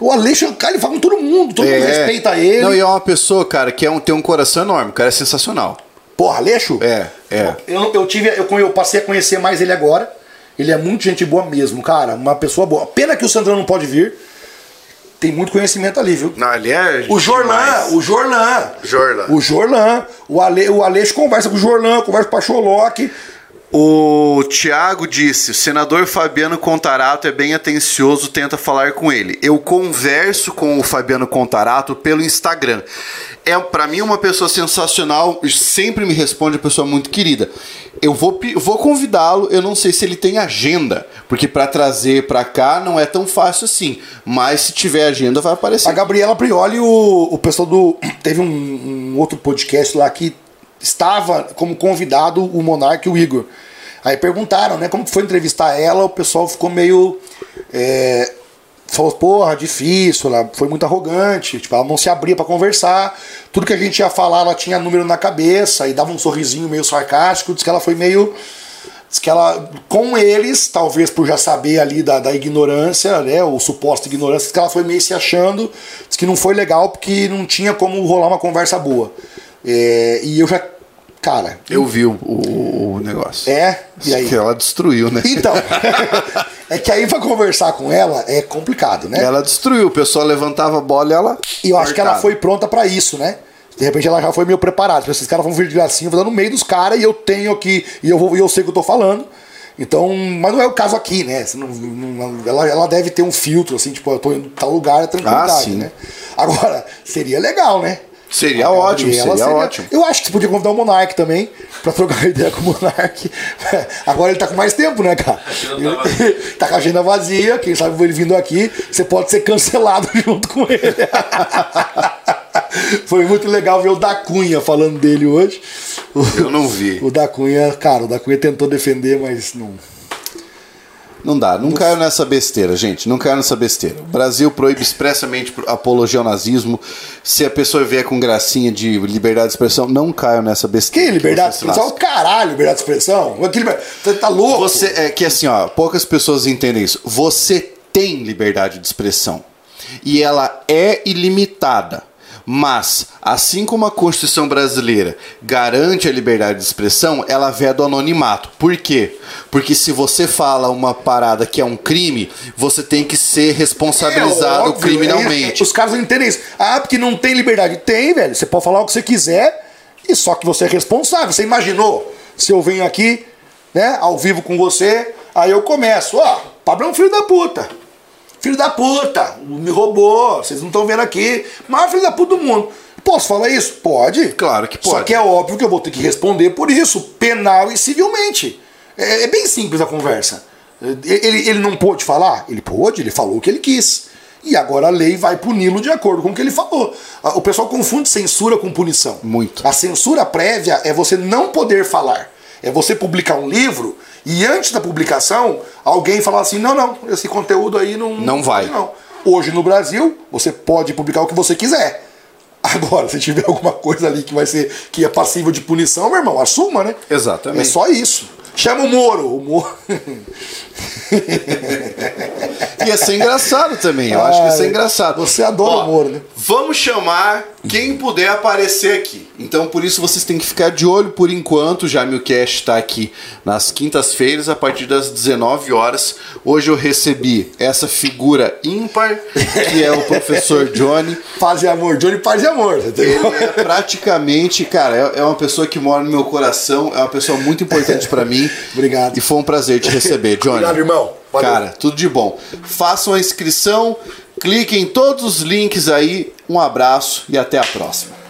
O Aleixo, cara, ele fala com todo mundo, todo mundo respeita ele. Não, e é uma pessoa, cara, que é um, tem um coração enorme. O cara é sensacional. Porra, Aleixo? É, é. Eu, eu tive, eu, eu passei a conhecer mais ele agora. Ele é muito gente boa mesmo, cara. Uma pessoa boa. Pena que o Sandrão não pode vir. Tem muito conhecimento ali, viu? Não, ele é. O Jorlan, o Jorlan. Jorlan. O Jorlan. O, Ale, o Aleixo conversa com o Jorlan, conversa com o Pacholoc. O Thiago disse: o senador Fabiano Contarato é bem atencioso, tenta falar com ele. Eu converso com o Fabiano Contarato pelo Instagram. É para mim uma pessoa sensacional, sempre me responde, uma pessoa muito querida. Eu vou, vou convidá-lo, eu não sei se ele tem agenda, porque para trazer para cá não é tão fácil assim. Mas se tiver agenda, vai aparecer. A Gabriela Prioli, o, o pessoal do. [CLEARS THROAT] Teve um, um outro podcast lá que estava como convidado o Monark e o Igor. Aí perguntaram, né? Como foi entrevistar ela, o pessoal ficou meio. É, falou, porra, difícil, ela foi muito arrogante, tipo, ela não se abria para conversar. Tudo que a gente ia falar, ela tinha número na cabeça e dava um sorrisinho meio sarcástico, diz que ela foi meio. Diz que ela, com eles, talvez por já saber ali da, da ignorância, né, ou suposta ignorância, diz que ela foi meio se achando, diz que não foi legal porque não tinha como rolar uma conversa boa. É, e eu já Cara. Eu vi o, o, o negócio. É? E aí? Que ela destruiu, né? Então. [LAUGHS] é que aí pra conversar com ela é complicado, né? Ela destruiu, o pessoal levantava a bola e ela. E eu acho que ela foi pronta para isso, né? De repente ela já foi meio preparada. Tipo, esses caras vão vir de gracinha, vou dar no meio dos caras e eu tenho aqui, e eu, vou, e eu sei o que eu tô falando. Então, mas não é o caso aqui, né? Não, não, ela, ela deve ter um filtro, assim, tipo, eu tô em tal lugar, é tranquilidade, ah, sim. né? Agora, seria legal, né? Seria ótimo, seria, seria, ótimo. Eu acho que você podia convidar o Monark também, pra trocar ideia com o Monark. [LAUGHS] Agora ele tá com mais tempo, né, cara? Ele, [LAUGHS] tá com a agenda vazia, quem sabe ele vindo aqui, você pode ser cancelado [LAUGHS] junto com ele. Foi muito legal ver o da Cunha falando dele hoje. Eu não vi. O da Cunha, cara, o da Cunha tentou defender, mas não. Não dá, não caiu nessa besteira, gente. Não caiu nessa besteira. O Brasil proíbe expressamente apologia ao nazismo. Se a pessoa vier com gracinha de liberdade de expressão, não caiu nessa besteira. Que liberdade de expressão? Caralho, liberdade de expressão? Você tá louco? Você, é que assim, ó, poucas pessoas entendem isso. Você tem liberdade de expressão. E ela é ilimitada. Mas, assim como a Constituição brasileira garante a liberdade de expressão, ela veda o anonimato. Por quê? Porque se você fala uma parada que é um crime, você tem que ser responsabilizado é óbvio, criminalmente. É, os caras não entendem isso. Ah, porque não tem liberdade. Tem, velho. Você pode falar o que você quiser, e só que você é responsável. Você imaginou se eu venho aqui, né, ao vivo com você, aí eu começo, ó, Pablo é um filho da puta. Filho da puta, me roubou, vocês não estão vendo aqui. Maior filho da puta do mundo. Posso falar isso? Pode. Claro que pode. Só que é óbvio que eu vou ter que responder por isso, penal e civilmente. É, é bem simples a conversa. Ele, ele não pôde falar? Ele pôde, ele falou o que ele quis. E agora a lei vai puni-lo de acordo com o que ele falou. O pessoal confunde censura com punição. Muito. A censura prévia é você não poder falar. É você publicar um livro e antes da publicação, alguém falar assim: não, não, esse conteúdo aí não. Não vai. Não. Hoje no Brasil, você pode publicar o que você quiser. [LAUGHS] Agora, se tiver alguma coisa ali que vai ser que é passível de punição, meu irmão, assuma, né? Exatamente. É só isso. Chama o Moro. O Moro. [LAUGHS] ia ser engraçado também. Eu ah, acho que ia ser engraçado. Você adora Ó, o Moro, né? Vamos chamar quem puder aparecer aqui. Então, por isso, vocês têm que ficar de olho por enquanto. Já meu cast está aqui nas quintas-feiras, a partir das 19 horas. Hoje eu recebi essa figura ímpar, que é o professor Johnny. Paz e amor. Johnny Paz e amor. Ele é praticamente, cara, é, é uma pessoa que mora no meu coração, é uma pessoa muito importante para mim. Obrigado. E foi um prazer te receber, Johnny. Obrigado, irmão. Valeu. Cara, tudo de bom. Façam a inscrição, cliquem em todos os links aí. Um abraço e até a próxima.